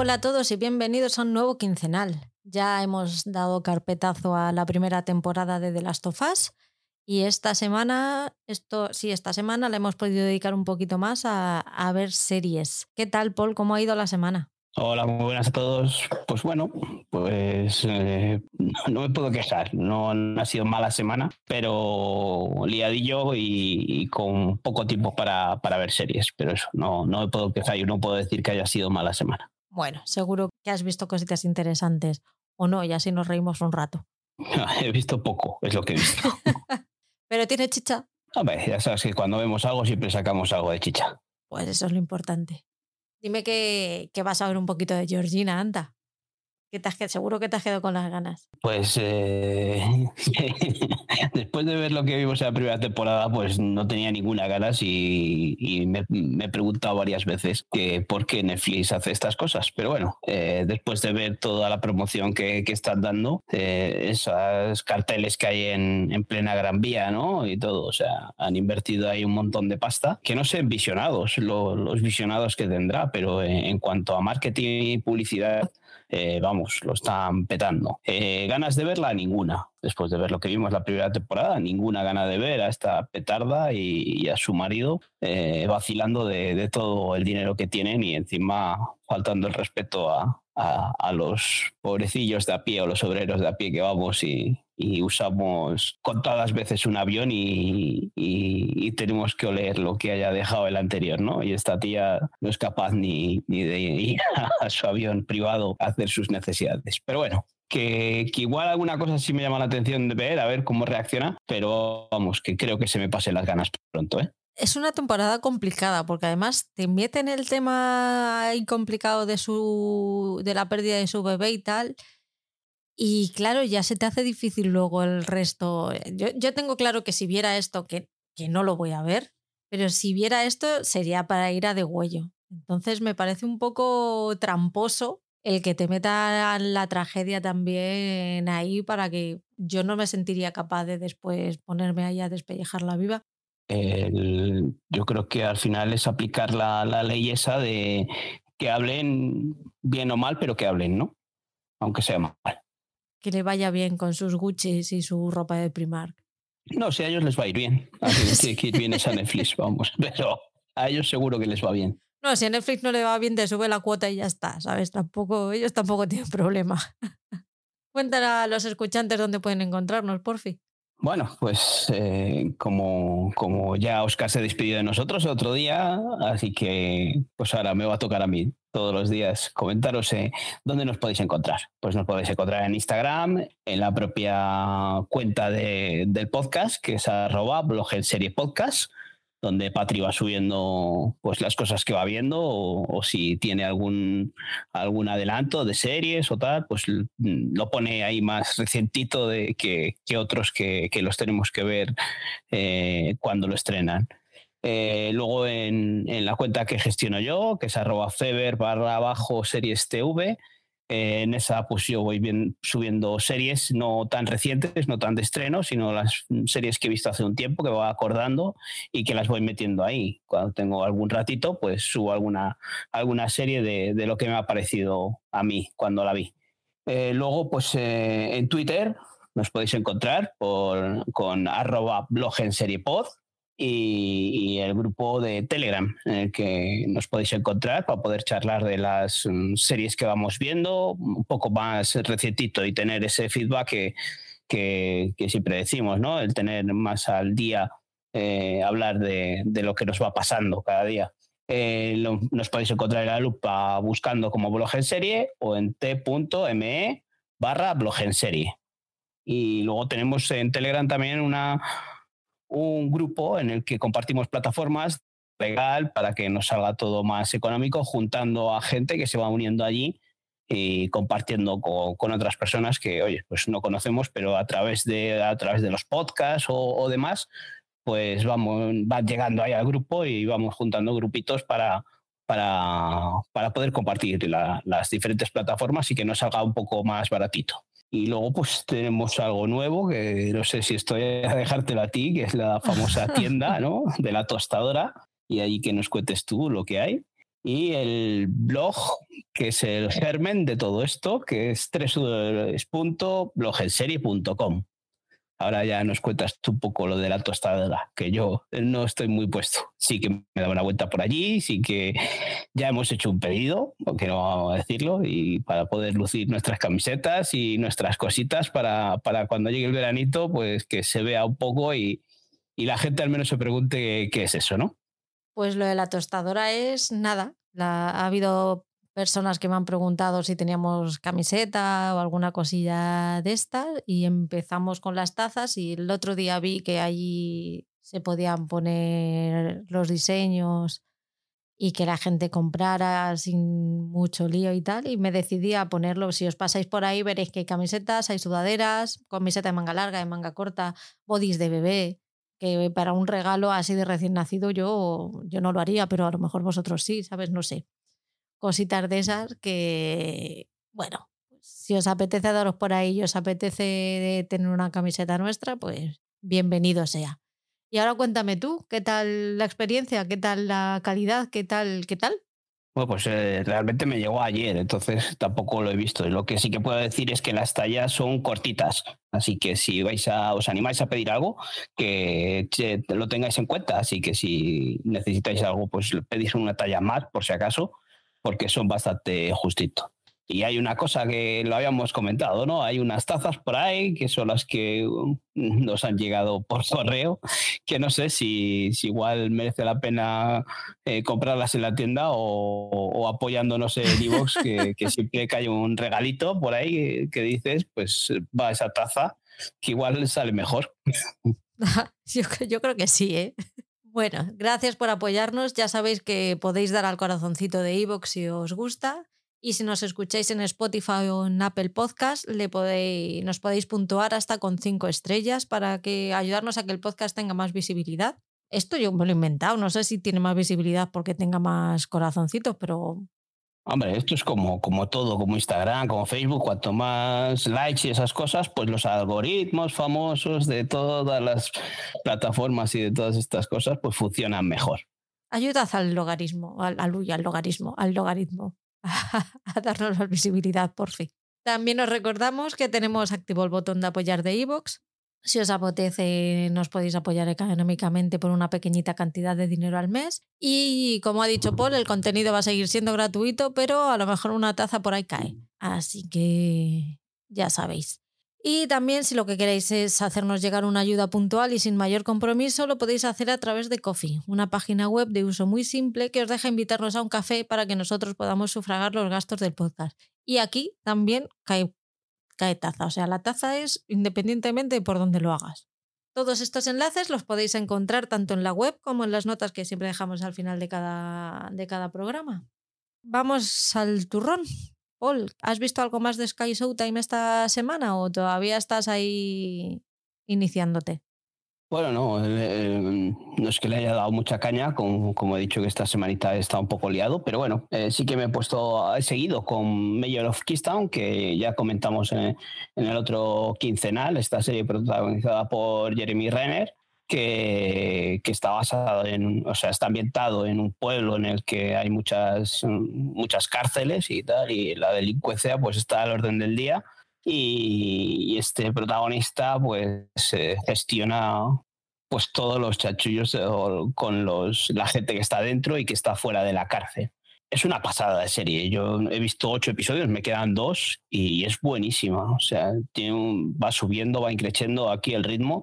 Hola a todos y bienvenidos a un nuevo quincenal. Ya hemos dado carpetazo a la primera temporada de The Last of Us y esta semana, esto sí, esta semana la hemos podido dedicar un poquito más a, a ver series. ¿Qué tal, Paul? ¿Cómo ha ido la semana? Hola, muy buenas a todos. Pues bueno, pues eh, no me puedo quejar. No, ha sido mala semana, pero liadillo y, y con poco tiempo para, para, ver series. Pero eso, no, no me puedo quejar. Yo no puedo decir que haya sido mala semana. Bueno, seguro que has visto cositas interesantes o no, y así nos reímos un rato. he visto poco, es lo que he visto. pero tiene chicha. Hombre, ya sabes que cuando vemos algo siempre sacamos algo de chicha. Pues eso es lo importante. Dime que, que, vas a ver un poquito de Georgina, anda. Seguro que te has quedado con las ganas. Pues eh, después de ver lo que vimos en la primera temporada, pues no tenía ninguna ganas y, me, he preguntado varias veces que por qué Netflix hace estas cosas. Pero bueno, eh, después de ver toda la promoción que, que están dando, eh, esos carteles que hay en, en, plena Gran Vía, ¿no? Y todo, o sea, han invertido ahí un montón de pasta, que no sé visionados, lo, los visionados que tendrá, pero en, en cuanto a marketing y publicidad, eh, vamos, lo están petando. Eh, ¿Ganas de verla? Ninguna. Después de ver lo que vimos la primera temporada, ninguna gana de ver a esta petarda y, a su marido eh, vacilando de, de, todo el dinero que tienen y encima faltando el respeto a, a, a, los pobrecillos de a pie o los obreros de a pie que vamos y, y usamos contadas veces un avión y, y, tenemos que oler lo que haya dejado el anterior, ¿no? Y esta tía no es capaz ni, ni de ir a su avión privado a hacer sus necesidades. Pero bueno, que, que, igual alguna cosa sí me llama la atención de ver, a ver cómo reacciona, pero vamos, que creo que se me pasen las ganas pronto, ¿eh? Es una temporada complicada porque además te meten el tema complicado de su de la pérdida de su bebé y tal. Y claro, ya se te hace difícil luego el resto. Yo, yo tengo claro que si viera esto, que, que, no lo voy a ver, pero si viera esto sería para ir a degüello. Entonces me parece un poco tramposo el que te meta la tragedia también ahí para que yo no me sentiría capaz de después ponerme ahí a despellejarla viva. Yo creo que al final es aplicar la, la ley esa de que hablen bien o mal, pero que hablen, ¿no? Aunque sea mal que le vaya bien con sus Gucci's y su ropa de Primark. No, si a ellos les va a ir bien. A que, que ir bien es a Netflix, vamos. Pero a ellos seguro que les va bien. No, si a Netflix no le va bien, te sube la cuota y ya está, ¿sabes? Tampoco, ellos tampoco tienen problema. Cuéntale a los escuchantes dónde pueden encontrarnos, porfi. Bueno, pues eh, como, como ya Oscar se despidió de nosotros otro día, así que pues ahora me va a tocar a mí todos los días comentaros eh, dónde nos podéis encontrar. Pues nos podéis encontrar en Instagram, en la propia cuenta de, del podcast, que es arroba blog en serie podcast, donde Patri va subiendo pues las cosas que va viendo o, si tiene algún, algún adelanto de series o tal, pues lo pone ahí más recientito de que, que otros que, que, los tenemos que ver eh, cuando lo estrenan. Eh, luego en, en, la cuenta que gestiono yo, que es arroba feber barra abajo series TV, en esa pues yo voy bien subiendo series no tan recientes, no tan de estreno, sino las series que he visto hace un tiempo, que voy acordando y que las voy metiendo ahí. Cuando tengo algún ratito, pues subo alguna, alguna serie de, de lo que me ha parecido a mí cuando la vi. Eh, luego, pues eh, en Twitter nos podéis encontrar por, con arroba blog en serie pod, y, el grupo de Telegram en el que nos podéis encontrar para poder charlar de las um, series que vamos viendo, un poco más recientito y tener ese feedback que, que, siempre decimos, ¿no? El tener más al día, eh, hablar de, de, lo que nos va pasando cada día. Eh, nos podéis encontrar en la lupa buscando como blog en serie o en t.me barra blog en serie. Y luego tenemos en Telegram también una, un grupo en el que compartimos plataformas legal para que nos salga todo más económico, juntando a gente que se va uniendo allí y compartiendo con, otras personas que, oye, pues no conocemos, pero a través de, a través de los podcasts o, demás, pues vamos, van llegando ahí al grupo y vamos juntando grupitos para, para, para poder compartir la, las diferentes plataformas y que nos salga un poco más baratito. Y luego pues tenemos algo nuevo, que no sé si estoy a dejártelo a ti, que es la famosa tienda ¿no? de la tostadora, y ahí que nos cuentes tú lo que hay. y el blog, que es el germen de todo esto, que es www.blogenserie.com. Ahora ya nos cuentas tú un poco lo de la tostadora, que yo no estoy muy puesto. Sí que me da una vuelta por allí, sí que ya hemos hecho un pedido, aunque no vamos a decirlo, y para poder lucir nuestras camisetas y nuestras cositas para, para cuando llegue el veranito, pues que se vea un poco y, y la gente al menos se pregunte qué es eso, ¿no? Pues lo de la tostadora es nada. ha habido personas que me han preguntado si teníamos camiseta o alguna cosilla de esta y empezamos con las tazas y el otro día vi que allí se podían poner los diseños y que la gente comprara sin mucho lío y tal y me decidí a ponerlo. Si os pasáis por ahí veréis que hay camisetas, hay sudaderas, camiseta de manga larga, de manga corta, bodys de bebé, que para un regalo así de recién nacido yo, yo no lo haría, pero a lo mejor vosotros sí, ¿sabes? No sé cositas de esas que, bueno, si os apetece daros por ahí y os apetece tener una camiseta nuestra, pues bienvenido sea. Y ahora cuéntame tú, ¿qué tal la experiencia? ¿Qué tal la calidad? ¿Qué tal? ¿Qué tal? Bueno, pues eh, realmente me llegó ayer, entonces tampoco lo he visto. Lo que sí que puedo decir es que las tallas son cortitas, así que si vais a, os animáis a pedir algo, que lo tengáis en cuenta. Así que si necesitáis algo, pues pedís una talla más, por si acaso, porque son bastante justitos. Y hay una cosa que lo habíamos comentado, ¿no? Hay unas tazas por ahí que son las que um, nos han llegado por correo, que no sé si, si igual merece la pena eh, comprarlas en la tienda o, apoyándonos en Evox, que, que siempre que hay un regalito por ahí que dices, pues va esa taza, que igual sale mejor. yo, yo creo que sí, ¿eh? Bueno, gracias por apoyarnos. Ya sabéis que podéis dar al corazoncito de iVoox si os gusta. Y si nos escucháis en Spotify o en Apple Podcast, le podéis, nos podéis puntuar hasta con cinco estrellas para que ayudarnos a que el podcast tenga más visibilidad. Esto yo me lo he inventado, no sé si tiene más visibilidad porque tenga más corazoncitos, pero Hombre, esto es como, como todo, como Instagram, como Facebook, cuanto más likes y esas cosas, pues los algoritmos famosos de todas las plataformas y de todas estas cosas, pues funcionan mejor. Ayudad al logaritmo, al, al, al logaritmo, al logaritmo, a, darnos más visibilidad, por fin. También os recordamos que tenemos activo el botón de apoyar de iVoox si os apetece, nos podéis apoyar económicamente por una pequeñita cantidad de dinero al mes. Y como ha dicho Paul, el contenido va a seguir siendo gratuito, pero a lo mejor una taza por ahí cae. Así que ya sabéis. Y también si lo que queréis es hacernos llegar una ayuda puntual y sin mayor compromiso, lo podéis hacer a través de Coffee, una página web de uso muy simple que os deja invitarnos a un café para que nosotros podamos sufragar los gastos del podcast. Y aquí también cae cae taza. O sea, la taza es independientemente de por dónde lo hagas. Todos estos enlaces los podéis encontrar tanto en la web como en las notas que siempre dejamos al final de cada, de cada programa. Vamos al turrón. Paul, ¿has visto algo más de Sky Showtime esta semana o todavía estás ahí iniciándote? Bueno, no, eh, no es que le haya dado mucha caña, como, como, he dicho que esta semanita está un poco liado, pero bueno, eh, sí que me he puesto, he seguido con Mayor of Keystone, que ya comentamos en, el otro quincenal, esta serie protagonizada por Jeremy Renner, que, que, está basado en, o sea, está ambientado en un pueblo en el que hay muchas, muchas cárceles y tal, y la delincuencia pues está al orden del día y, este protagonista pues gestiona pues todos los chachullos eh, con los, la gente que está dentro y que está fuera de la cárcel. Es una pasada de serie. Yo he visto ocho episodios, me quedan dos y es buenísima. O sea, tiene va subiendo, va increciendo aquí el ritmo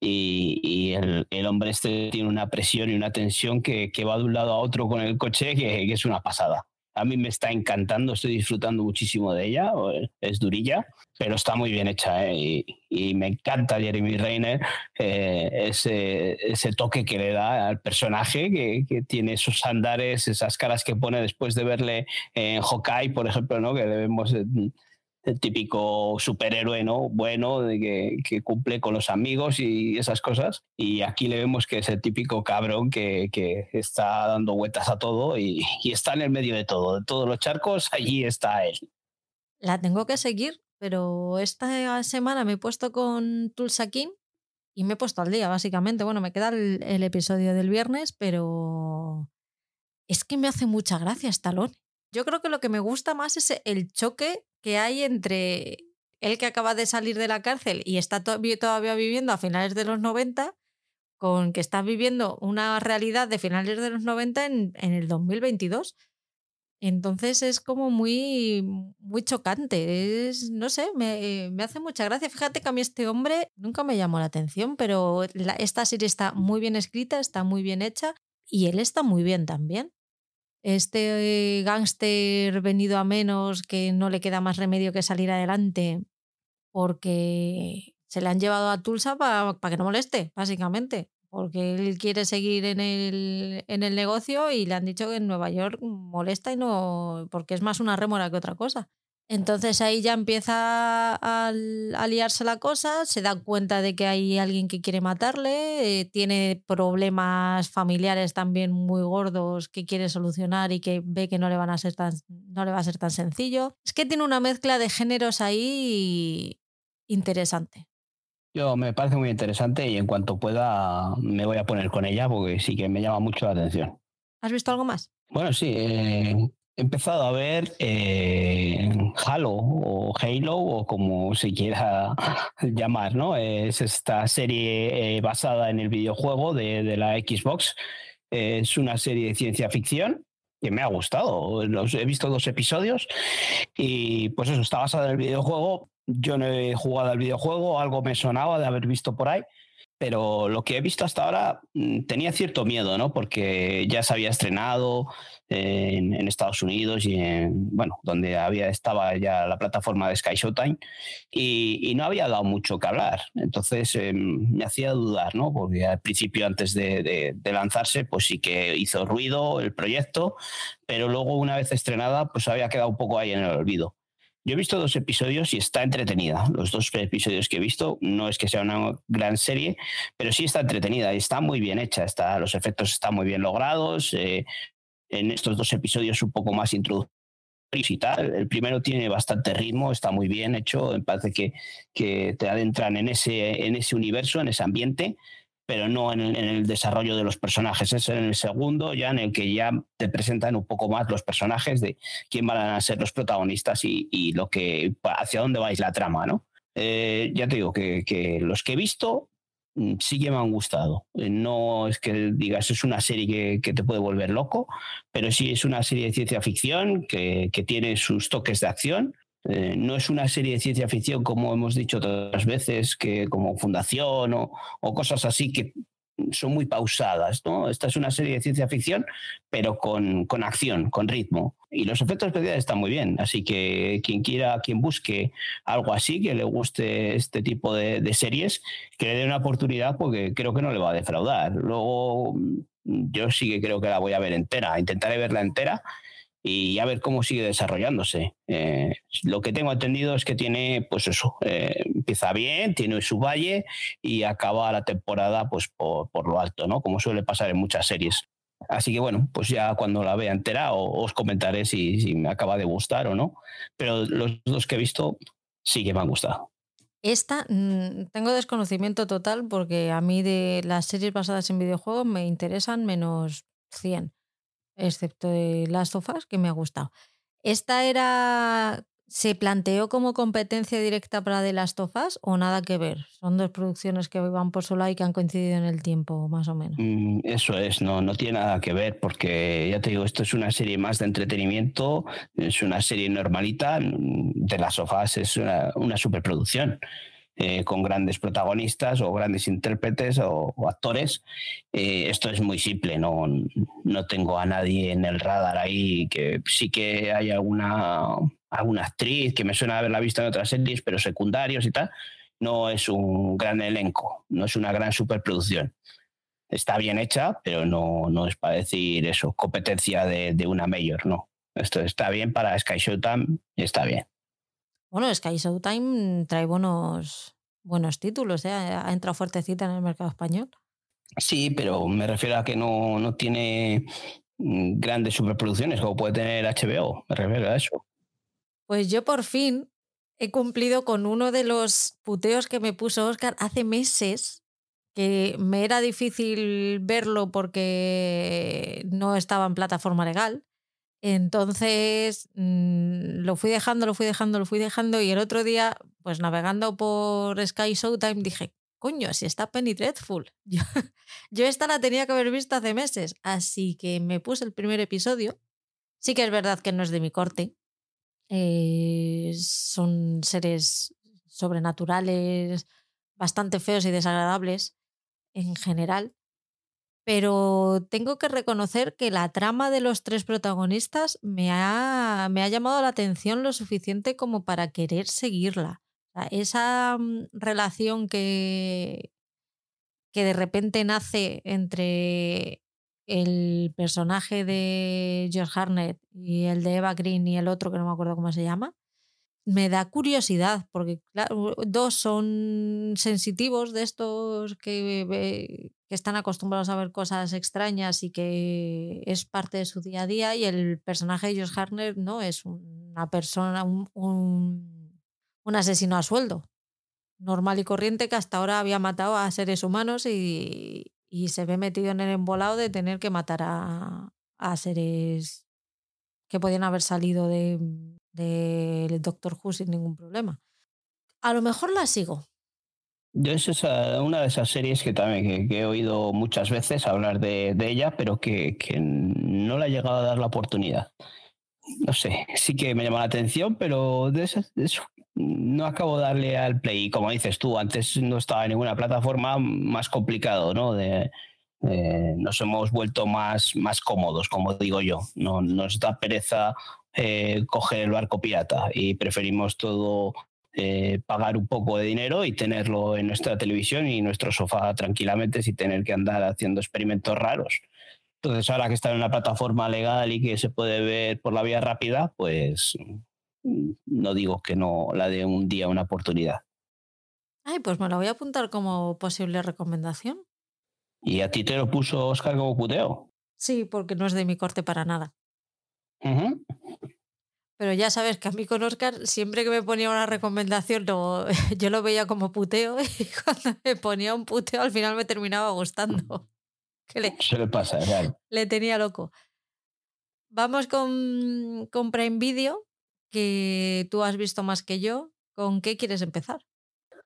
y, el, el, hombre este tiene una presión y una tensión que, que, va de un lado a otro con el coche que es una pasada a mí me está encantando, estoy disfrutando muchísimo de ella, es durilla, pero está muy bien hecha ¿eh? y, me encanta Jeremy Reiner, eh, ese, toque que le da al personaje, que, tiene esos andares, esas caras que pone después de verle en Hawkeye, por ejemplo, ¿no? que debemos el típico superhéroe ¿no? bueno de que, cumple con los amigos y esas cosas. Y aquí le vemos que es el típico cabrón que, está dando vueltas a todo y, está en el medio de todo, de todos los charcos, allí está él. La tengo que seguir, pero esta semana me he puesto con Tulsa King y me he puesto al día, básicamente. Bueno, me queda el, el episodio del viernes, pero es que me hace mucha gracia Stallone. Yo creo que lo que me gusta más es el choque que hay entre él que acaba de salir de la cárcel y está todavía viviendo a finales de los 90 con que está viviendo una realidad de finales de los 90 en, en el 2022. Entonces es como muy, muy chocante. Es, no sé, me, me, hace mucha gracia. Fíjate que a mí este hombre nunca me llamó la atención, pero esta serie está muy bien escrita, está muy bien hecha y él está muy bien también. Este gángster venido a menos que no le queda más remedio que salir adelante porque se le han llevado a Tulsa para que no moleste, básicamente porque él quiere seguir en el, en el negocio y le han dicho que en Nueva York molesta y no, porque es más una rémora que otra cosa. Entonces ahí ya empieza a, liarse la cosa, se da cuenta de que hay alguien que quiere matarle, eh, tiene problemas familiares también muy gordos que quiere solucionar y que ve que no le, van a ser tan, no le va a ser tan sencillo. Es que tiene una mezcla de géneros ahí interesante. Yo me parece muy interesante y en cuanto pueda me voy a poner con ella porque sí que me llama mucho la atención. ¿Has visto algo más? Bueno, sí. Eh, empezado a ver eh, Halo o Halo o como se quiera llamar, ¿no? Es esta serie eh, basada en el videojuego de, de la Xbox. es una serie de ciencia ficción que me ha gustado. Los, he visto dos episodios y pues eso, está basada en el videojuego, yo no he jugado al videojuego, algo me sonaba de haber visto por ahí, pero lo que he visto hasta ahora mm, tenía cierto miedo, ¿no? Porque ya se había estrenado en, Estados Unidos y en, bueno, donde había, estaba ya la plataforma de Sky Showtime y, no había dado mucho que hablar. Entonces em, me hacía dudar, ¿no? Porque al principio, antes de, de lanzarse, pues sí que hizo ruido el proyecto, pero luego una vez estrenada, pues había quedado un poco ahí en el olvido. Yo he visto dos episodios y está entretenida. Los dos episodios que he visto no es que sea una gran serie, pero sí está entretenida y está muy bien hecha. Está, los efectos están muy bien logrados. Eh, en estos dos episodios un poco más introductorios y tal. El primero tiene bastante ritmo, está muy bien hecho. Parece que, que te adentran en ese, en ese universo, en ese ambiente pero no en el, desarrollo de los personajes. Es en el segundo, ya en el que ya te presentan un poco más los personajes de quién van a ser los protagonistas y, lo que hacia dónde vais la trama, ¿no? Eh, ya te digo que, los que he visto sí que me han gustado. Eh, no es que digas es una serie que, te puede volver loco, pero sí es una serie de ciencia ficción que, que tiene sus toques de acción eh, no es una serie de ciencia ficción como hemos dicho otras veces, que como Fundación o, cosas así que son muy pausadas. ¿no? Esta es una serie de ciencia ficción, pero con, con, acción, con ritmo. Y los efectos especiales están muy bien. Así que quien quiera, quien busque algo así, que le guste este tipo de, de series, que le dé una oportunidad porque creo que no le va a defraudar. Luego yo sí que creo que la voy a ver entera. Intentaré verla entera y a ver cómo sigue desarrollándose. Eh, lo que tengo entendido es que tiene, pues eso, eh, empieza bien, tiene su valle y acaba la temporada pues por, lo alto, ¿no? Como suele pasar en muchas series. Así que bueno, pues ya cuando la vea entera os comentaré si, si me acaba de gustar o no. Pero los dos que he visto sí que me han gustado. Esta mm, tengo desconocimiento total porque a mí de las series basadas en videojuegos me interesan menos 100 excepto de Last of Us, que me ha gustado. Esta era. ¿Se planteó como competencia directa para The Last of Us o nada que ver? Son dos producciones que van por su lado y que han coincidido en el tiempo, más o menos. Mm, eso es, no, no tiene nada que ver, porque ya te digo, esto es una serie más de entretenimiento, es una serie normalita. Mm, The Last of Us es una, una superproducción. Eh, con grandes protagonistas o grandes intérpretes o, actores. Eh, esto es muy simple, no, no tengo a nadie en el radar ahí, que sí que hay alguna, alguna actriz que me suena haberla visto en otras series, pero secundarios y tal. No es un gran elenco, no es una gran superproducción. Está bien hecha, pero no, no es para decir eso, competencia de, de una mayor, no. Esto está bien para Sky Showtime está bien. Bueno, Sky Showtime trae buenos, buenos títulos, ¿eh? ha entrado fuertecita en el mercado español. Sí, pero me refiero a que no, no tiene mm, grandes superproducciones como puede tener HBO, me refiero a eso. Pues yo por fin he cumplido con uno de los puteos que me puso Oscar hace meses que me era difícil verlo porque no estaba en plataforma legal. Entonces mm, lo fui dejando, lo fui dejando, lo fui dejando y el otro día, pues navegando por Sky Showtime, dije, coño, si está Penny Dreadful. Yo, esta la tenía que haber visto hace meses, así que me puse el primer episodio. Sí que es verdad que no es de mi corte. Eh, son seres sobrenaturales bastante feos y desagradables en general, pero tengo que reconocer que la trama de los tres protagonistas me ha, me ha llamado la atención lo suficiente como para querer seguirla. esa mm, relación que, que de repente nace entre el personaje de George Harnett y el de Eva Green y el otro que no me acuerdo cómo se llama, me da curiosidad, porque dos son sensitivos de estos que, que, están acostumbrados a ver cosas extrañas y que es parte de su día a día, y el personaje de Josh Harner no es una persona, un, un, asesino a sueldo, normal y corriente que hasta ahora había matado a seres humanos y, y se ve metido en el embolado de tener que matar a, a seres que podían haber salido de del Doctor Who sin ningún problema. A lo mejor la sigo. Yo es una de esas series que también que, he oído muchas veces hablar de, ella, pero que, no le ha llegado a dar la oportunidad. No sé, sí que me llama la atención, pero de eso, no acabo de darle al play. Como dices tú, antes no estaba en ninguna plataforma, más complicado, ¿no? De, nos hemos vuelto más, más cómodos, como digo yo. No, nos da pereza eh, coger el barco pirata y preferimos todo eh, pagar un poco de dinero y tenerlo en nuestra televisión y nuestro sofá tranquilamente sin tener que andar haciendo experimentos raros. Entonces, ahora que está en una plataforma legal y que se puede ver por la vía rápida, pues no digo que no la dé un día una oportunidad. Ay, pues me la voy a apuntar como posible recomendación. ¿Y a ti te lo puso Oscar como puteo? Sí, porque no es de mi corte para nada. Pero ya sabes que a mí con Oscar, siempre que me ponía una recomendación, yo lo veía como puteo y cuando me ponía un puteo al final me terminaba gustando. Que le, Se le pasa, claro. Le tenía loco. Vamos con, con Prime Video, que tú has visto más que yo. ¿Con qué quieres empezar?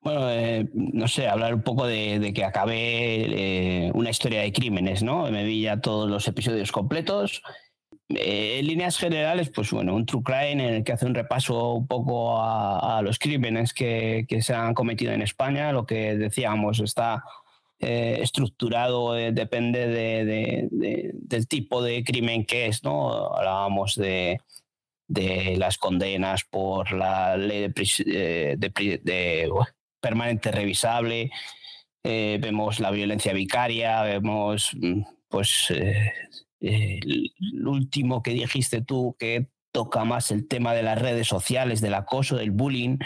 Bueno, eh, no sé, hablar un poco de, que acabé eh, una historia de crímenes, ¿no? Me vi ya todos los episodios completos eh, en líneas generales, pues bueno, un true crime en el que hace un repaso un poco a, los crímenes que, se han cometido en España. Lo que decíamos está eh, estructurado, eh, depende del tipo de crimen que es, ¿no? Hablábamos de, las condenas por la ley de, permanente revisable, vemos la violencia vicaria, vemos mm, pues el último que dijiste tú que toca más el tema de las redes sociales, del acoso, del bullying.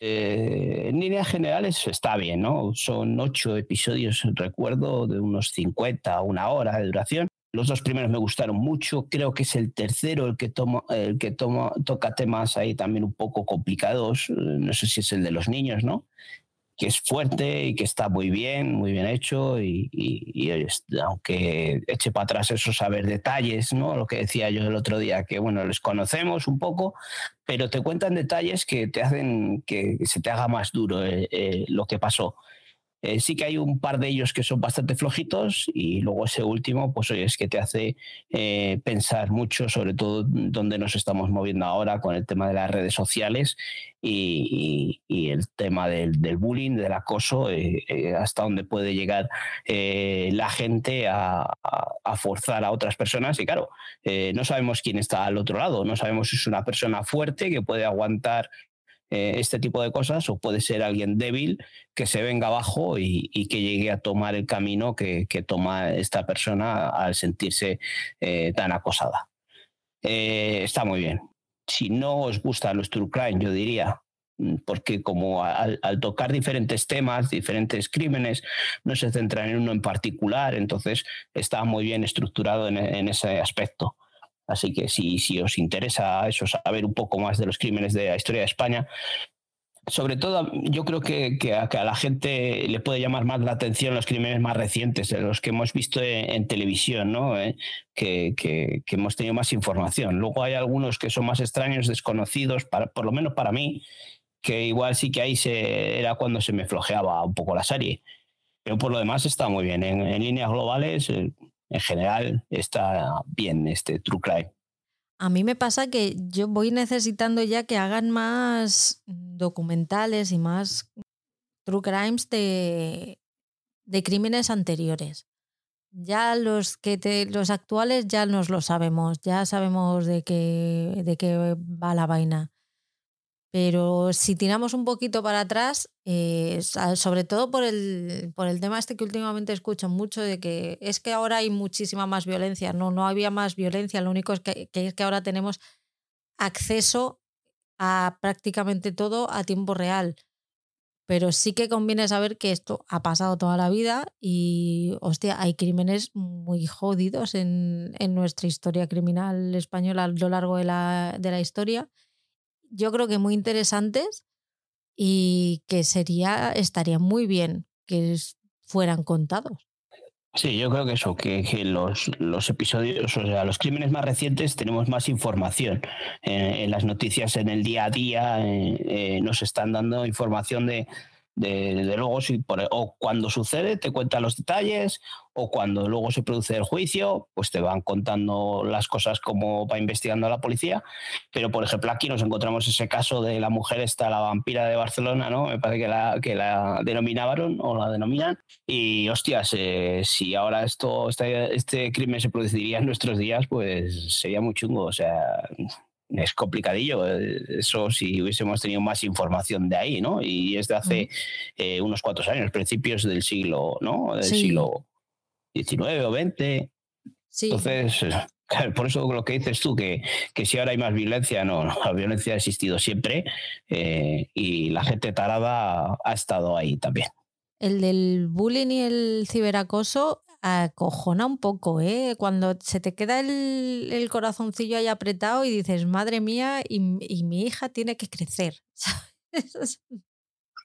Eh, en líneas generales está bien, ¿no? Son ocho episodios, recuerdo, de unos 50 una hora de duración. Los dos primeros me gustaron mucho. Creo que es el tercero el que, toma, el que toma, toca temas ahí también un poco complicados. No sé si es el de los niños, ¿no? Que es fuerte y que está muy bien, muy bien hecho y, aunque eche para atrás eso saber detalles, ¿no? Lo que decía yo el otro día, que bueno, les conocemos un poco, pero te cuentan detalles que te hacen que se te haga más duro eh, eh, lo que pasó. Eh, sí que hay un par de ellos que son bastante flojitos y luego ese último, pues es que te hace eh, pensar mucho sobre todo dónde nos estamos moviendo ahora con el tema de las redes sociales y, el tema del, bullying, del acoso, eh, hasta dónde puede llegar la gente a, a, forzar a otras personas. Y claro, no sabemos quién está al otro lado, no sabemos si es una persona fuerte que puede aguantar eh, este tipo de cosas, o puede ser alguien débil que se venga abajo y, que llegue a tomar el camino que, toma esta persona al sentirse eh, tan acosada. Eh, está muy bien. Si no os gusta los true crime, yo diría, mm, porque como al, tocar diferentes temas, diferentes crímenes, no se centra en uno en particular, entonces está muy bien estructurado en ese aspecto. Así que si, si os interesa eso, saber un poco más de los crímenes de la historia de España, sobre todo yo creo que, a, la gente le puede llamar más la atención los crímenes más recientes, los que hemos visto en, televisión, ¿no? Eh, que, que, hemos tenido más información. Luego hay algunos que son más extraños, desconocidos, para, por lo menos para mí, que igual sí que ahí era cuando se me flojeaba un poco la serie. Pero por lo demás está muy bien. En, en líneas globales, eh, en general, está bien este True Crime. A mí me pasa que yo voy necesitando ya que hagan más documentales y más true crimes de, de crímenes anteriores. Ya los que te, los actuales ya nos lo sabemos, ya sabemos de qué, de qué va la vaina. Pero si tiramos un poquito para atrás, eh, sobre todo por el, por el tema este que últimamente escucho mucho, de que es que ahora hay muchísima más violencia. No, no había más violencia, lo único es que, es que ahora tenemos acceso a prácticamente todo a tiempo real. Pero sí que conviene saber que esto ha pasado toda la vida y, hostia, hay crímenes muy jodidos en, en nuestra historia criminal española a lo largo de la, de la historia yo creo que muy interesantes y que sería, estaría muy bien que fueran contados. Sí, yo creo que eso, que, los, los, episodios, o sea, los crímenes más recientes tenemos más información. Eh, en las noticias en el día a día eh, eh, nos están dando información de, de, luego, si o cuando sucede, te cuentan los detalles, o cuando luego se produce el juicio, pues te van contando las cosas como va investigando la policía. Pero, por ejemplo, aquí nos encontramos ese caso de la mujer esta, la vampira de Barcelona, ¿no? Me parece que la, que la denominaban o la denominan. Y, hostias, eh, si ahora esto, este, este crimen se produciría en nuestros días, pues sería muy chungo. O sea, es complicadillo. Eh, eso si hubiésemos tenido más información de ahí, ¿no? Y es de hace eh, unos cuantos años, principios del siglo, ¿no? Del siglo XIX o XX. Entonces, por eso lo que dices tú, que, que si ahora hay más violencia, no, la violencia ha existido siempre eh, y la gente tarada ha estado ahí también. El del bullying y el ciberacoso acojona un poco, ¿eh? Cuando se te queda el, corazoncillo ahí apretado y dices, madre mía, y, mi hija tiene que crecer.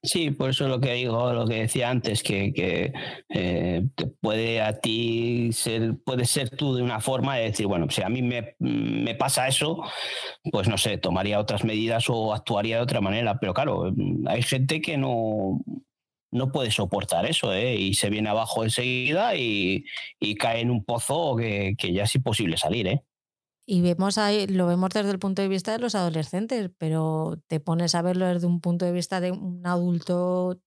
Sí, por eso lo que digo, lo que decía antes, que, que eh, puede a ti ser, puede ser tú de una forma de decir, bueno, si a mí me, me, pasa eso, pues no sé, tomaría otras medidas o actuaría de otra manera. Pero claro, hay gente que no, no puede soportar eso ¿eh? y se viene abajo enseguida y, cae en un pozo que, ya es imposible salir. ¿eh? Y vemos ahí, lo vemos desde el punto de vista de los adolescentes, pero te pones a verlo desde un punto de vista de un adulto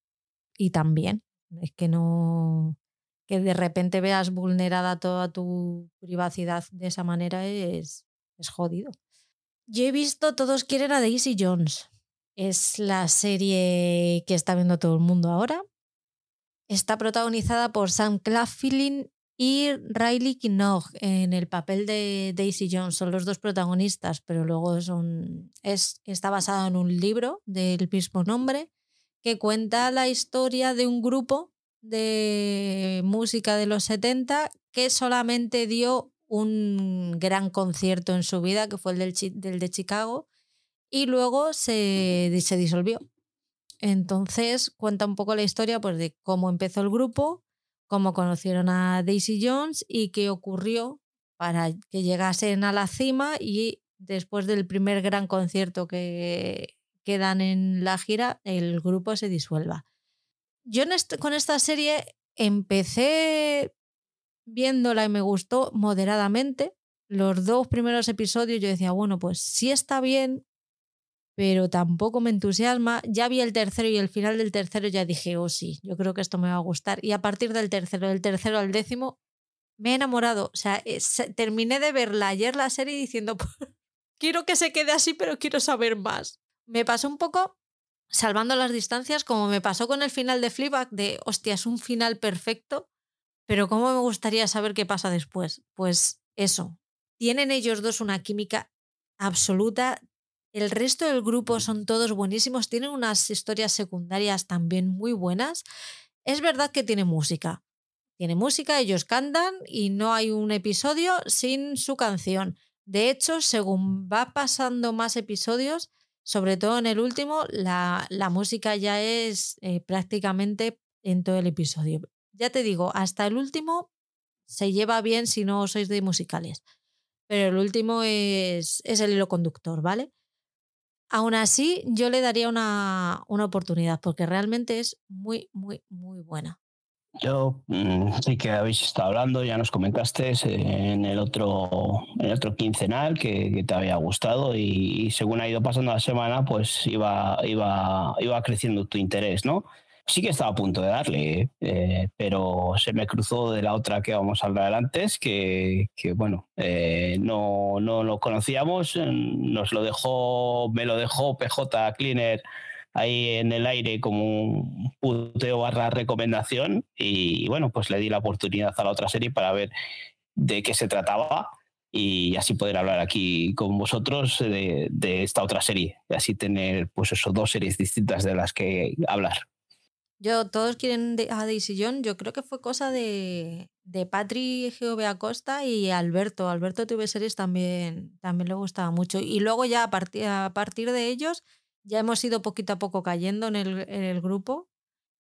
y también. Es que no. que de repente veas vulnerada toda tu privacidad de esa manera es, es jodido. Yo he visto Todos quieren a Daisy Jones. Es la serie que está viendo todo el mundo ahora. Está protagonizada por Sam Claflin y Riley Kinnock en el papel de Daisy Jones. Son los dos protagonistas, pero luego son, es, está basado en un libro del mismo nombre que cuenta la historia de un grupo de música de los 70 que solamente dio un gran concierto en su vida, que fue el del de Chicago, y luego se, se disolvió. Entonces cuenta un poco la historia pues, de cómo empezó el grupo, cómo conocieron a Daisy Jones y qué ocurrió para que llegasen a la cima y después del primer gran concierto que, que dan en la gira, el grupo se disuelva. Yo con esta serie empecé viéndola y me gustó moderadamente. Los dos primeros episodios yo decía, bueno, pues sí está bien, pero tampoco me entusiasma. Ya vi el tercero y el final del tercero ya dije, oh sí, yo creo que esto me va a gustar. Y a partir del tercero, del tercero al décimo, me he enamorado. O sea, terminé de verla ayer la serie diciendo, quiero que se quede así, pero quiero saber más. Me pasó un poco salvando las distancias, como me pasó con el final de Fleabag, de, hostia, es un final perfecto, pero cómo me gustaría saber qué pasa después. Pues eso, tienen ellos dos una química absoluta, el resto del grupo son todos buenísimos, tienen unas historias secundarias también muy buenas. Es verdad que tiene música. Tiene música, ellos cantan y no hay un episodio sin su canción. De hecho, según va pasando más episodios, Sobre todo en el último, la, la música ya es eh, prácticamente en todo el episodio. Ya te digo, hasta el último se lleva bien si no sois de musicales. Pero el último es, es el hilo conductor, ¿vale? Aún así, yo le daría una, una oportunidad porque realmente es muy, muy, muy buena. Yo mm, sí que habéis estado hablando, ya nos comentaste en el otro, en el otro quincenal que, que te había gustado y, y, según ha ido pasando la semana, pues iba, iba, iba creciendo tu interés, ¿no? Sí que estaba a punto de darle, eh, pero se me cruzó de la otra que vamos a hablar antes, que, bueno, eh, no, no lo conocíamos, nos lo dejó, me lo dejó PJ Cleaner ahí en el aire como un puteo barra recomendación y bueno, pues le di la oportunidad a la otra serie para ver de qué se trataba y así poder hablar aquí con vosotros de, de esta otra serie y así tener pues eso, dos series distintas de las que hablar. Yo, todos quieren a Daisy John, yo creo que fue cosa de, de Patri G.V. Acosta y Alberto. Alberto TV Series también, también le gustaba mucho. Y luego ya a partir, a partir de ellos ya hemos ido poquito a poco cayendo en el, en el grupo.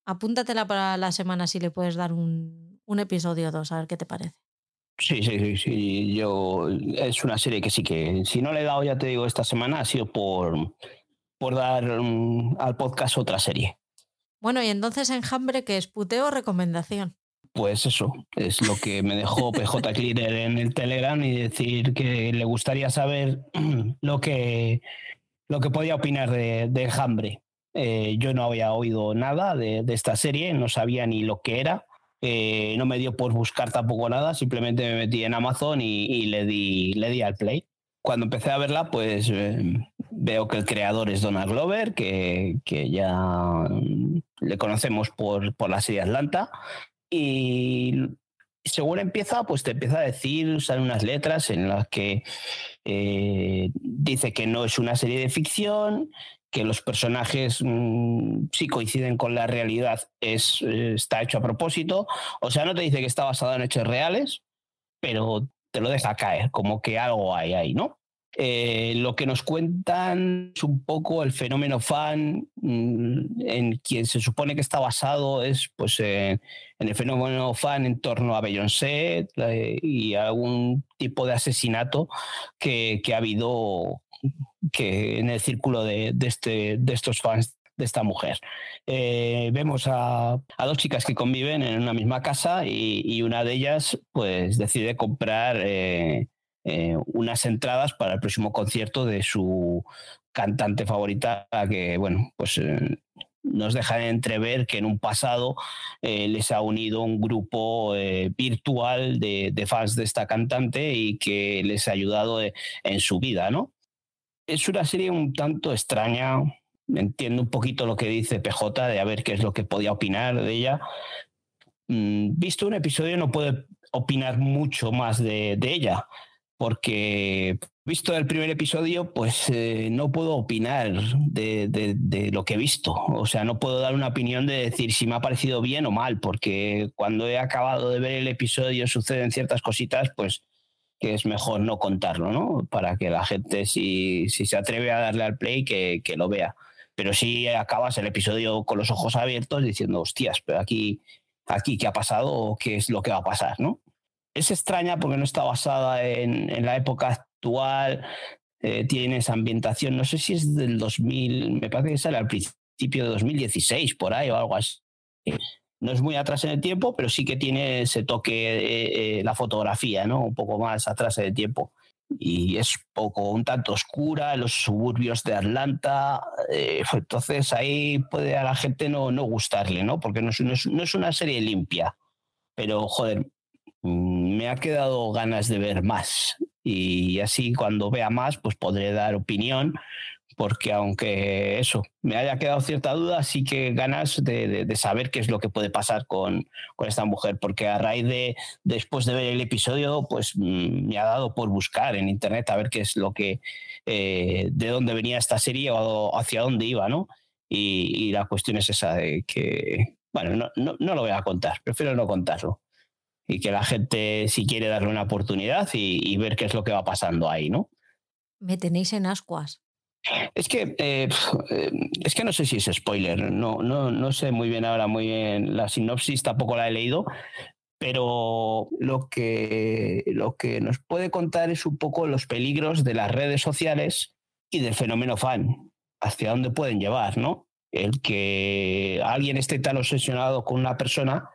Apúntatela para la semana si le puedes dar un, un episodio o dos, a ver qué te parece. Sí, sí, sí, sí. Yo es una serie que sí que, si no le he dado, ya te digo, esta semana ha sido por, por dar um, al podcast otra serie. Bueno, y entonces enjambre, que es puteo o recomendación? Pues eso, es lo que me dejó PJ Cleaner en el Telegram y decir que le gustaría saber lo que, lo que podía opinar de, de enjambre. Eh, yo no había oído nada de, de, esta serie, no sabía ni lo que era. Eh, no me dio por buscar tampoco nada, simplemente me metí en Amazon y, y le, di, le di al play cuando empecé a verla, pues eh, veo que el creador es Donald Glover, que, que ya le conocemos por, por, la serie Atlanta. Y según empieza, pues te empieza a decir, usar unas letras en las que eh, dice que no es una serie de ficción, que los personajes mmm, sí coinciden con la realidad, es, está hecho a propósito. O sea, no te dice que está basado en hechos reales, pero te lo deja caer, como que algo hay ahí, ¿no? Eh, lo que nos cuentan es un poco el fenómeno fan, mmm, en quien se supone que está basado es pues, eh, en el fenómeno fan en torno a Beyoncé eh, y algún tipo de asesinato que, que, ha habido que en el círculo de, de, este, de estos fans de esta mujer. Eh, vemos a, a, dos chicas que conviven en una misma casa y, y una de ellas pues decide comprar eh, eh, unas entradas para el próximo concierto de su cantante favorita que bueno pues nos deja entrever que en un pasado eh, les ha unido un grupo eh, virtual de, de, fans de esta cantante y que les ha ayudado de, en su vida, ¿no? Es una serie un tanto extraña, entiendo un poquito lo que dice PJ de a ver qué es lo que podía opinar de ella. Mm, visto un episodio no puedo opinar mucho más de, de ella, porque visto el primer episodio, pues eh, no puedo opinar de, de, lo que he visto. O sea, no puedo dar una opinión de decir si me ha parecido bien o mal, porque cuando he acabado de ver el episodio suceden ciertas cositas, pues que es mejor no contarlo, ¿no? Para que la gente, si, si se atreve a darle al play, que, que lo vea pero sí acabas el episodio con los ojos abiertos diciendo, hostias, pero aquí, aquí ¿qué ha pasado qué es lo que va a pasar? ¿no? Es extraña porque no está basada en, en la época actual, eh, tiene esa ambientación, no sé si es del 2000, me parece que sale al principio de 2016, por ahí o algo así. No es muy atrás en el tiempo, pero sí que tiene ese toque, eh, eh, la fotografía, ¿no? Un poco más atrás en el tiempo y es poco un tanto oscura los suburbios de Atlanta eh, entonces ahí puede a la gente no, no gustarle no porque no es, no, es, no es, una serie limpia pero joder me ha quedado ganas de ver más y así cuando vea más pues podré dar opinión porque aunque eso me haya quedado cierta duda, sí que ganas de, saber qué es lo que puede pasar con, con, esta mujer, porque a raíz de, después de ver el episodio, pues mmm, me ha dado por buscar en internet a ver qué es lo que, eh, de dónde venía esta serie o hacia dónde iba, ¿no? Y, y la cuestión es esa de que, bueno, no, no, no, lo voy a contar, prefiero no contarlo. Y que la gente, si quiere darle una oportunidad y, y ver qué es lo que va pasando ahí, ¿no? Me tenéis en ascuas. Es que eh, eh, es que no sé si es spoiler, no, no, no sé muy bien ahora muy bien la sinopsis, tampoco la he leído, pero lo que, lo que nos puede contar es un poco los peligros de las redes sociales y del fenómeno fan, hacia dónde pueden llevar, ¿no? El que alguien esté tan obsesionado con una persona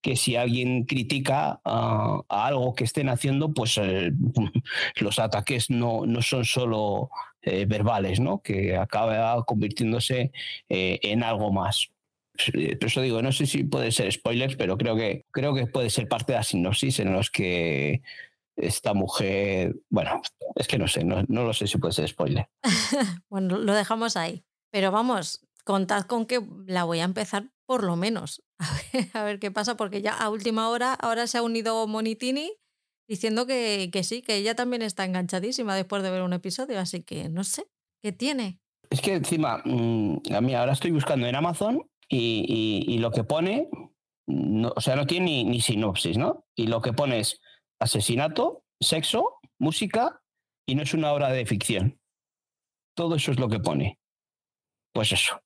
que si alguien critica a, algo que estén haciendo, pues eh, los ataques no, no son solo eh, verbales, ¿no? que acaba convirtiéndose eh, en algo más. Por eso digo, no sé si puede ser spoilers, pero creo que, creo que puede ser parte de la sinopsis en los que esta mujer, bueno, es que no sé, no, no lo sé si puede ser spoiler. bueno, lo dejamos ahí. Pero vamos, contad con que la voy a empezar por lo menos. A ver, qué pasa, porque ya a última hora ahora se ha unido Monitini diciendo que, que, sí, que ella también está enganchadísima después de ver un episodio, así que no sé, ¿qué tiene? Es que encima, mm, a mí ahora estoy buscando en Amazon y, lo que pone, o sea, no tiene ni, ni sinopsis, ¿no? Y lo que pone es asesinato, sexo, música y no es una obra de ficción. Todo eso es lo que pone. Pues eso.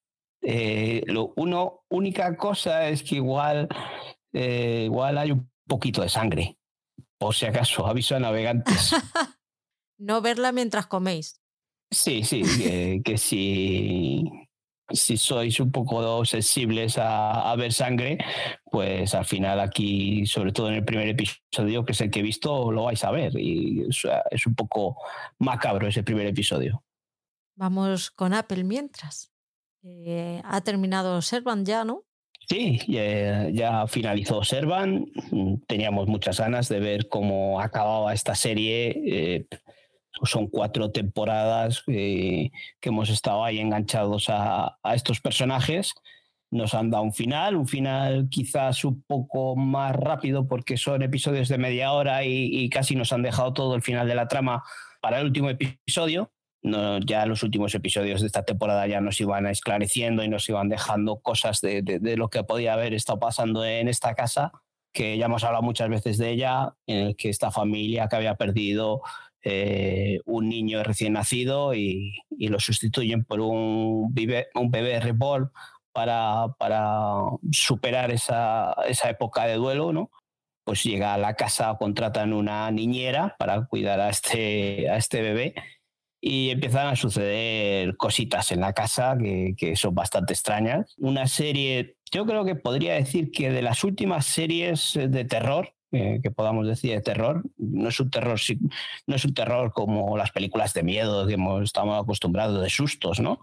Eh, lo uno, única cosa es que igual, eh, igual hay un poquito de sangre. Por si acaso, aviso a navegantes. no verla mientras coméis. Sí, sí, que, si, si sois un poco sensibles a, ver sangre, pues al final aquí, sobre todo en el primer episodio, que es el que he visto, lo vais a ver. Y es un poco macabro ese primer episodio. Vamos con Apple mientras. Eh, ha terminado Servan ya, ¿no? Sí, ya, finalizó Servan. Teníamos muchas ganas de ver cómo acababa esta serie. Eh, son cuatro temporadas eh, que hemos estado ahí enganchados a, estos personajes. Nos han dado un final, un final quizás un poco más rápido porque son episodios de media hora y casi nos han dejado todo el final de la trama para el último episodio no, ya los últimos episodios de esta temporada ya nos iban esclareciendo y nos iban dejando cosas de, de, lo que podía haber estado pasando en esta casa, que ya hemos hablado muchas veces de ella, en el que esta familia que había perdido eh, un niño recién nacido y, y, lo sustituyen por un, bebé, un bebé reborn para, para superar esa, esa época de duelo, ¿no? Pues llega a la casa, contratan una niñera para cuidar a este, a este bebé y empiezan a suceder cositas en la casa que, son bastante extrañas. Una serie, yo creo que podría decir que de las últimas series de terror, eh, que podamos decir de terror, no es un terror, no es un terror como las películas de miedo que estamos acostumbrados de sustos, ¿no?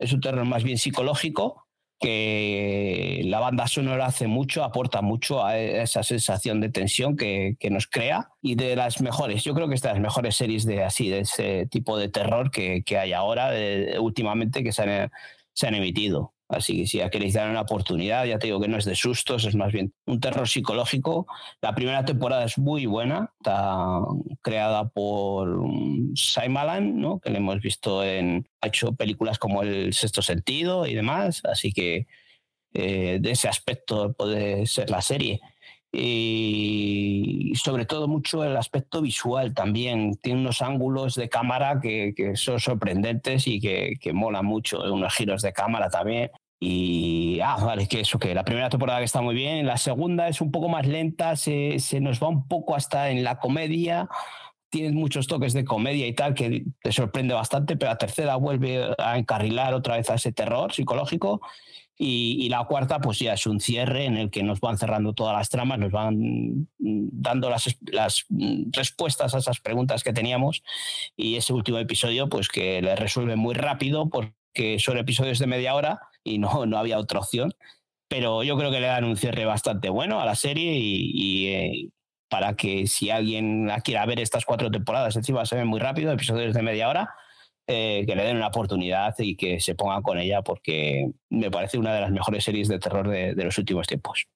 Es un terror más bien psicológico que la banda sonora hace mucho, aporta mucho a esa sensación de tensión que, nos crea y de las mejores, yo creo que es de las mejores series de así, de ese tipo de terror que, hay ahora, últimamente, que se han, se han emitido. Así que si queréis dar una oportunidad, ya te digo que no es de sustos, es más bien un terror psicológico. La primera temporada es muy buena, está creada por Shyamalan, ¿no? que le hemos visto en, ha hecho películas como El Sexto Sentido y demás, así que eh, de ese aspecto puede ser la serie. Y sobre todo mucho el aspecto visual también. Tiene unos ángulos de cámara que, son sorprendentes y que, que mola mucho, unos giros de cámara también. Y, ah, vale, que eso, que la primera temporada que está muy bien, la segunda es un poco más lenta, se, se nos va un poco hasta en la comedia, tiene muchos toques de comedia y tal que te sorprende bastante, pero la tercera vuelve a encarrilar otra vez a ese terror psicológico y, la cuarta, pues ya es un cierre en el que nos van cerrando todas las tramas, nos van dando las, las respuestas a esas preguntas que teníamos. Y ese último episodio, pues que le resuelve muy rápido, porque son episodios de media hora y no, no había otra opción. Pero yo creo que le dan un cierre bastante bueno a la serie y, eh, para que si alguien quiera ver estas cuatro temporadas, encima se ven muy rápido, episodios de media hora, eh, que le den una oportunidad y que se pongan con ella porque me parece una de las mejores series de terror de, los últimos tiempos.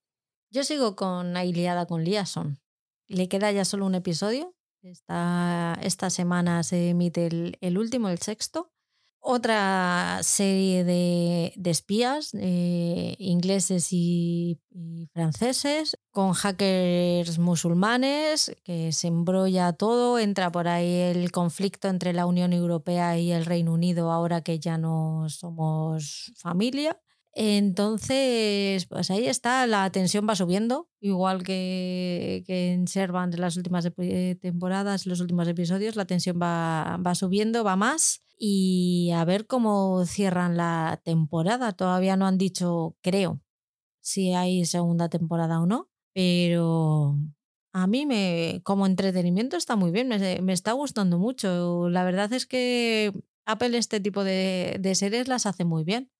Yo sigo con Ailiada con Liason. Le queda ya solo un episodio. Esta, esta semana se emite el, último, el sexto. Otra serie de, espías eh, ingleses y, franceses con hackers musulmanes que se embrolla todo, entra por ahí el conflicto entre la Unión Europea y el Reino Unido ahora que ya no somos familia. Entonces, pues ahí está, la tensión va subiendo, igual que, en Servant en las últimas temporadas, los últimos episodios, la tensión va, va subiendo, va más y a ver cómo cierran la temporada. Todavía no han dicho, creo, si hay segunda temporada o no, pero a mí me, como entretenimiento está muy bien, me, está gustando mucho. La verdad es que Apple este tipo de, de series las hace muy bien.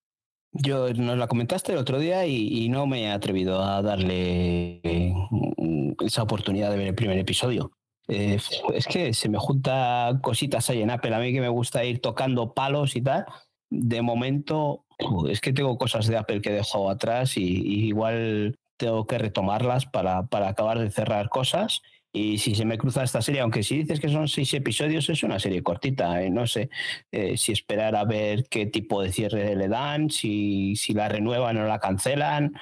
Yo nos la comentaste el otro día y, no me he atrevido a darle mm, esa oportunidad de ver el primer episodio. Eh, es que se me juntan cositas ahí en Apple. A mí que me gusta ir tocando palos y tal. De momento, es que tengo cosas de Apple que he dejado atrás y, igual tengo que retomarlas para, para, acabar de cerrar cosas. Y si se me cruza esta serie, aunque si dices que son seis episodios, es una serie cortita. ¿eh? No sé eh, si esperar a ver qué tipo de cierre le dan, si, si la renuevan o la cancelan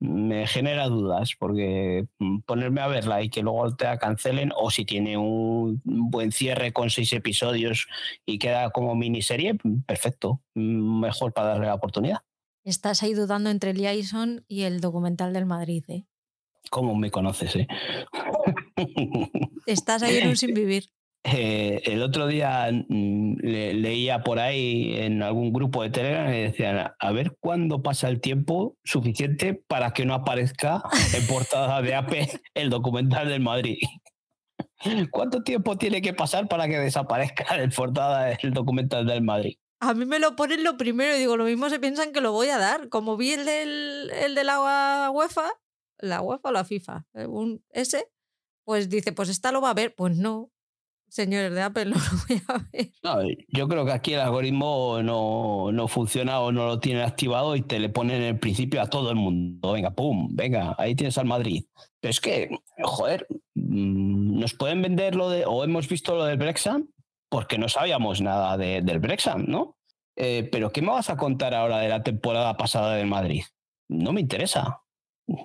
me genera dudas porque mm, ponerme a verla y que luego te la cancelen o si tiene un buen cierre con seis episodios y queda como miniserie, perfecto, mejor para darle la oportunidad. Estás ahí dudando entre Liaison y el documental del Madrid, ¿eh? ¿Cómo me conoces, eh? Estás ahí en un sin vivir. Eh, el otro día mm, leía por ahí en algún grupo de Telegram y decían, a ver cuándo pasa el tiempo suficiente para que no aparezca en portada de AP el documental del Madrid. ¿Cuánto tiempo tiene que pasar para que desaparezca en portada del documental del Madrid? A mí me lo ponen lo primero y digo, lo mismo se piensan que lo voy a dar. Como vi el del, el de la UEFA, la UEFA o la FIFA, un, ese, pues dice, pues esta lo va a ver. Pues no, señores de Apple, no lo voy a ver. yo creo que aquí el algoritmo no, no, funciona o no lo tiene activado y te le ponen en el principio a todo el mundo. Venga, pum, venga, ahí tienes al Madrid. Pero es que, joder, mm, nos pueden vender lo de, o hemos visto lo del Brexit, porque no sabíamos nada del Brexit, ¿no? Eh, pero ¿qué me vas a contar ahora de la temporada pasada del Madrid? No me interesa.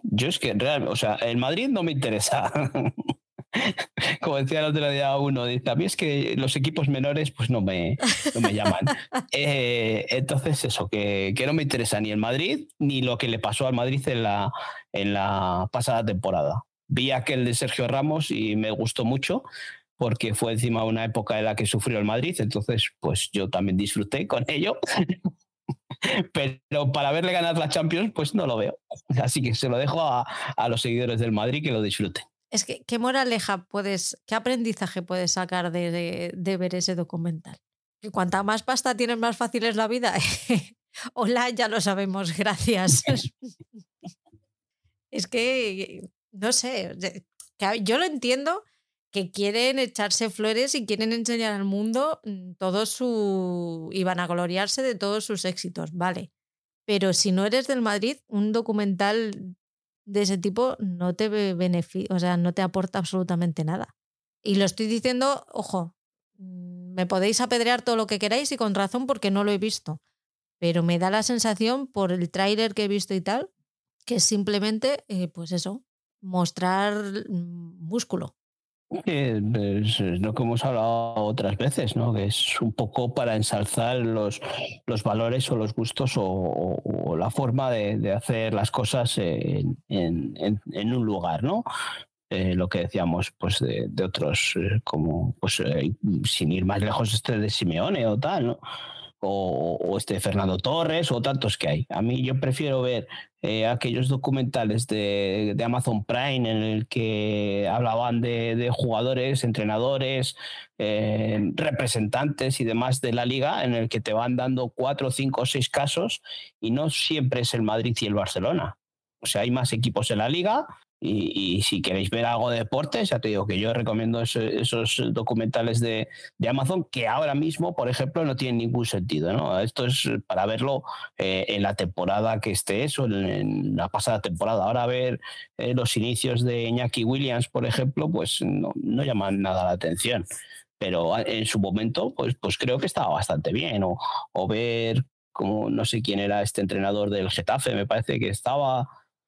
Yo es que, realmente, o sea, el Madrid no me interesa. como decía el otro día uno, dice, a mí es que los equipos menores pues no me, me llaman. Eh, entonces eso, que, que, no me interesa ni el Madrid ni lo que le pasó al Madrid en la, en la pasada temporada. Vi aquel de Sergio Ramos y me gustó mucho porque fue encima una época en la que sufrió el Madrid, entonces pues yo también disfruté con ello. Pero para verle ganar la Champions, pues no lo veo. Así que se lo dejo a, a los seguidores del Madrid que lo disfruten. Es que, ¿qué moraleja puedes, qué aprendizaje puedes sacar de, ver ese documental? Que cuanta más pasta tienes, más fácil es la vida. Hola, ya lo sabemos, gracias. es que, no sé, yo lo entiendo que quieren echarse flores y quieren enseñar al mundo mm, todo su. y van a gloriarse de todos sus éxitos, vale. Pero si no eres del Madrid, un documental de ese tipo no te beneficia, o sea, no te aporta absolutamente nada. Y lo estoy diciendo, ojo, mm, me podéis apedrear todo lo que queráis y con razón porque no lo he visto. Pero me da la sensación, por el tráiler que he visto y tal, que es simplemente, eh, pues eso, mostrar mm, músculo. Es lo que hemos hablado otras veces, ¿no? Que es un poco para ensalzar los, los valores o los gustos o, la forma de, hacer las cosas en, un lugar, ¿no? Eh, lo que decíamos, pues de, otros, eh, como, pues eh, sin ir más lejos, este de Simeone o tal, ¿no? O, este Fernando Torres o tantos que hay. A mí yo prefiero ver eh, aquellos documentales de, Amazon Prime en el que hablaban de, jugadores, entrenadores, eh, representantes y demás de la liga, en el que te van dando cuatro, cinco o seis casos y no siempre es el Madrid y el Barcelona. O sea, hay más equipos en la liga y, si queréis ver algo de deportes, ya te digo que yo recomiendo esos, documentales de, Amazon que ahora mismo, por ejemplo, no tienen ningún sentido. ¿no? Esto es para verlo eh, en la temporada que esté eso, en, la pasada temporada. Ahora ver eh, los inicios de Iñaki Williams, por ejemplo, pues no, llaman nada la atención. pero en su momento, pues, pues creo que estaba bastante bien. O, o ver como no sé quién era este entrenador del Getafe, me parece que estaba,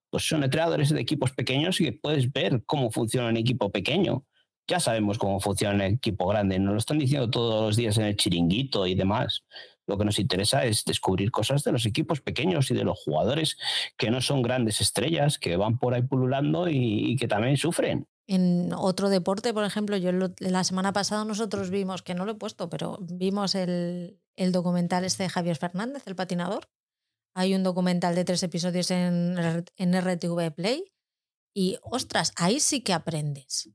pues son entrenadores de equipos pequeños y que puedes ver cómo funciona un equipo pequeño. Ya sabemos cómo funciona un equipo grande, nos lo están diciendo todos los días en el chiringuito y demás. Lo que nos interesa es descubrir cosas de los equipos pequeños y de los jugadores que no son grandes estrellas, que van por ahí pululando y, que también sufren. En otro deporte, por ejemplo, yo la semana pasada nosotros vimos, que no lo he puesto, pero vimos el, el documental este de Javier Fernández, el patinador. Hay un documental de tres episodios en, en RTV Play. Y ostras, ahí sí que aprendes.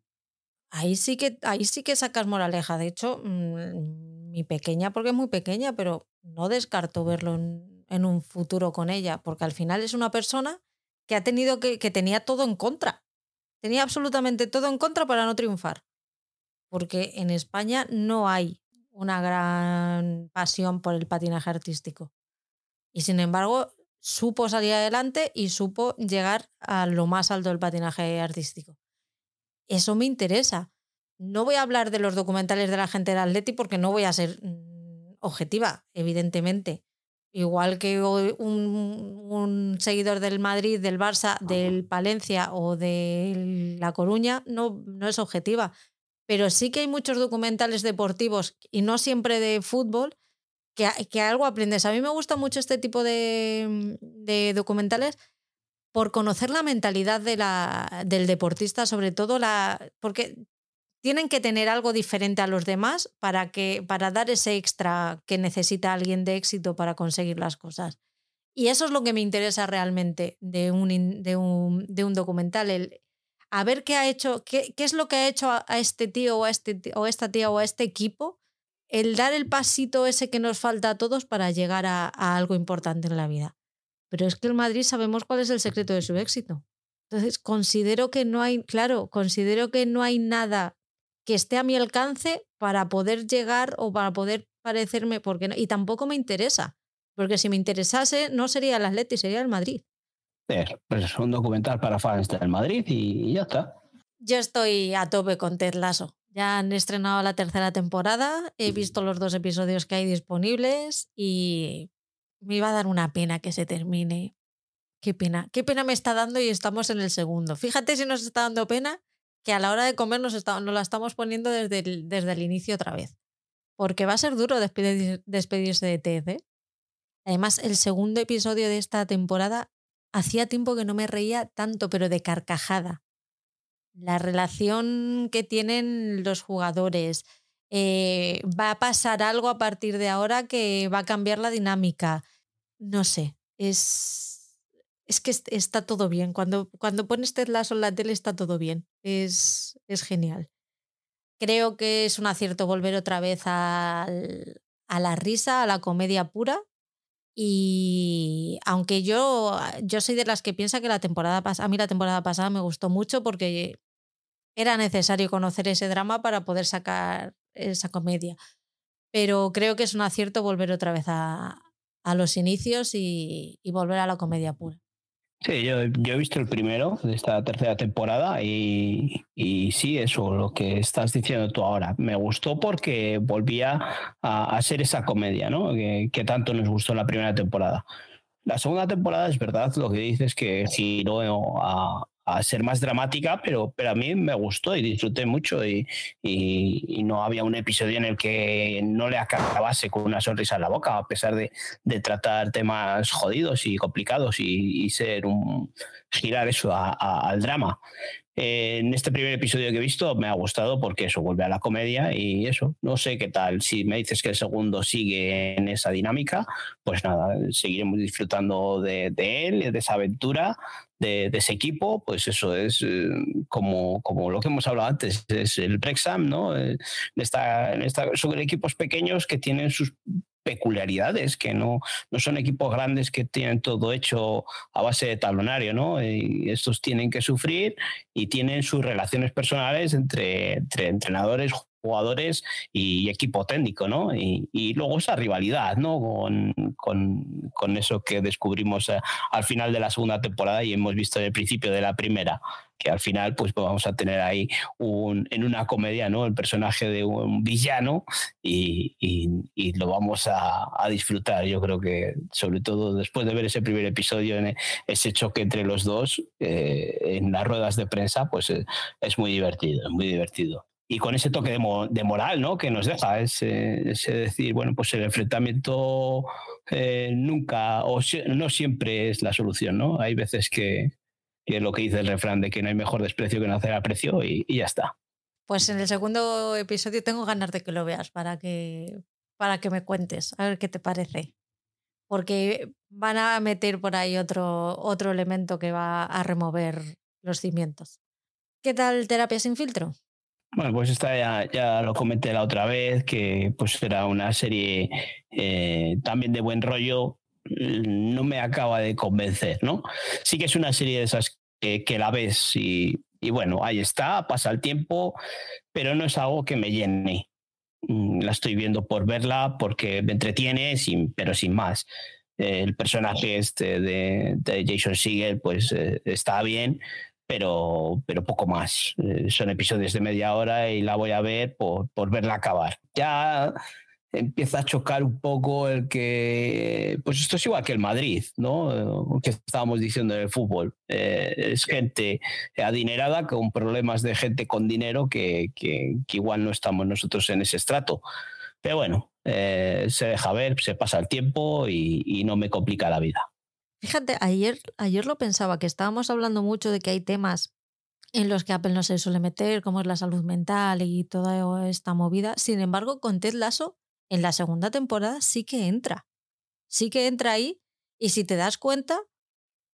Ahí sí que, ahí sí que sacas moraleja. De hecho, mm, mi pequeña, porque es muy pequeña, pero no descarto verlo en, un futuro con ella, porque al final es una persona que ha tenido que, que tenía todo en contra. Tenía absolutamente todo en contra para no triunfar. Porque en España no hay una gran pasión por el patinaje artístico. Y sin embargo, supo salir adelante y supo llegar a lo más alto del patinaje artístico. Eso me interesa. No voy a hablar de los documentales de la gente del Atleti porque no voy a ser mm, objetiva, evidentemente. Igual que un, un, seguidor del Madrid, del Barça, del Palencia o de La Coruña no, no es objetiva pero sí que hay muchos documentales deportivos y no siempre de fútbol que, algo aprendes. A mí me gusta mucho este tipo de, de documentales por conocer la mentalidad de la, del deportista, sobre todo la, porque tienen que tener algo diferente a los demás para, que, para dar ese extra que necesita alguien de éxito para conseguir las cosas. Y eso es lo que me interesa realmente de un, de un, de un documental, el, a ver qué ha hecho, qué, qué es lo que ha hecho a, este tío o a, este, o esta tía o a este equipo, el dar el pasito ese que nos falta a todos para llegar a, algo importante en la vida. Pero es que el Madrid sabemos cuál es el secreto de su éxito. Entonces, considero que no hay, claro, considero que no hay nada que esté a mi alcance para poder llegar o para poder parecerme, porque y tampoco me interesa, porque si me interesase no sería el Atleti, sería el Madrid pues un documental para fans del Madrid y, ya está. Yo estoy a tope con Ted Lasso. Ya han estrenado la tercera temporada, he visto los dos episodios que hay disponibles y me iba a dar una pena que se termine. Qué pena, qué pena me está dando y estamos en el segundo. Fíjate si nos está dando pena que a la hora de comer nos, la estamos poniendo desde el, desde el inicio otra vez. Porque va a ser duro despedirse de Ted. ¿eh? Además, el segundo episodio de esta temporada hacía tiempo que no me reía tanto, pero de carcajada. La relación que tienen los jugadores. Eh, va a pasar algo a partir de ahora que va a cambiar la dinámica. No sé, es, es que está todo bien. Cuando, cuando pones Ted Lasso en la tele está todo bien. Es, es genial. Creo que es un acierto volver otra vez a la risa, a la comedia pura y aunque yo, yo soy de las que piensa que la temporada pasada, a mí la temporada pasada me gustó mucho porque era necesario conocer ese drama para poder sacar esa comedia. Pero creo que es un acierto volver otra vez a, a los inicios y, y volver a la comedia pura. Sí, yo, yo, he visto el primero de esta tercera temporada y, y, sí, eso, lo que estás diciendo tú ahora. Me gustó porque volvía a, a ser esa comedia, ¿no? Que, que, tanto nos gustó en la primera temporada. La segunda temporada es verdad lo que dices que giró a, a ser más dramática, pero, pero a mí me gustó y disfruté mucho y, y, no había un episodio en el que no le acabase con una sonrisa en la boca, a pesar de, de tratar temas jodidos y complicados y, y ser un girar eso al drama. Eh, en este primer episodio que he visto me ha gustado porque eso vuelve a la comedia y eso, no sé qué tal. Si me dices que el segundo sigue en esa dinámica, pues nada, seguiremos disfrutando de, de él, de esa aventura de, ese equipo, pues eso es eh, como, como lo que hemos hablado antes, es el Brexham, ¿no? Eh, esta, esta, son equipos pequeños que tienen sus peculiaridades, que no, no son equipos grandes que tienen todo hecho a base de talonario, ¿no? Y estos tienen que sufrir y tienen sus relaciones personales entre, entre entrenadores, jugadores y equipo técnico, ¿no? Y, luego esa rivalidad, ¿no? Con, con, con eso que descubrimos eh, al final de la segunda temporada y hemos visto en el principio de la primera que al final pues vamos a tener ahí un, en una comedia ¿no? el personaje de un villano y, y, lo vamos a, a, disfrutar. Yo creo que sobre todo después de ver ese primer episodio, en ese choque entre los dos eh, en las ruedas de prensa, pues eh, es muy divertido, es muy divertido y con ese toque de, moral ¿no? que nos deja, ese, decir, bueno, pues el enfrentamiento eh, nunca o no siempre es la solución, ¿no? Hay veces que, que es lo que dice el refrán de que no hay mejor desprecio que no hacer aprecio y, y ya está. Pues en el segundo episodio tengo ganas de que lo veas para que, para que me cuentes, a ver qué te parece. Porque van a meter por ahí otro, otro elemento que va a remover los cimientos. ¿Qué tal terapia sin filtro? Bueno, pues esta ya, ya, lo comenté la otra vez, que pues era una serie eh, también de buen rollo, no me acaba de convencer, ¿no? Sí que es una serie de esas que, la ves y, bueno, ahí está, pasa el tiempo, pero no es algo que me llene. Mm, la estoy viendo por verla, porque me entretiene, sin, pero sin más. El personaje este de, Jason Segel, pues eh, está bien, pero, pero poco más. Eh, son episodios de media hora y la voy a ver por, por verla acabar. Ya empieza a chocar un poco el que, pues esto es igual que el Madrid, ¿no? Que estábamos diciendo en el fútbol. Eh, es gente adinerada con problemas de gente con dinero que, que, igual no estamos nosotros en ese estrato. Pero bueno, eh, se deja ver, se pasa el tiempo y, y, no me complica la vida. Fíjate, ayer, ayer lo pensaba, que estábamos hablando mucho de que hay temas en los que Apple no se suele meter, como es la salud mental y toda esta movida. Sin embargo, con Ted Lasso en la segunda temporada sí que entra. Sí que entra ahí y si te das cuenta,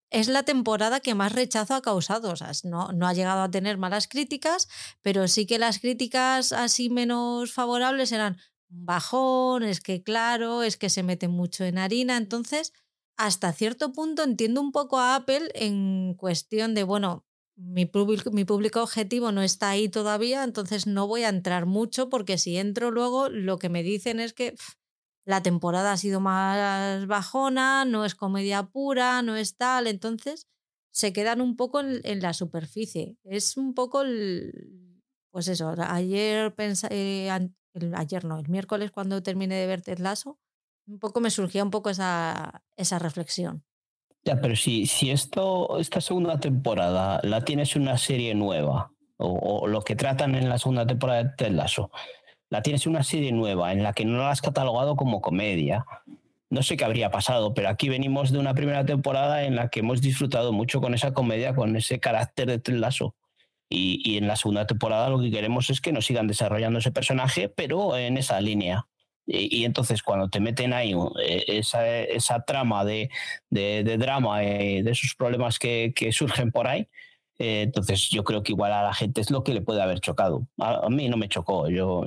es la temporada que más rechazo ha causado. O sea, no, no ha llegado a tener malas críticas, pero sí que las críticas así menos favorables eran bajón, es que claro, es que se mete mucho en harina. Entonces, hasta cierto punto entiendo un poco a Apple en cuestión de, bueno, mi público, objetivo no está ahí todavía, entonces no voy a entrar mucho porque si entro luego lo que me dicen es que la temporada ha sido más bajona, no es comedia pura, no es tal, entonces se quedan un poco en, la superficie. Es un poco el, pues eso, ayer pensé, eh, ayer no, el miércoles cuando terminé de ver Ted Lasso, un poco me surgía un poco esa, esa reflexión. Ya, pero si, si esto, esta segunda temporada la tienes una serie nueva, o, lo que tratan en la segunda temporada de Ted Lasso, la tienes una serie nueva en la que no la has catalogado como comedia, no sé qué habría pasado, pero aquí venimos de una primera temporada en la que hemos disfrutado mucho con esa comedia, con ese carácter de Ted Lasso. Y, y en la segunda temporada lo que queremos es que nos sigan desarrollando ese personaje, pero en esa línea. Y, entonces cuando te meten ahí eh, esa, esa trama de, de, drama, de esos problemas que, que surgen por ahí, eh, entonces yo creo que igual a la gente es lo que le puede haber chocado. A, a mí no me chocó, yo,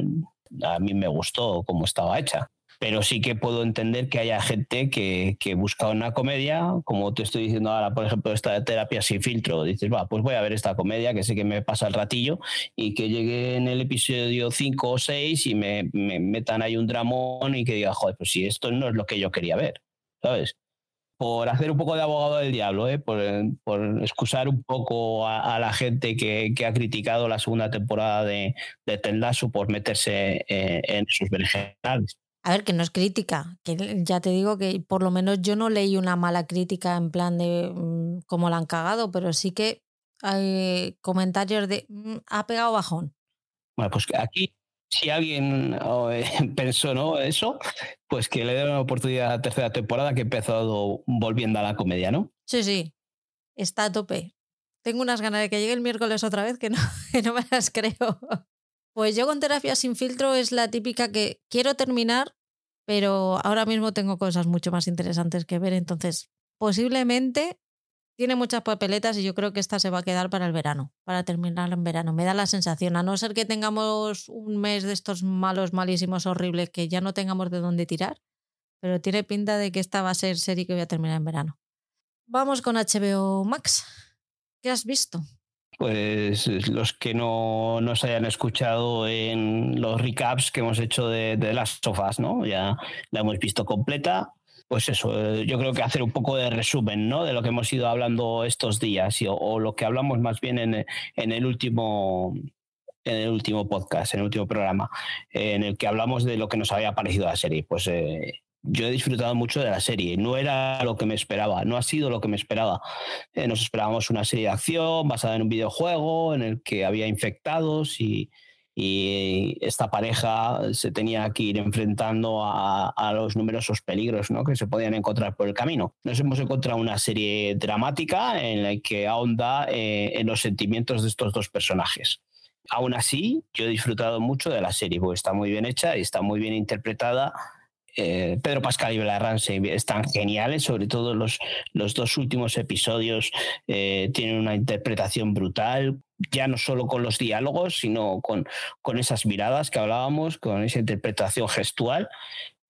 a mí me gustó cómo estaba hecha pero sí que puedo entender que haya gente que, que, busca una comedia, como te estoy diciendo ahora, por ejemplo, esta terapia sin filtro. Dices, va, pues voy a ver esta comedia que sé que me pasa el ratillo y que llegue en el episodio 5 o 6 y me, me, metan ahí un dramón y que diga, joder, pues si esto no es lo que yo quería ver, ¿sabes? por hacer un poco de abogado del diablo, ¿eh? por, por, excusar un poco a, la gente que, que, ha criticado la segunda temporada de, de por meterse eh, en sus berenjenales. A ver, que no es crítica, que ya te digo que por lo menos yo no leí una mala crítica en plan de mm, cómo la han cagado, pero sí que hay comentarios de mm, ha pegado bajón. Bueno, pues aquí si alguien eh, pensó ¿no? eso, pues que le dé una oportunidad a la tercera temporada que ha empezado volviendo a la comedia, ¿no? Sí, sí, está a tope. Tengo unas ganas de que llegue el miércoles otra vez que no, que no me las creo. Pues yo con terapia sin filtro es la típica que quiero terminar, pero ahora mismo tengo cosas mucho más interesantes que ver, entonces posiblemente tiene muchas papeletas y yo creo que esta se va a quedar para el verano, para terminar en verano. Me da la sensación, a no ser que tengamos un mes de estos malos, malísimos, horribles, que ya no tengamos de dónde tirar, pero tiene pinta de que esta va a ser serie que voy a terminar en verano. Vamos con HBO Max. ¿Qué has visto? Pues los que no nos hayan escuchado en los recaps que hemos hecho de, las sofás, ¿no? Ya la hemos visto completa. Pues eso, eh, yo creo que hacer un poco de resumen, ¿no? De lo que hemos ido hablando estos días o, lo que hablamos más bien en, en el último en el último podcast, en el último programa, en el que hablamos de lo que nos había parecido la serie. Pues eh, yo he disfrutado mucho de la serie. No era lo que me esperaba, no ha sido lo que me esperaba. Eh, nos esperábamos una serie de acción basada en un videojuego en el que había infectados y, esta pareja se tenía que ir enfrentando a, los numerosos peligros ¿no? que se podían encontrar por el camino. Nos hemos encontrado una serie dramática en la que ahonda eh, en los sentimientos de estos dos personajes aún así, yo he disfrutado mucho de la serie, porque está muy bien hecha y está muy bien interpretada. Eh, Pedro Pascal y Bella Ramsey están geniales, sobre todo los, los dos últimos episodios eh, tienen una interpretación brutal, ya no solo con los diálogos, sino con, con esas miradas que hablábamos, con esa interpretación gestual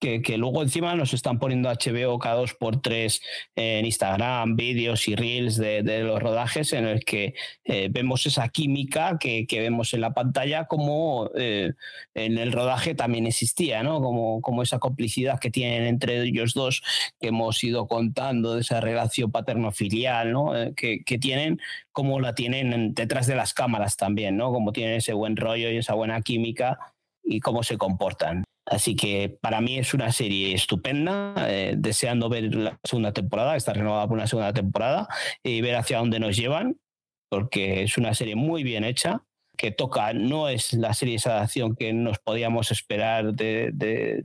que, luego encima nos están poniendo HBO cada dos por tres en Instagram, vídeos y reels de, los rodajes en el que eh, vemos esa química que, vemos en la pantalla como eh, en el rodaje también existía, ¿no? Como, como esa complicidad que tienen entre ellos dos que hemos ido contando de esa relación paterno-filial, ¿no? Eh, que, que tienen como la tienen detrás de las cámaras también, ¿no? Como tienen ese buen rollo y esa buena química y cómo se comportan. Así que para mí es una serie estupenda, eh, deseando ver la segunda temporada, está renovada por una segunda temporada y ver hacia dónde nos llevan, porque es una serie muy bien hecha, que toca, no es la serie de acción que nos podíamos esperar de,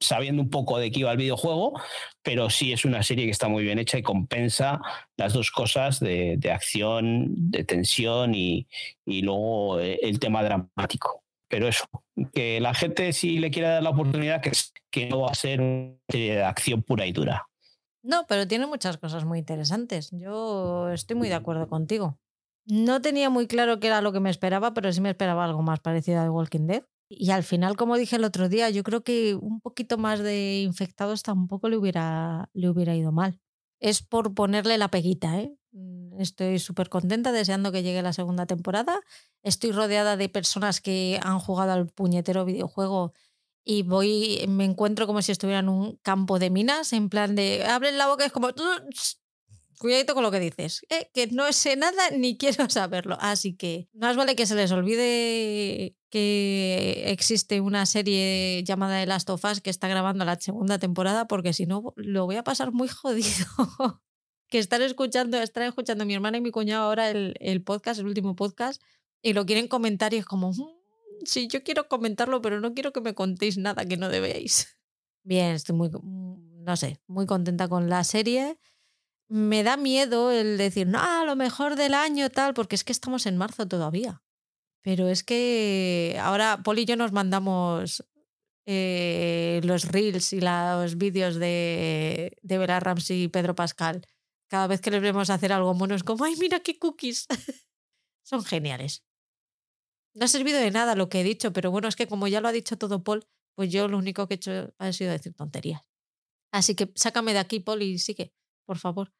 sabiendo un poco de qué iba el videojuego, pero sí es una serie que está muy bien hecha y compensa las dos cosas de, acción, de tensión y, y luego eh, el tema dramático pero eso, que la gente si le quiere dar la oportunidad, que, que no va a ser una acción pura y dura. No, pero tiene muchas cosas muy interesantes. Yo estoy muy de acuerdo contigo. No tenía muy claro qué era lo que me esperaba, pero sí me esperaba algo más parecido a Walking Dead. Y al final, como dije el otro día, yo creo que un poquito más de infectados tampoco le hubiera, le hubiera ido mal. Es por ponerle la peguita, ¿eh? Mm, estoy súper contenta, deseando que llegue la segunda temporada. Estoy rodeada de personas que han jugado al puñetero videojuego y voy, me encuentro como si estuviera en un campo de minas, en plan de abren la boca, es como cuidadito con lo que dices, ¿eh? que no sé nada ni quiero saberlo. Así que más vale que se les olvide que existe una serie llamada The Last of Us que está grabando la segunda temporada, porque si no lo voy a pasar muy jodido que están escuchando, están escuchando mi hermana y mi cuñado ahora el, el podcast, el último podcast, y lo quieren comentar y es como, mm, sí, yo quiero comentarlo, pero no quiero que me contéis nada que no debéis. Bien, estoy muy, mm, no sé, muy contenta con la serie. Me da miedo el decir, no, lo mejor del año, tal, porque es que estamos en marzo todavía. Pero es que ahora Poli y yo nos mandamos eh, los reels y los vídeos de, de Bella Ramsey y Pedro Pascal cada vez que les vemos hacer algo mono es como, ay, mira qué cookies. Son geniales. No ha servido de nada lo que he dicho, pero bueno, es que como ya lo ha dicho todo Paul, pues yo lo único que he hecho ha sido decir tonterías. Así que sácame de aquí, Paul, y sigue, por favor.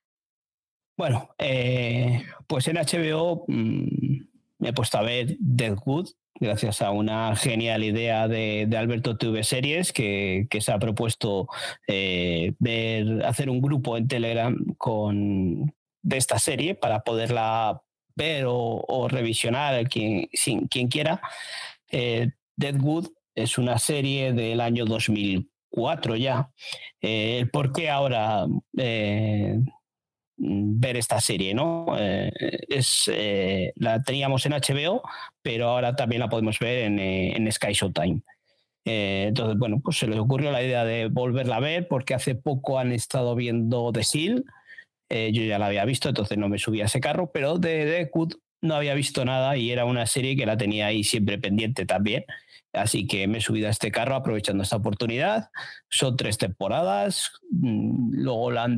Bueno, eh, pues en HBO mm, me he puesto a ver Deadwood, gracias a una genial idea de, Alberto TV Series que, se ha propuesto eh, ver, hacer un grupo en Telegram con, de esta serie para poderla ver o, revisionar quien, quien quiera. Eh, Deadwood es una serie del año 2004 ya. Eh, ¿Por qué ahora Mm, ver esta serie, ¿no? Eh, es, eh, la teníamos en HBO, pero ahora también la podemos ver en, eh, en Sky Showtime. entonces, bueno, pues se les ocurrió la idea de volverla a ver porque hace poco han estado viendo The Seal. yo ya la había visto, entonces no me subí a ese carro, pero de The Good no había visto nada y era una serie que la tenía ahí siempre pendiente también. Así que me he subido a este carro aprovechando esta oportunidad. Son tres temporadas, mm, luego la,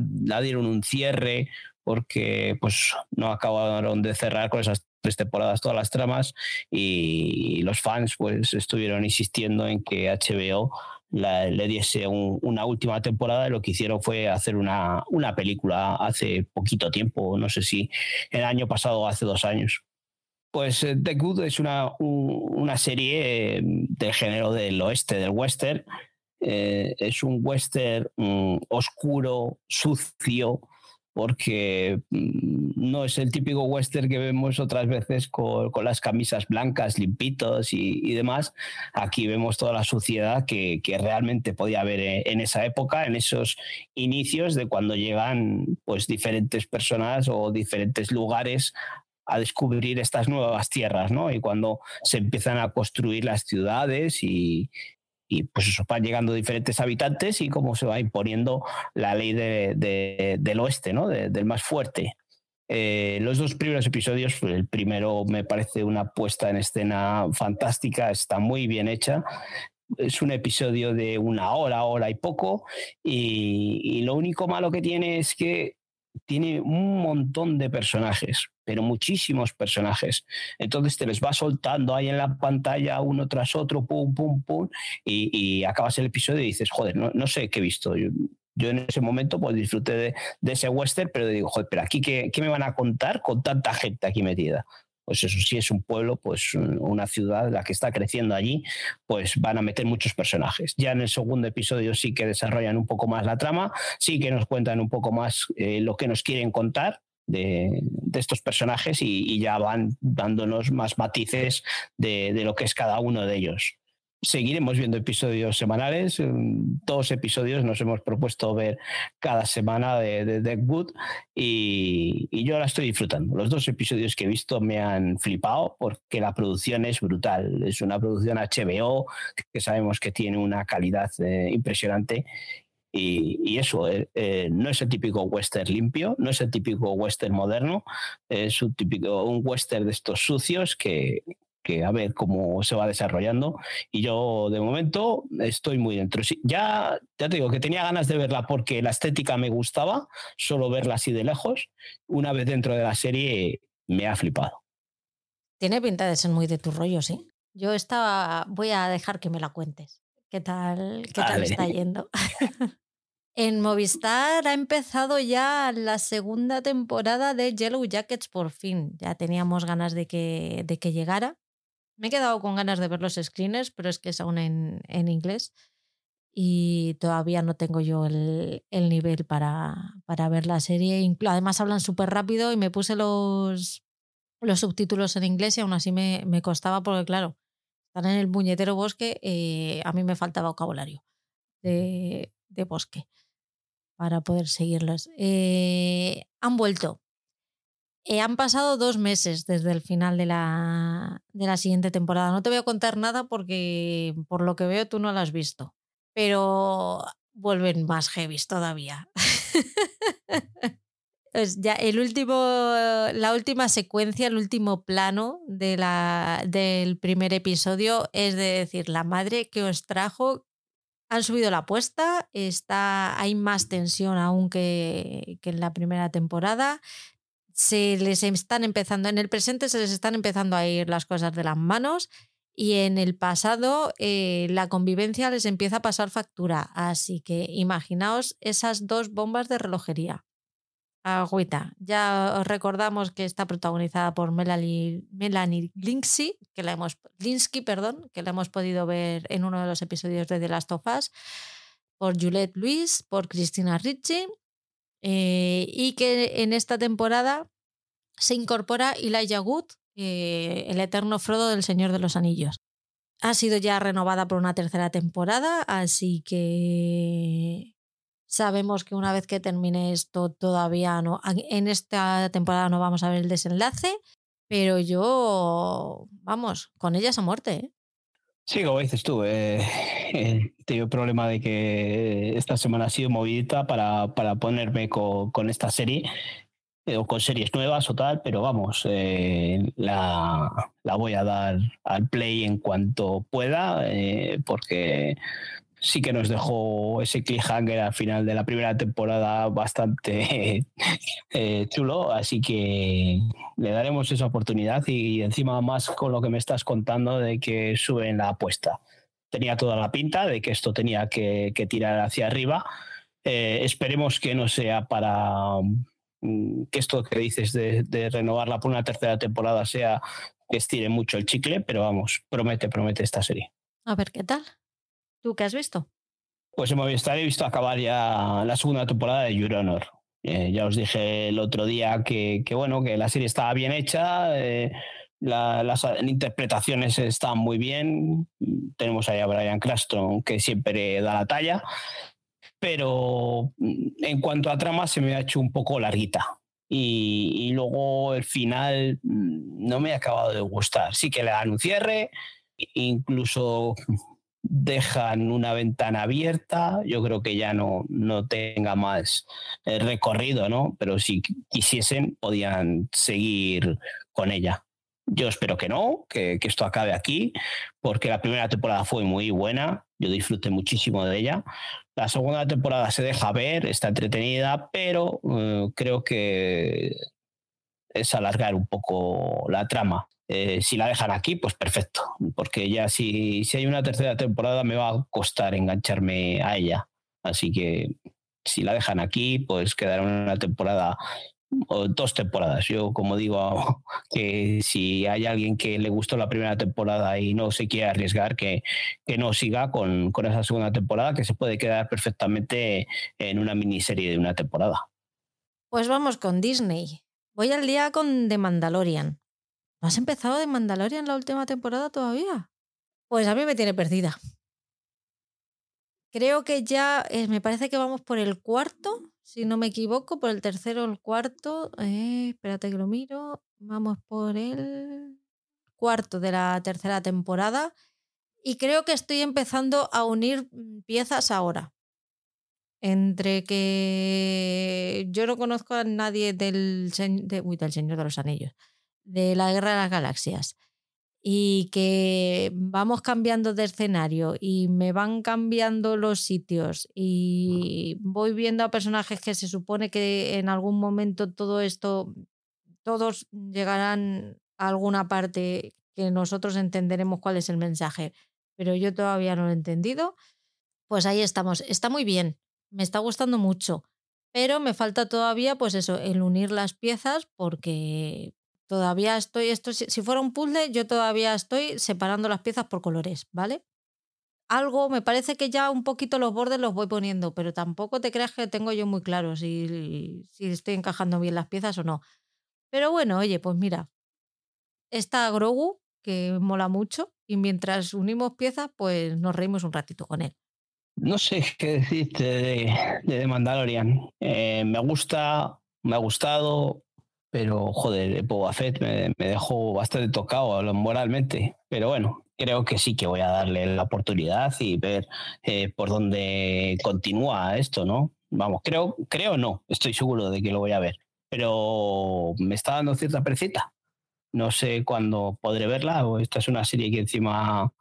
dieron un cierre porque pues no acabaron de cerrar con esas tres temporadas todas las tramas y los fans pues estuvieron insistiendo en que HBO le diese una última temporada y lo que hicieron fue hacer una, una película hace poquito tiempo, no sé si el año pasado o hace dos años. Pues eh, The Good es una, una serie del género del oeste, del western. es un western mm, oscuro, sucio, porque mm, no es el típico western que vemos otras veces con, las camisas blancas, limpitos y, demás. Aquí vemos toda la suciedad que, realmente podía haber eh, en esa época, en esos inicios de cuando llegan pues diferentes personas o diferentes lugares a descubrir estas nuevas tierras, ¿no? Y cuando se empiezan a construir las ciudades y, y pues eso, van llegando diferentes habitantes y cómo se va imponiendo la ley del oeste, ¿no? del más fuerte. Eh, los dos primeros episodios, el primero me parece una puesta en escena fantástica, está muy bien hecha. Es un episodio de una hora, hora y poco, y lo único malo que tiene es que tiene un montón de personajes, pero muchísimos personajes. Entonces te les va soltando ahí en la pantalla uno tras otro, pum, pum, pum, y, acabas el episodio y dices, joder, no, sé qué he visto. Yo, en ese momento pues disfruté de, ese western, pero digo, joder, pero aquí qué, qué me van a contar con tanta gente aquí metida pues eso sí es un pueblo, pues una ciudad, la que está creciendo allí, pues van a meter muchos personajes. Ya en el segundo episodio sí que desarrollan un poco más la trama, sí que nos cuentan un poco más eh, lo que nos quieren contar. De, estos personajes y, ya van dándonos más matices de, de lo que es cada uno de ellos seguiremos viendo episodios semanales. Dos episodios nos hemos propuesto ver cada semana de, The Good y, yo la estoy disfrutando. Los dos episodios que he visto me han flipado porque la producción es brutal. Es una producción HBO que sabemos que tiene una calidad eh, impresionante. Y, eso, eh, eh, no es el típico western limpio, no es el típico western moderno, es un típico un western de estos sucios que, que a ver cómo se va desarrollando. Y yo, de momento, estoy muy dentro. ya, ya te digo que tenía ganas de verla porque la estética me gustaba, solo verla así de lejos. Una vez dentro de la serie, me ha flipado. Tiene pinta de ser muy de tu rollo, sí. Yo estaba, voy a dejar que me la cuentes. ¿Qué tal, qué tal está yendo? en Movistar ha empezado ya la segunda temporada de Yellow Jackets por fin. Ya teníamos ganas de que, de que llegara. Me he quedado con ganas de ver los screeners, pero es que es aún en, en inglés y todavía no tengo yo el, el nivel para, para, ver la serie. Además hablan súper rápido y me puse los, los subtítulos en inglés y aún así me, me costaba porque, claro, están en el puñetero bosque, eh, a mí me falta vocabulario de, de bosque para poder seguirlos. Eh, han vuelto. Eh, han pasado dos meses desde el final de la, de la siguiente temporada. No te voy a contar nada porque por lo que veo tú no la has visto, pero vuelven más heavy todavía. pues ya el último, la última secuencia, el último plano de la, del primer episodio es de decir, la madre que os trajo, han subido la apuesta, está, hay más tensión aún que, en la primera temporada se les están empezando, en el presente se les están empezando a ir las cosas de las manos y en el pasado eh, la convivencia les empieza a pasar factura. Así que imaginaos esas dos bombas de relojería. Agüita. Ya os recordamos que está protagonizada por Melanie, Melanie Linsky, que la hemos, Linsky, perdón, que la hemos podido ver en uno de los episodios de The Last of Us, por Juliette Luis, por Cristina Ricci eh, y que en esta temporada se incorpora Elijah Wood, eh, el eterno Frodo del Señor de los Anillos. Ha sido ya renovada por una tercera temporada, así que sabemos que una vez que termine esto todavía no, en esta temporada no vamos a ver el desenlace, pero yo, vamos, con ellas a muerte. ¿eh? Sí, como dices tú, eh, eh, el problema de que esta semana ha sido movidita para, para ponerme con, esta serie eh, o con series nuevas o tal, pero vamos, eh, la, la, voy a dar al play en cuanto pueda, porque sí que nos dejó ese cliffhanger al final de la primera temporada bastante eh, chulo, así que le daremos esa oportunidad y, encima más con lo que me estás contando de que suben la apuesta. Tenía toda la pinta de que esto tenía que, tirar hacia arriba. Eh, esperemos que no sea para mm, que esto que dices de, de renovarla por una tercera temporada sea que estire mucho el chicle, pero vamos, promete, promete esta serie. A ver qué tal. ¿Tú qué has visto? Pues en Movistar he visto acabar ya la segunda temporada de Your Honor. Eh, ya os dije el otro día que, bueno, que la serie estaba bien hecha, eh, las interpretaciones están muy bien. Tenemos ahí a Brian Cranston que siempre da la talla, pero mm, en cuanto a trama se me ha hecho un poco larguita. Y, y luego el final mm, no me ha acabado de gustar. Sí que le dan un cierre, incluso dejan una ventana abierta, yo creo que ya no, no tenga más eh, recorrido, ¿no? Pero si quisiesen, podían seguir con ella. Yo espero que no, que, esto acabe aquí, porque la primera temporada fue muy buena, yo disfruté muchísimo de ella. La segunda temporada se deja ver, está entretenida, pero eh, creo que es alargar un poco la trama. Eh, si la dejan aquí, pues perfecto, porque ya si, si hay una tercera temporada me va a costar engancharme a ella. Así que si la dejan aquí, pues quedará una temporada o dos temporadas. Yo, como digo, que si hay alguien que le gustó la primera temporada y no se quiere arriesgar, que, que no siga con, con esa segunda temporada, que se puede quedar perfectamente en una miniserie de una temporada. Pues vamos con Disney. Voy al día con The Mandalorian. ¿No has empezado de Mandalorian la última temporada todavía? Pues a mí me tiene perdida. Creo que ya, eh, me parece que vamos por el cuarto, si no me equivoco, por el tercero o el cuarto. Eh, espérate que lo miro. Vamos por el cuarto de la tercera temporada. Y creo que estoy empezando a unir mm, piezas ahora. Entre que yo no conozco a nadie del, del Señor de los Anillos de la Guerra de las Galaxias y que vamos cambiando de escenario y me van cambiando los sitios y voy viendo a personajes que se supone que en algún momento todo esto, todos llegarán a alguna parte que nosotros entenderemos cuál es el mensaje, pero yo todavía no lo he entendido, pues ahí estamos. Está muy bien, me está gustando mucho, pero me falta todavía, pues eso, el unir las piezas porque Todavía estoy, esto, si fuera un puzzle, yo todavía estoy separando las piezas por colores, ¿vale? Algo, me parece que ya un poquito los bordes los voy poniendo, pero tampoco te creas que tengo yo muy claro si, si estoy encajando bien las piezas o no. Pero bueno, oye, pues mira, está Grogu, que mola mucho, y mientras unimos piezas, pues nos reímos un ratito con él. No sé qué decirte de, de Mandalorian. Eh, me gusta, me ha gustado, pero joder, Boba Fett me, dejó bastante tocado moralmente. Pero bueno, creo que sí que voy a darle la oportunidad y ver eh, por dónde continúa esto, ¿no? Vamos, creo, creo no, estoy seguro de que lo voy a ver. Pero me está dando cierta percita. No sé cuándo podré verla. Esta es una serie que encima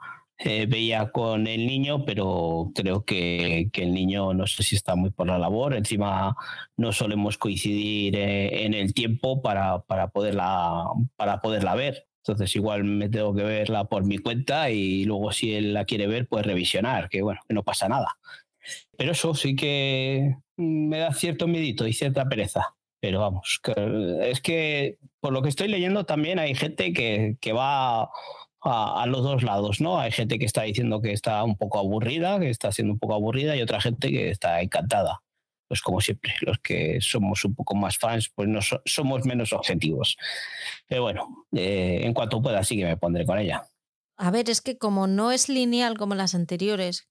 eh, veía con el niño, pero creo que, el niño no sé si está muy por la labor. Encima no solemos coincidir eh, en el tiempo para, para, poderla, para poderla ver. Entonces igual me tengo que verla por mi cuenta y luego si él la quiere ver, pues revisionar, que bueno, que no pasa nada. Pero eso sí que me da cierto medito y cierta pereza. Pero vamos, es que por lo que estoy leyendo también hay gente que, que va a, los dos lados, ¿no? Hay gente que está diciendo que está un poco aburrida, que está siendo un poco aburrida, y otra gente que está encantada. Pues como siempre, los que somos un poco más fans, pues no somos menos objetivos. Pero bueno, eh, en cuanto pueda, sí que me pondré con ella. A ver, es que como no es lineal como las anteriores,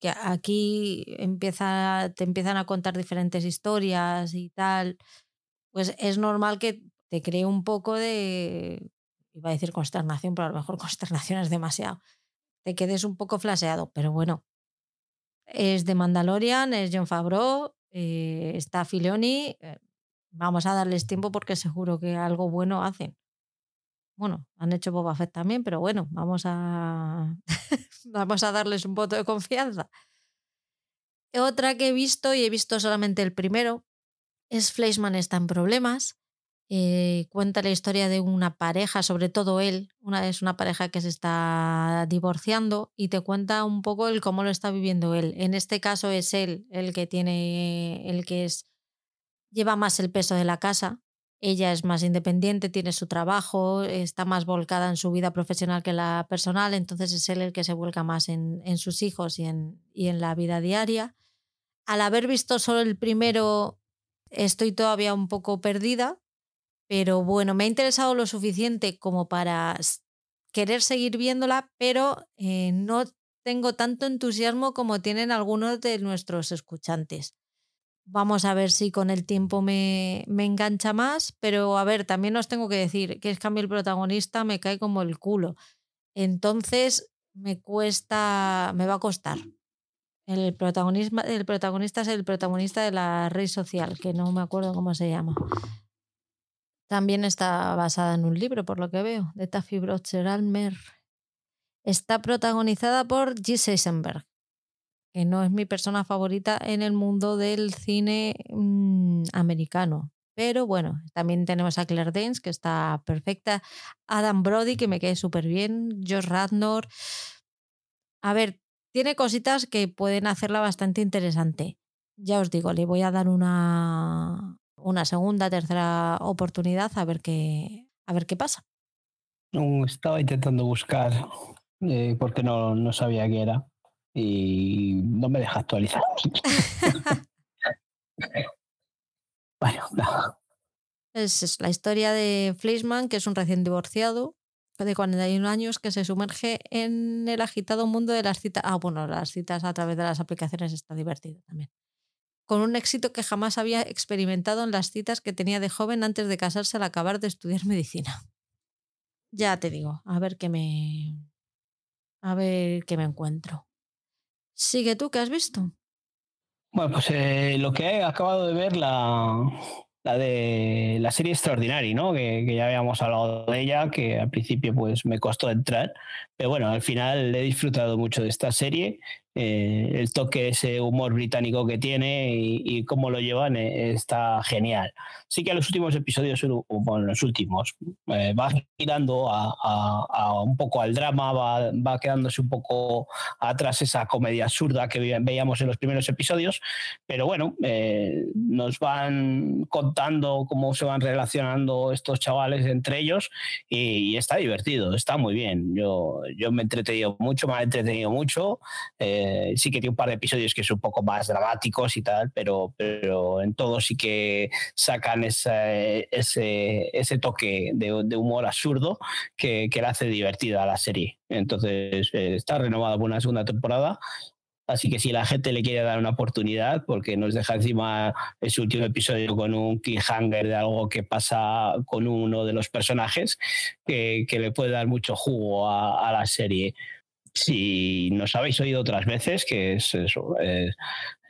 que aquí empieza, te empiezan a contar diferentes historias y tal, pues es normal que te cree un poco de iba a decir consternación, pero a lo mejor consternación es demasiado. Te quedes un poco flaseado, pero bueno. Es de Mandalorian, es John Favreau, eh, está Filoni. Eh, vamos a darles tiempo porque seguro que algo bueno hacen. Bueno, han hecho Boba Fett también, pero bueno, vamos a, vamos a darles un voto de confianza. Otra que he visto, y he visto solamente el primero, es Fleischman está en problemas. Eh, cuenta la historia de una pareja, sobre todo él, una, es una pareja que se está divorciando y te cuenta un poco el cómo lo está viviendo él. En este caso es él el que tiene, el que es, lleva más el peso de la casa. ella es más independiente, tiene su trabajo, está más volcada en su vida profesional que la personal, entonces es él el que se vuelca más en, sus hijos y en, y en la vida diaria. Al haber visto solo el primero, estoy todavía un poco perdida, pero bueno, me ha interesado lo suficiente como para querer seguir viéndola, pero eh, no tengo tanto entusiasmo como tienen algunos de nuestros escuchantes. Vamos a ver si con el tiempo me, me, engancha más, pero a ver, también os tengo que decir que es que el protagonista me cae como el culo. Entonces me cuesta, me va a costar. El, el protagonista es el protagonista de la red social, que no me acuerdo cómo se llama. También está basada en un libro, por lo que veo, de Taffy Brocher Almer. Está protagonizada por G. Eisenberg, que no es mi persona favorita en el mundo del cine mm, americano. Pero bueno, también tenemos a Claire Danes, que está perfecta. Adam Brody, que me quede súper bien. Josh Radnor. A ver, tiene cositas que pueden hacerla bastante interesante. Ya os digo, le voy a dar una, una segunda, tercera oportunidad a ver qué, a ver qué pasa. estaba intentando buscar eh, porque no, no sabía qué era y no me deja actualizar. bueno, no. Es, la historia de Fleischmann, que es un recién divorciado de 41 años que se sumerge en el agitado mundo de las citas. Ah, bueno, las citas a través de las aplicaciones está divertido también. Con un éxito que jamás había experimentado en las citas que tenía de joven antes de casarse al acabar de estudiar medicina. Ya te digo, a ver qué me. A ver qué me encuentro. Sigue tú, ¿qué has visto? Bueno, pues eh, lo que he acabado de ver, la, la de la serie Extraordinary, ¿no? Que, que, ya habíamos hablado de ella, que al principio pues me costó entrar, pero bueno, al final he disfrutado mucho de esta serie eh, el toque, ese humor británico que tiene y, cómo lo llevan eh, está genial. Sí que los últimos episodios, bueno, los últimos, eh, va girando a, un poco al drama, va, va, quedándose un poco atrás esa comedia absurda que veíamos en los primeros episodios, pero bueno, nos van contando cómo se van relacionando estos chavales entre ellos y, está divertido, está muy bien. Yo, yo me he entretenido mucho, me ha entretenido mucho. Eh, sí que tiene un par de episodios que son un poco más dramáticos y tal, pero, pero en todo sí que sacan ese, ese, toque de, humor absurdo que, que la hace divertida a la serie. Entonces eh, está renovada por una segunda temporada Así que si la gente le quiere dar una oportunidad, porque nos deja encima ese último episodio con un cliffhanger de algo que pasa con uno de los personajes, que, le puede dar mucho jugo a la serie si nos habéis oído otras veces, que eh,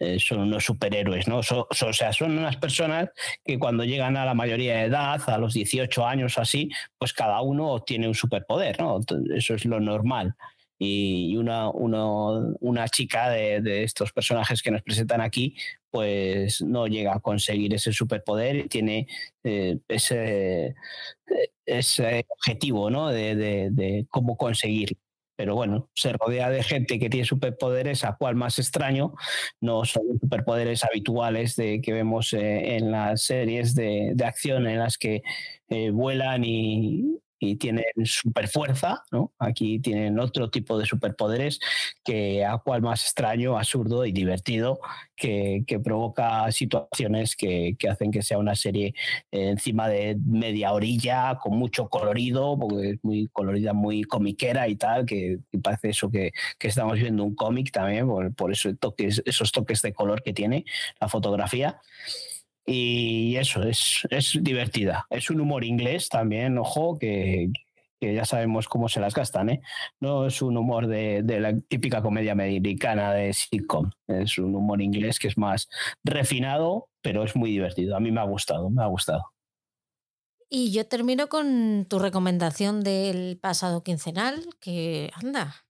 eh, son unos superhéroes, ¿no? o sea, son unas personas que cuando llegan a la mayoría de edad, a los 18 años o así, pues cada uno tiene un superpoder, ¿no? Eso es lo normal. Y una, una chica de, estos personajes que nos presentan aquí, pues no llega a conseguir ese superpoder y tiene eh, ese, ese objetivo ¿no? de, de cómo conseguirlo pero bueno, se rodea de gente que tiene superpoderes, a cual más extraño, no son superpoderes habituales de, que vemos eh, en las series de, acción en las que eh, vuelan y, y tienen super fuerza. Aquí tienen otro tipo de superpoderes que a cual más extraño, absurdo y divertido, que, provoca situaciones que, hacen que sea una serie eh, encima de media orilla, con mucho colorido, porque es muy colorida, muy comiquera y tal, que, parece eso que, estamos viendo un cómic también, por, esos toques de color que tiene la fotografía. Y eso, es, es divertida. Es un humor inglés también, ojo, que, ya sabemos cómo se las gastan, ¿eh? No es un humor de, la típica comedia americana de sitcom, es un humor inglés que es más refinado, pero es muy divertido. A mí me ha gustado, me ha gustado. Y yo termino con tu recomendación del pasado quincenal, que anda.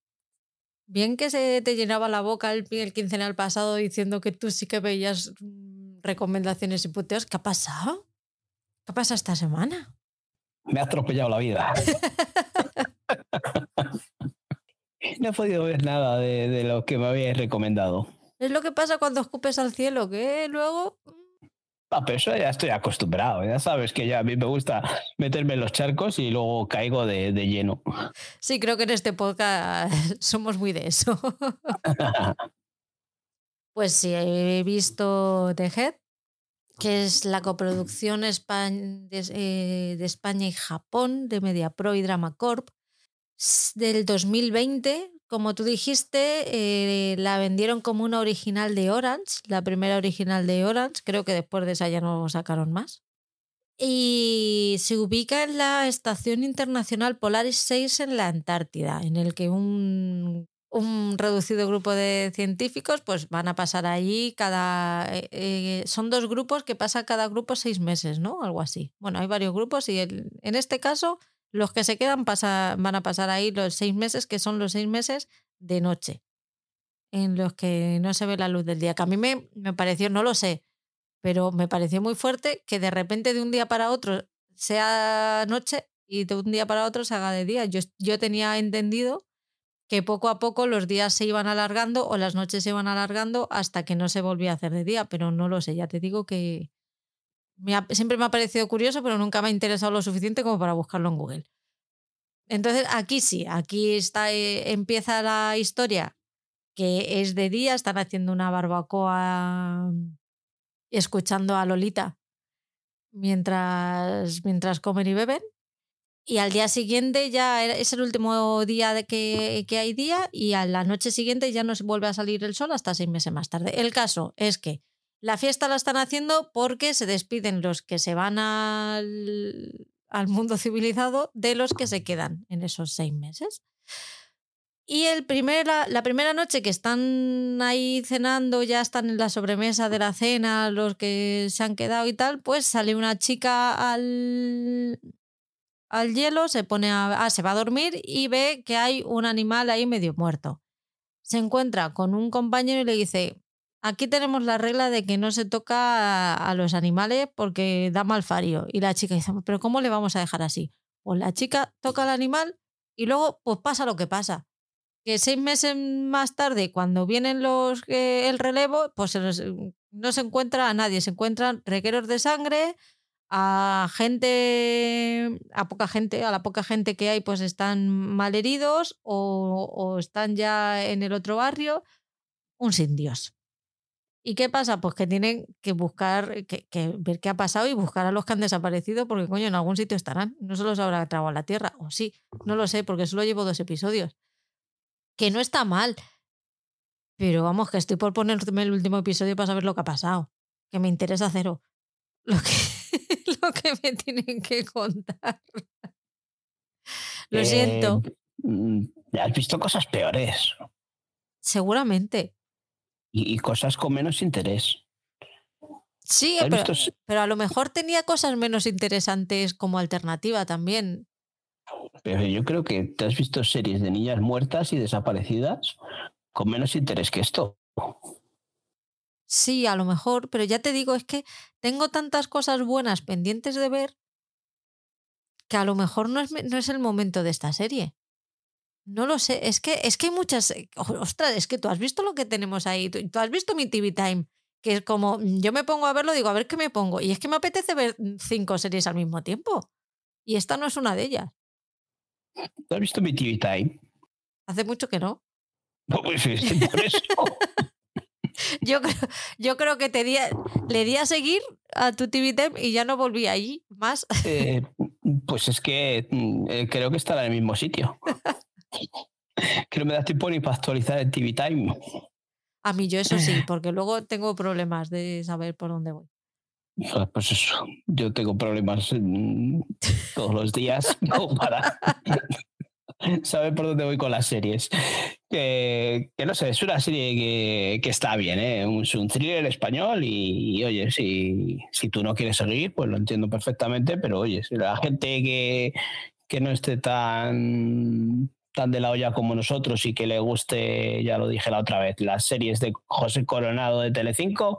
Bien que se te llenaba la boca el, el quincenal pasado diciendo que tú sí que veías recomendaciones y puteos. ¿Qué ha pasado? ¿Qué ha pasado esta semana? Me ha atropellado la vida. no he podido ver nada de, lo que me habíais recomendado. Es lo que pasa cuando escupes al cielo, que luego... Ah, pero eso ya estoy acostumbrado. Ya sabes que ya a mí me gusta meterme en los charcos y luego caigo de, de lleno. Sí, creo que en este podcast somos muy de eso. pues sí, he visto The Head, que es la coproducción de, eh, de España y Japón de MediaPro y Drama Corp del 2020. Como tú dijiste, eh, la vendieron como una original de Orange, la primera original de Orange. Creo que después de esa ya no sacaron más. Y se ubica en la Estación Internacional Polaris 6 en la Antártida, en el que un, un reducido grupo de científicos pues van a pasar allí cada... Eh, eh, son dos grupos que pasa cada grupo seis meses, ¿no? Algo así. Bueno, hay varios grupos y en este caso los que se quedan van a pasar ahí los seis meses, que son los seis meses de noche, en los que no se ve la luz del día. Que a mí me, me pareció, no lo sé, pero me pareció muy fuerte que de repente de un día para otro sea noche y de un día para otro se haga de día. Yo, yo tenía entendido que poco a poco los días se iban alargando o las noches se iban alargando hasta que no se volvía a hacer de día, pero no lo sé, ya te digo que, siempre me ha parecido curioso, pero nunca me ha interesado lo suficiente como para buscarlo en Google. Entonces, aquí sí, aquí está, eh, empieza la historia que es de día, están haciendo una barbacoa escuchando a Lolita mientras, mientras comen y beben. Y al día siguiente ya es el último día de que, que hay día y a la noche siguiente ya no se vuelve a salir el sol hasta seis meses más tarde. El caso es que la fiesta la están haciendo porque se despiden los que se van al, mundo civilizado de los que se quedan en esos seis meses. Y el la primera noche que están ahí cenando, ya están en la sobremesa de la cena, los que se han quedado y tal, pues sale una chica al, al hielo, se pone a, ah, se va a dormir y ve que hay un animal ahí medio muerto. Se encuentra con un compañero y le dice, Aquí tenemos la regla de que no se toca a, los animales porque da mal fario. Y la chica dice, pero ¿cómo le vamos a dejar así? Pues la chica toca al animal y luego pues pasa lo que pasa. Que seis meses más tarde, cuando vienen los eh, el relevo, pues no se encuentra a nadie, se encuentran regueros de sangre, a gente, a poca gente, a la poca gente que hay, pues están mal heridos o, están ya en el otro barrio, un sin Dios. ¿Y qué pasa? Pues que tienen que buscar, que, ver qué ha pasado y buscar a los que han desaparecido, porque coño, en algún sitio estarán. No se los habrá tragado a la tierra, o sí, no lo sé, porque solo llevo dos episodios. Que no está mal. Pero vamos, que estoy por ponerme el último episodio para saber lo que ha pasado. Que me interesa cero. Lo que, lo que me tienen que contar. Lo siento. Eh, mm, has visto cosas peores. Seguramente y, cosas con menos interés. Sí, pero, a lo mejor tenía cosas menos interesantes como alternativa también. Pero yo creo que te has visto series de niñas muertas y desaparecidas con menos interés que esto. Sí, a lo mejor, pero ya te digo, es que tengo tantas cosas buenas pendientes de ver que a lo mejor no es, no es el momento de esta serie. No lo sé, es que, es que hay muchas. Eh, ostras, es que tú has visto lo que tenemos ahí. Tú, has visto mi TV Time, que es como. Mm, yo me pongo a verlo, digo, a ver qué me pongo. Y es que me apetece ver mm, cinco series al mismo tiempo. Y esta no es una de ellas. ¿Tú has visto mi TV Time? Hace mucho que no. No, pues por eso. yo, creo, yo creo que te di, le di a seguir a tu TV Time y ya no volví ahí más. Eh, pues es que mm, eh, creo que está en el mismo sitio. que no me da tiempo ni para actualizar el TV Time. A mí yo eso sí, porque luego tengo problemas de saber por dónde voy. Pues eso, yo tengo problemas todos los días para saber por dónde voy con las series. Que, no sé, es una serie que, está bien, ¿eh? es un thriller español y, oye, si, si tú no quieres seguir, pues lo entiendo perfectamente, pero oye, si la gente que, que no esté tan tan de la olla como nosotros y que le guste, ya lo dije la otra vez, las series de José Coronado de Telecinco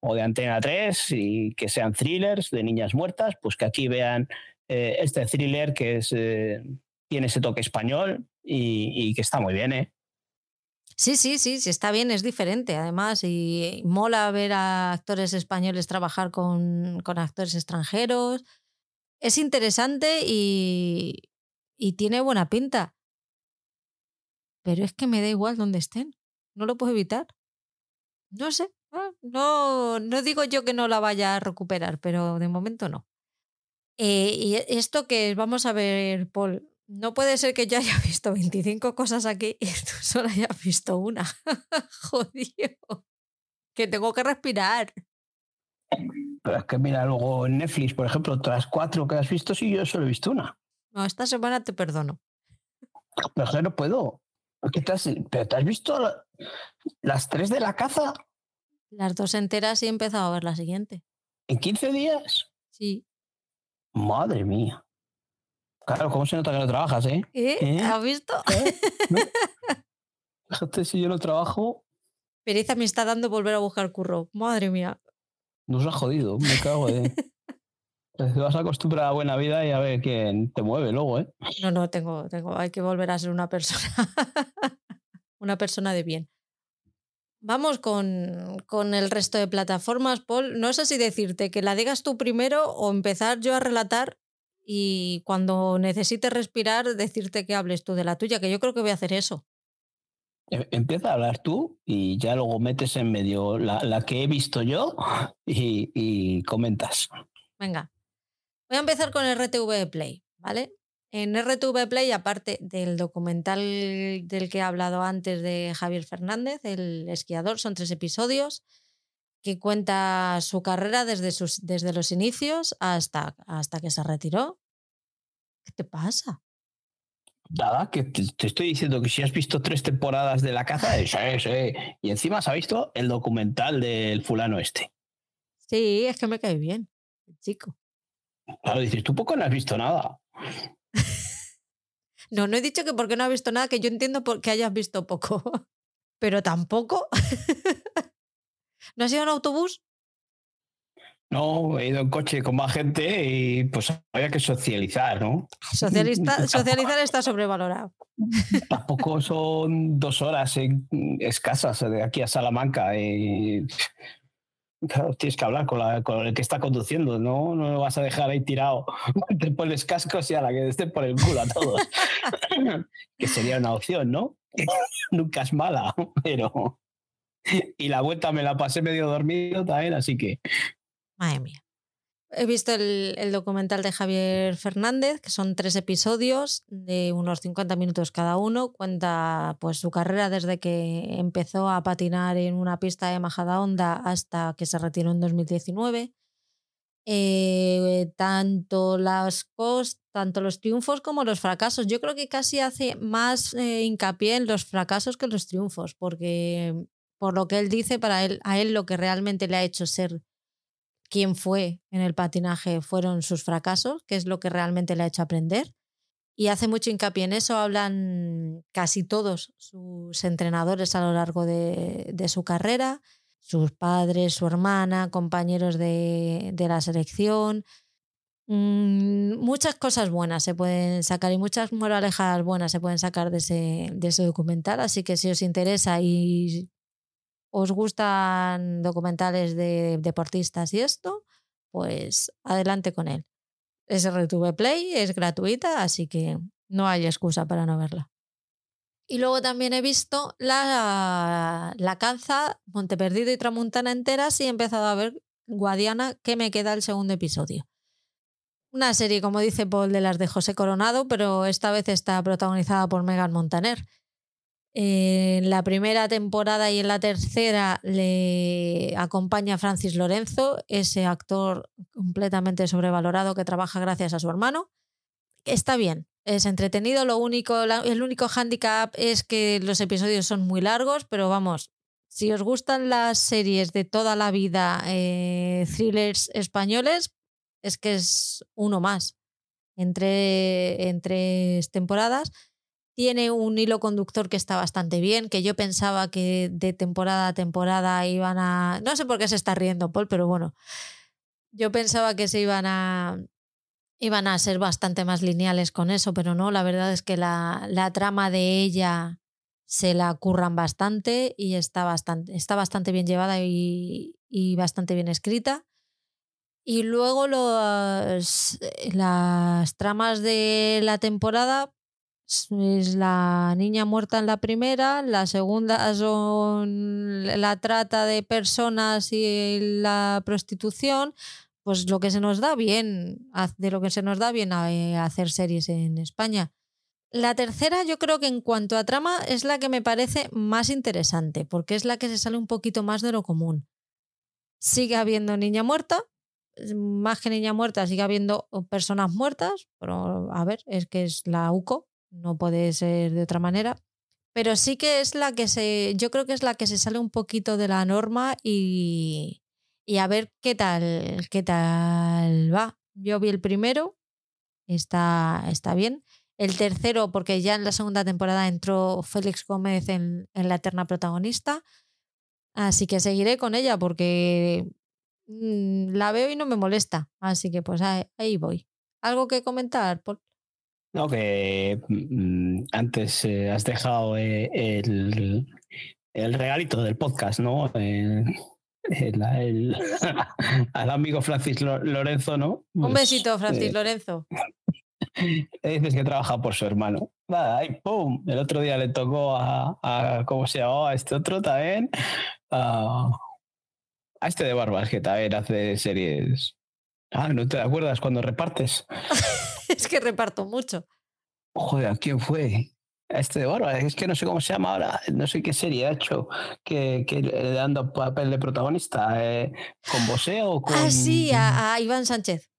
o de Antena 3 y que sean thrillers de niñas muertas, pues que aquí vean eh, este thriller que es, eh, tiene ese toque español y, que está muy bien. ¿eh? Sí, sí, sí, sí, está bien, es diferente además y mola ver a actores españoles trabajar con, con actores extranjeros. Es interesante y, y tiene buena pinta. Pero es que me da igual donde estén, no lo puedo evitar. No sé, ah, no, no digo yo que no la vaya a recuperar, pero de momento no. Eh, y esto que vamos a ver, Paul, no puede ser que yo haya visto 25 cosas aquí y tú solo hayas visto una. Jodido. Que tengo que respirar. Pero es que mira, luego en Netflix, por ejemplo, todas las cuatro que has visto, sí, yo solo he visto una. No, esta semana te perdono. Pero que no puedo. ¿Qué te has, ¿Pero te has visto las tres de la caza? Las dos enteras y he empezado a ver la siguiente. ¿En 15 días? Sí. Madre mía. Claro, ¿cómo se nota que no trabajas, eh? ¿Eh? ¿Eh? ¿Has visto? ¿Eh? Fíjate si yo no trabajo, Pereza me está dando volver a buscar curro. Madre mía. nos ha jodido. Me cago de. Te vas a acostumbrar a buena vida y a ver quién te mueve luego, ¿eh? No, no, tengo, tengo, hay que volver a ser una persona, una persona de bien. Vamos con, con el resto de plataformas, Paul. No sé si decirte que la digas tú primero o empezar yo a relatar y cuando necesites respirar decirte que hables tú de la tuya, que yo creo que voy a hacer eso. Em- Empieza a hablar tú y ya luego metes en medio la, la que he visto yo y, y comentas. Venga, voy a empezar con RTV Play, ¿vale? En RTV Play, aparte del documental del que he hablado antes de Javier Fernández, el esquiador, son tres episodios que cuenta su carrera desde, sus, desde los inicios hasta, hasta que se retiró. ¿Qué te pasa? Nada, que te, te estoy diciendo que si has visto tres temporadas de la caza, eh, sí, sí. Y encima has visto el documental del fulano este. Sí, es que me cae bien, el chico. Claro, dices, tú poco no has visto nada. No, no he dicho que porque no has visto nada, que yo entiendo qué hayas visto poco. Pero tampoco. ¿No has ido en autobús? No, he ido en coche con más gente y pues había que socializar, ¿no? Socialista, socializar está sobrevalorado. Tampoco son dos horas escasas de aquí a Salamanca. Y, claro, tienes que hablar con, la- con el que está conduciendo, ¿no? No lo vas a dejar ahí tirado. Te pones cascos y a la que estén por el culo a todos. que sería una opción, ¿no? Nunca es mala, pero... Y la vuelta me la pasé medio dormido también, así que... Madre mía. He visto el, documental de Javier Fernández, que son tres episodios de unos 50 minutos cada uno. Cuenta pues su carrera desde que empezó a patinar en una pista de Majadahonda hasta que se retiró en 2019. Eh, tanto, las tanto los triunfos como los fracasos. Yo creo que casi hace más eh, hincapié en los fracasos que en los triunfos, porque por lo que él dice, para él, a él lo que realmente le ha hecho ser quién fue en el patinaje fueron sus fracasos, que es lo que realmente le ha hecho aprender. Y hace mucho hincapié en eso, hablan casi todos sus entrenadores a lo largo de, de su carrera, sus padres, su hermana, compañeros de, de la selección. Mm, muchas cosas buenas se pueden sacar y muchas moralejas buenas se pueden sacar de ese, de ese documental. Así que si os interesa y os gustan documentales de deportistas y esto, pues adelante con él. Es RTV Play, es gratuita, así que no hay excusa para no verla. Y luego también he visto la, la Canza, Monteperdido y Tramuntana enteras y he empezado a ver Guadiana, que me queda el segundo episodio. Una serie, como dice Paul, de las de José Coronado, pero esta vez está protagonizada por Megan Montaner. En la primera temporada y en la tercera le acompaña Francis Lorenzo, ese actor completamente sobrevalorado que trabaja gracias a su hermano. Está bien, es entretenido. Lo único, el único hándicap es que los episodios son muy largos, pero vamos, si os gustan las series de toda la vida, eh, thrillers españoles, es que es uno más entre, en tres temporadas. Tiene un hilo conductor que está bastante bien, que yo pensaba que de temporada a temporada iban a... No sé por qué se está riendo, Paul, pero bueno, yo pensaba que se iban a... Iban a ser bastante más lineales con eso, pero no, la verdad es que la, la trama de ella se la curran bastante y está bastante, está bastante bien llevada y, bastante bien escrita. Y luego los, las tramas de la temporada es la niña muerta en la primera, la segunda son la trata de personas y la prostitución, pues lo que se nos da bien, de lo que se nos da bien a, eh, hacer series en España. La tercera yo creo que en cuanto a trama es la que me parece más interesante, porque es la que se sale un poquito más de lo común. Sigue habiendo niña muerta, más que niña muerta, sigue habiendo personas muertas, pero a ver, es que es la UCO, no puede ser de otra manera. Pero sí que es la que se, yo creo que es la que se sale un poquito de la norma y, y a ver qué tal, qué tal va. Yo vi el primero, está, está bien. El tercero, porque ya en la segunda temporada entró Félix Gómez en, la eterna protagonista. Así que seguiré con ella porque mm, la veo y no me molesta. Así que pues ahí, voy. ¿Algo que comentar? No, que mm, antes eh, has dejado eh, el, el, regalito del podcast, ¿no? al amigo Francis Lorenzo, ¿no? Un pues, besito, Francis eh, Lorenzo. dices que trabaja por su hermano. Nada, y ¡pum! El otro día le tocó a, ¿cómo se llamaba? Este otro también. A, este de Barbas, que también hace series. Ah, ¿no te acuerdas cuando repartes? es que reparto mucho. Joder, ¿a quién fue? A este de Barbas, es que no sé cómo se llama ahora, no sé qué serie ha hecho, que, que le dando papel de protagonista, eh, con Boseo o con... Ah, sí, a Iván Sánchez.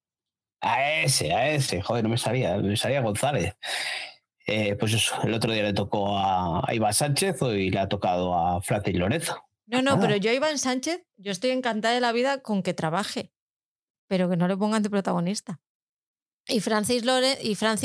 A ese, a ese, joder, no me sabía, me sabía González. Eh, pues eso, el otro día le tocó a, Iván Sánchez y le ha tocado a Francis Lorenzo. No, no, pero yo a Iván Sánchez, yo estoy encantada de la vida con que trabaje, pero que no le pongan de protagonista. Y Francis,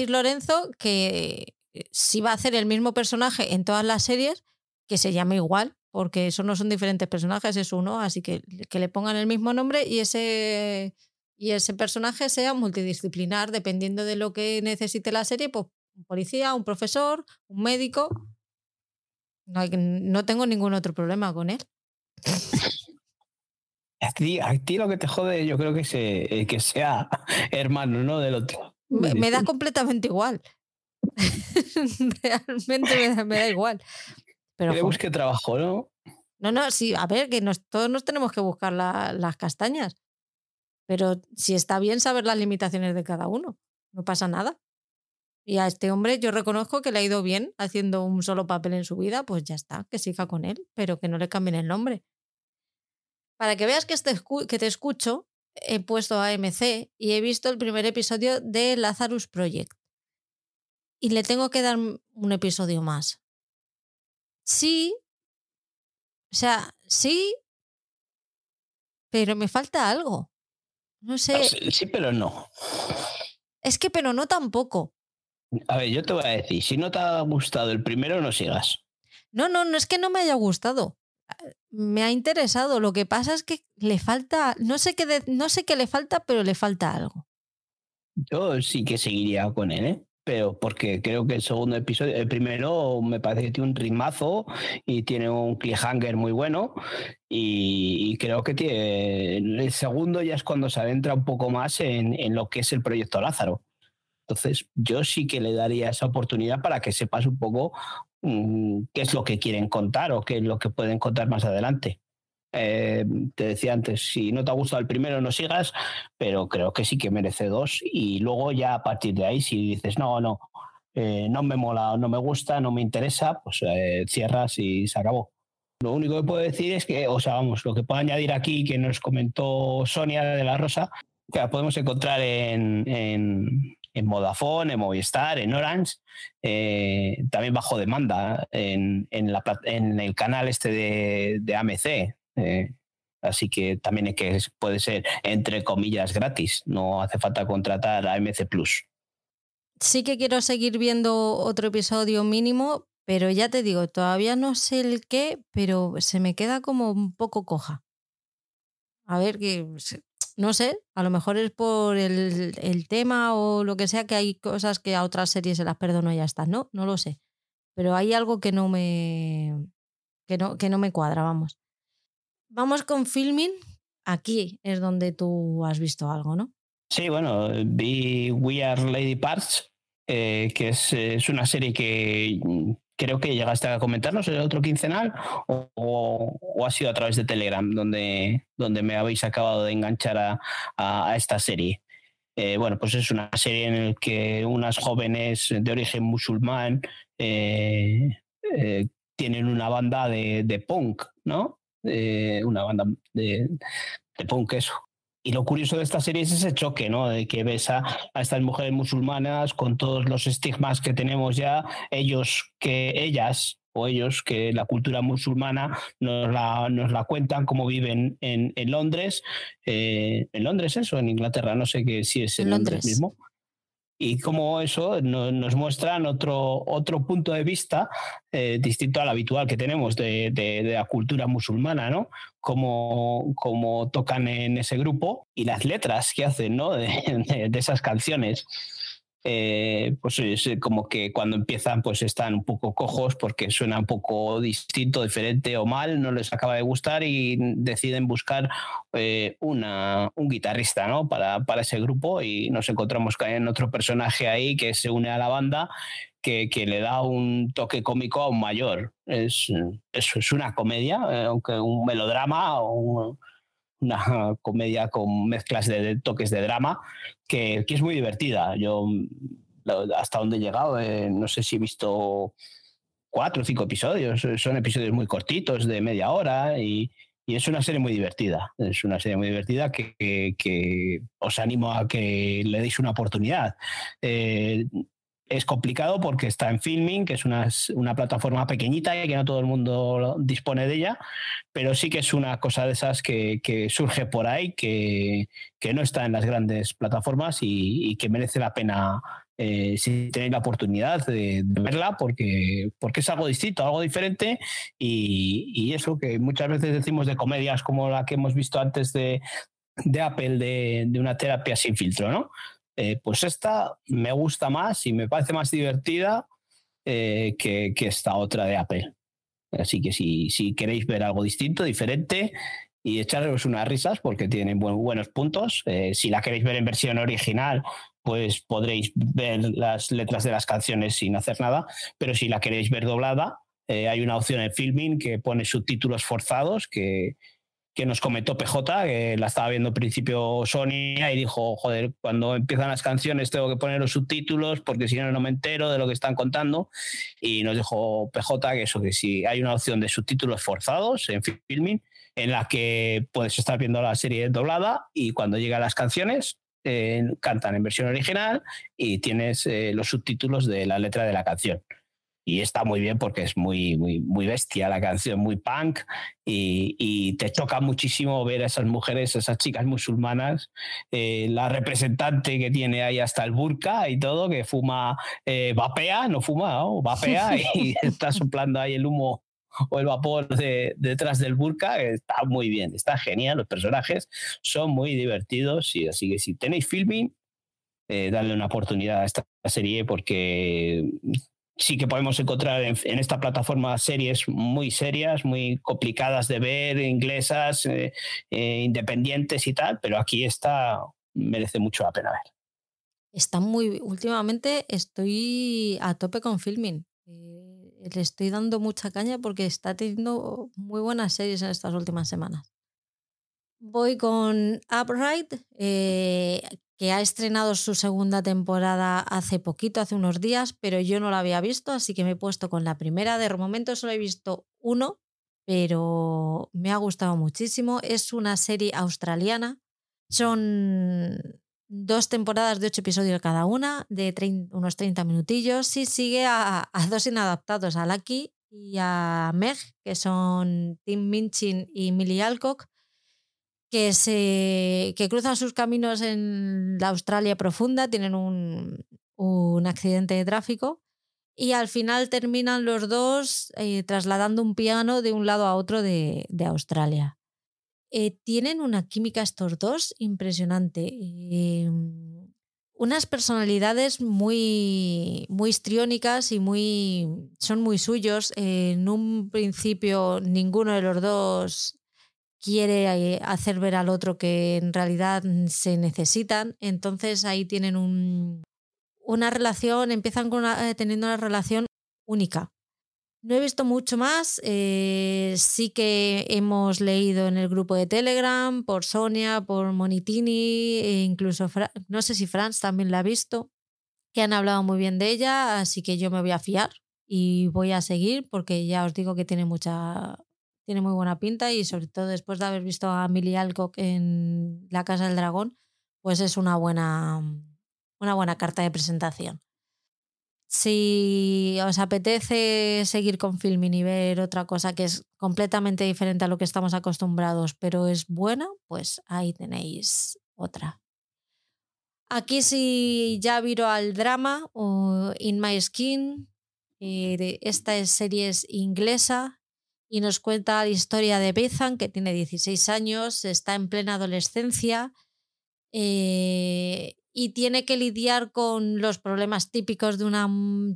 Lorenzo, que si va a hacer el mismo personaje en todas las series, que se llame igual, porque eso no son diferentes personajes, es uno, así que que le pongan el mismo nombre y ese y ese personaje sea multidisciplinar, dependiendo de lo que necesite la serie, pues un policía, un profesor, un médico. No, hay, no tengo ningún otro problema con él. A ti, lo que te jode, yo creo que, se, que sea hermano, ¿no? Del otro. Me, da completamente igual. Realmente me da, igual. Pero, que busque trabajo, ¿no? No, no, sí, a ver, que nos, todos nos tenemos que buscar las castañas. Pero si está bien saber las limitaciones de cada uno, no pasa nada. Y a este hombre yo reconozco que le ha ido bien haciendo un solo papel en su vida, pues ya está, que siga con él, pero que no le cambien el nombre. Para que veas que, este, que te escucho, he puesto AMC y he visto el primer episodio de Lazarus Project. Y le tengo que dar un episodio más. Sí. O sea, sí. Pero me falta algo. No sé. Sí, pero no. Es que, pero no tampoco. A ver, yo te voy a decir, si no te ha gustado el primero, no sigas. No, no, no es que no me haya gustado. Me ha interesado. Lo que pasa es que le falta, no sé qué, no sé qué le falta, pero le falta algo. Yo sí que seguiría con él, ¿eh? pero porque creo que el segundo episodio, el primero me parece que tiene un ritmazo y tiene un cliffhanger muy bueno y, creo que el segundo ya es cuando se adentra un poco más en, en, lo que es el proyecto Lázaro. Entonces yo sí que le daría esa oportunidad para que sepas un poco qué es lo que quieren contar o qué es lo que pueden contar más adelante. Eh, te decía antes, si no te ha gustado el primero, no sigas, pero creo que sí que merece dos. Y luego ya a partir de ahí, si dices, no, no, eh, no me mola, no me gusta, no me interesa, pues eh, cierras y se acabó. Lo único que puedo decir es que, o sea, vamos, lo que puedo añadir aquí, que nos comentó Sonia de la Rosa, que la podemos encontrar en, en, en Vodafone, en Movistar, en Orange, también bajo demanda en, el canal este de, AMC, eh, así que también es que puede ser, entre comillas, gratis. No hace falta contratar a MC Plus. Sí que quiero seguir viendo otro episodio mínimo, pero ya te digo, todavía no sé el qué, pero se me queda como un poco coja. A ver, que no sé, a lo mejor es por el, el, tema o lo que sea, que hay cosas que a otras series se las perdono y ya está. No, no lo sé. pero hay algo que no me, que no, que no me cuadra, vamos. Vamos con filming. Aquí es donde tú has visto algo, ¿no? Sí, bueno, vi We Are Lady Parts, eh, que es, es, una serie que creo que llegaste a comentarnos en el otro quincenal o, o, ha sido a través de Telegram donde, donde me habéis acabado de enganchar a, a, esta serie. Eh, bueno, pues es una serie en la que unas jóvenes de origen musulmán eh, eh, tienen una banda de, de punk, ¿no? una banda de, de punk, eso, y lo curioso de esta serie es ese choque, ¿no? De que ves a, estas mujeres musulmanas con todos los estigmas que tenemos ya, ellos que ellas o ellos que la cultura musulmana nos la, nos la cuentan como viven en, en Londres, eh, en Londres eso, en Inglaterra, no sé qué si es en, Londres mismo y cómo eso nos muestra otro, otro punto de vista eh, distinto al habitual que tenemos de, la cultura musulmana, ¿no? Cómo, cómo tocan en ese grupo y las letras que hacen, ¿no? de esas canciones. Eh, pues es como que cuando empiezan pues están un poco cojos porque suena un poco distinto, diferente o mal, no les acaba de gustar y deciden buscar eh, una, un guitarrista ¿no? para, para ese grupo y nos encontramos en otro personaje ahí que se une a la banda que, que, le da un toque cómico aún mayor. Es, es, es una comedia, eh, aunque un melodrama o un, una comedia con mezclas de, toques de drama que, que, es muy divertida. Yo hasta donde he llegado, eh, no sé si he visto cuatro o cinco episodios, son episodios muy cortitos de media hora y, y es una serie muy divertida. Es una serie muy divertida que, que, os animo a que le deis una oportunidad. Eh, es complicado porque está en Filming, que es una, una, plataforma pequeñita y que no todo el mundo dispone de ella, pero sí que es una cosa de esas que, que surge por ahí, que, que, no está en las grandes plataformas y, que merece la pena eh, si tenéis la oportunidad de, de, verla porque, porque es algo distinto, algo diferente y, y, eso que muchas veces decimos de comedias como la que hemos visto antes de, de Apple, de, de una terapia sin filtro, ¿no? Eh, pues esta me gusta más y me parece más divertida eh, que, que, esta otra de Apple. Así que si, si queréis ver algo distinto, diferente y echaros unas risas porque tienen buen, buenos puntos, eh, si la queréis ver en versión original, pues podréis ver las letras de las canciones sin hacer nada, pero si la queréis ver doblada, hay una opción en Filming que pone subtítulos forzados que, que nos comentó PJ, que la estaba viendo al principio Sonia y dijo, joder, cuando empiezan las canciones tengo que poner los subtítulos porque si no, no me entero de lo que están contando. Y nos dijo PJ que eso, que si hay una opción de subtítulos forzados en filming, en la que puedes estar viendo la serie doblada y cuando llegan las canciones eh, cantan en versión original y tienes eh, los subtítulos de la letra de la canción y está muy bien porque es muy, muy, muy bestia la canción, muy punk y, y, te choca muchísimo ver a esas mujeres, esas chicas musulmanas, eh, la representante que tiene ahí hasta el burka y todo, que fuma, eh, vapea, no fuma, ¿no? vapea y está soplando ahí el humo o el vapor de, detrás del burka, está muy bien, está genial, los personajes son muy divertidos y así que si tenéis filming, eh, darle una oportunidad a esta serie porque sí que podemos encontrar en, esta plataforma series muy serias, muy complicadas de ver, inglesas, eh, eh, independientes y tal, pero aquí está, merece mucho la pena ver. Está muy, últimamente estoy a tope con filming. Eh, le estoy dando mucha caña porque está teniendo muy buenas series en estas últimas semanas. Voy con Upright, eh, que ha estrenado su segunda temporada hace poquito, hace unos días, pero yo no la había visto, así que me he puesto con la primera. De momento solo he visto uno, pero me ha gustado muchísimo. Es una serie australiana. Son dos temporadas de ocho episodios cada una, de 30, unos 30 minutillos, y sigue a, a, dos inadaptados, a Lucky y a Meg, que son Tim Minchin y Millie Alcock que, se, que cruzan sus caminos en la Australia profunda, tienen un, un accidente de tráfico y al final terminan los dos eh, trasladando un piano de un lado a otro de, de Australia. Eh, tienen una química estos dos impresionante. Eh, unas personalidades muy, muy histriónicas y muy, son muy suyos. En un principio ninguno de los dos quiere eh, hacer ver al otro que en realidad se necesitan. Entonces ahí tienen un, una relación, empiezan con eh, teniendo una relación única. No he visto mucho más. Eh, sí que hemos leído en el grupo de Telegram por Sonia, por Monitini, e incluso no sé si Franz también la ha visto, que han hablado muy bien de ella, así que yo me voy a fiar y voy a seguir porque ya os digo que tiene mucha tiene muy buena pinta y sobre todo después de haber visto a Millie Alcock en La Casa del Dragón, pues es una buena una buena carta de presentación. Si os apetece seguir con filming y ver otra cosa que es completamente diferente a lo que estamos acostumbrados, pero es buena, pues ahí tenéis otra. Aquí si ya viro al drama In My Skin, eh, esta serie es inglesa y nos cuenta la historia de Bethan, que tiene 16 años, está en plena adolescencia eh, y tiene que lidiar con los problemas típicos de una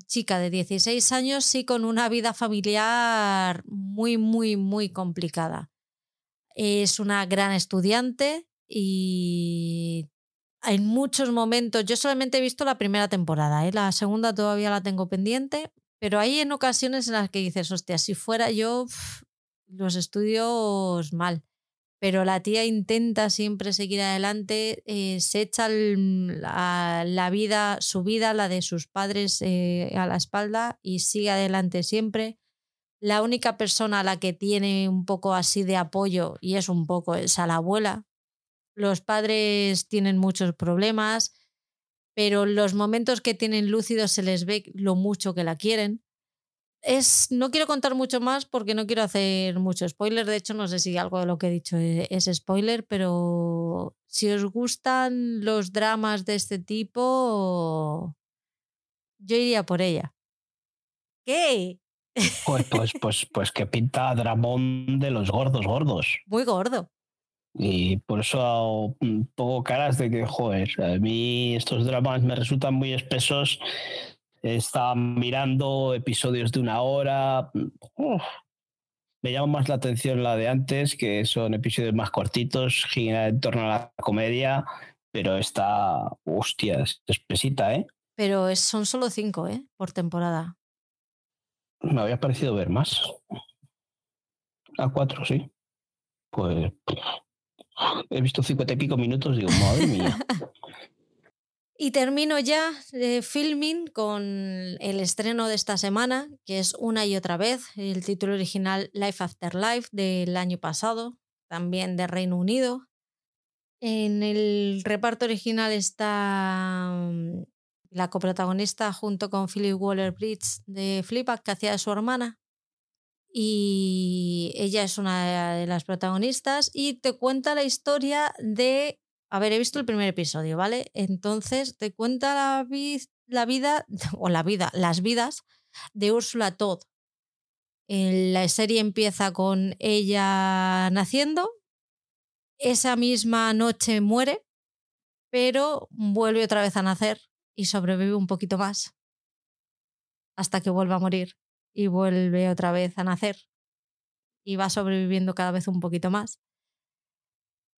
chica de 16 años y con una vida familiar muy, muy, muy complicada. Es una gran estudiante y en muchos momentos, yo solamente he visto la primera temporada, ¿eh? la segunda todavía la tengo pendiente, pero hay en ocasiones en las que dices, hostia, si fuera yo, los estudios mal pero la tía intenta siempre seguir adelante, eh, se echa la, vida, su vida, la de sus padres eh, a la espalda y sigue adelante siempre. La única persona a la que tiene un poco así de apoyo, y es un poco, es a la abuela. Los padres tienen muchos problemas, pero los momentos que tienen lúcidos se les ve lo mucho que la quieren es, no quiero contar mucho más porque no quiero hacer mucho spoiler. De hecho, no sé si algo de lo que he dicho e, es, spoiler, pero si os gustan los dramas de este tipo, yo iría por ella. ¿Qué? Pues, pues, pues, pues que pinta dramón de los gordos, gordos. Muy gordo. Y por eso pongo caras de que, joder, a mí estos dramas me resultan muy espesos estaba mirando episodios de una hora. me llama más la atención la de antes, que son episodios más cortitos, gira en torno a la comedia, pero está, hostia, es espesita, ¿eh? Pero son solo cinco, ¿eh? Por temporada. Me había parecido ver más. A cuatro, sí. Pues he visto cincuenta y pico minutos, digo, madre mía. Y termino ya de filming con el estreno de esta semana, que es una y otra vez, el título original Life After Life del año pasado, también de Reino Unido. En el reparto original está mm, la coprotagonista junto con Philip Waller Bridge de Flipak, que hacía de su hermana. Y ella es una de las protagonistas y te cuenta la historia de a ver, he visto el primer episodio, ¿vale? Entonces te cuenta la, vida, o la vida, las vidas de Úrsula Todd. La serie empieza con ella naciendo, esa misma noche muere, pero vuelve otra vez a nacer y sobrevive un poquito más hasta que vuelve a morir y vuelve otra vez a nacer y va sobreviviendo cada vez un poquito más.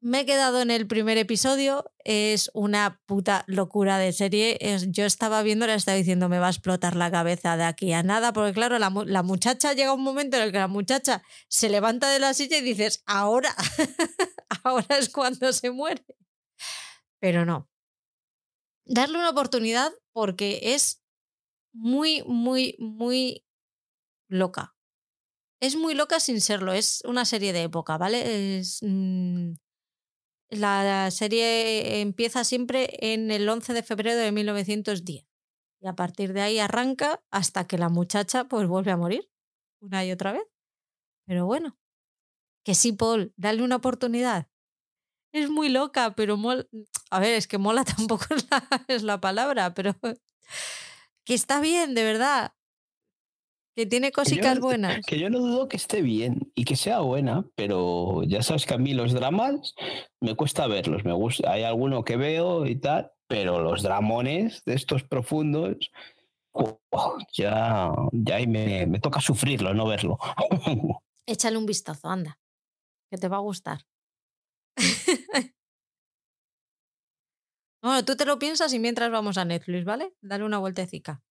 Me he quedado en el primer episodio, es una puta locura de serie. yo estaba viendo, le estaba diciendo, me va a explotar la cabeza de aquí a nada, porque claro, la, la muchacha llega un momento en el que la muchacha se levanta de la silla y dices, ahora, ahora es cuando se muere. Pero no. Darle una oportunidad porque es muy, muy, muy loca. Es muy loca sin serlo, es una serie de época, ¿vale? Mm, la serie empieza siempre en el 11 de febrero de 1910 y a partir de ahí arranca hasta que la muchacha pues vuelve a morir una y otra vez. Pero bueno, que sí, Paul, dale una oportunidad. Es muy loca, pero mola. A ver, es que mola tampoco es la palabra, pero que está bien, de verdad. Que tiene cositas buenas. Que yo no dudo que esté bien y que sea buena, pero ya sabes que a mí los dramas me cuesta verlos. Me gusta, hay alguno que veo y tal, pero los dramones de estos profundos, oh, ya, ya me, me toca sufrirlo, no verlo. Échale un vistazo, anda, que te va a gustar. bueno, tú te lo piensas y mientras vamos a Netflix, ¿vale? Dale una vueltecita.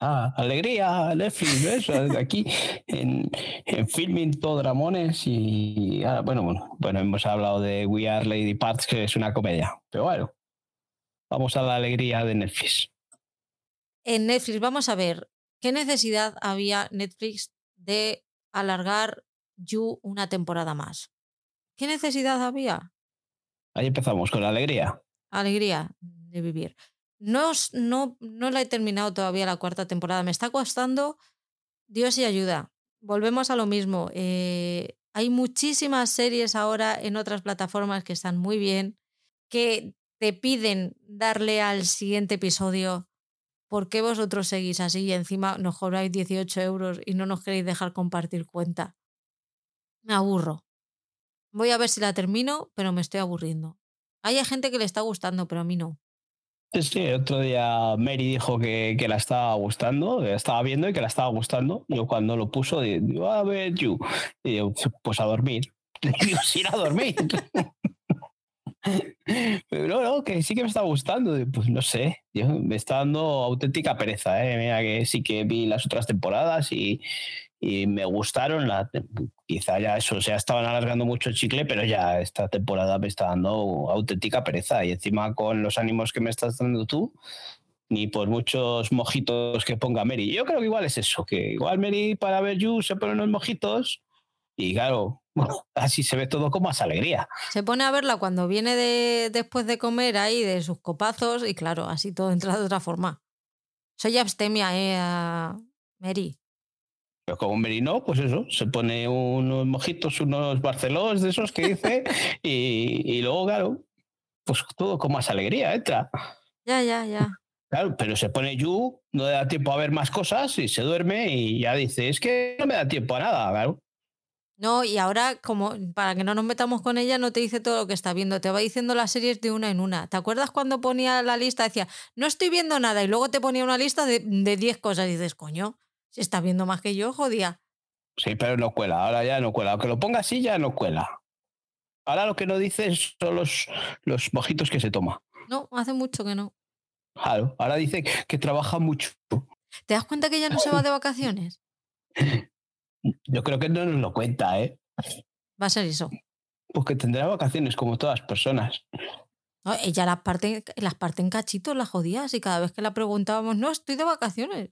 Ah, alegría, Netflix, ¿ves? Aquí en, en Filming todo dramones y ah, bueno, bueno, bueno, hemos hablado de We Are Lady Parts, que es una comedia, pero bueno, vamos a la alegría de Netflix. En Netflix, vamos a ver, ¿qué necesidad había Netflix de alargar You una temporada más? ¿Qué necesidad había? Ahí empezamos con la alegría. Alegría de vivir. No, no, no la he terminado todavía la cuarta temporada. Me está costando Dios y ayuda. Volvemos a lo mismo. Eh, hay muchísimas series ahora en otras plataformas que están muy bien, que te piden darle al siguiente episodio. ¿Por qué vosotros seguís así y encima nos cobráis 18 euros y no nos queréis dejar compartir cuenta? Me aburro. Voy a ver si la termino, pero me estoy aburriendo. Hay gente que le está gustando, pero a mí no. Sí, otro día Mary dijo que, que la estaba gustando, que la estaba viendo y que la estaba gustando. Yo cuando lo puso, digo, a ver, you. Y yo, pues a dormir. Digo, ir a dormir. Pero no, que sí que me está gustando. Pues no sé, yo, me está dando auténtica pereza. ¿eh? Mira que sí que vi las otras temporadas y, y me gustaron. La, quizá ya eso, o sea, estaban alargando mucho el chicle, pero ya esta temporada me está dando auténtica pereza. Y encima con los ánimos que me estás dando tú, ni por muchos mojitos que ponga Mary. Yo creo que igual es eso, que igual Mary para ver You se pone unos mojitos y claro, así se ve todo con más alegría. Se pone a verla cuando viene de, después de comer ahí de sus copazos y claro, así todo entra de otra forma. Soy abstemia, eh, Mary. Pero como Merino, pues eso, se pone unos mojitos, unos barcelos de esos que dice, y, y, luego, claro, pues todo con más alegría entra. Ya, ya, ya. Claro, pero se pone Yu, no le da tiempo a ver más cosas y se duerme y ya dice, es que no me da tiempo a nada, claro. No, y ahora, como para que no nos metamos con ella, no te dice todo lo que está viendo, te va diciendo las series de una en una. ¿Te acuerdas cuando ponía la lista? Decía, no estoy viendo nada, y luego te ponía una lista de 10 cosas y dices, coño, si está viendo más que yo, jodía. Sí, pero no cuela, ahora ya no cuela. Aunque lo ponga así, ya no cuela. Ahora lo que no dice son los, los mojitos que se toma. No, hace mucho que no. Claro, ahora dice que trabaja mucho. ¿Te das cuenta que ya no se va de vacaciones? Yo creo que no nos lo cuenta, ¿eh? Va a ser eso. Pues que tendrá vacaciones como todas las personas. No, ella las parte, las parte en cachitos, las jodías, y cada vez que la preguntábamos, no, estoy de vacaciones.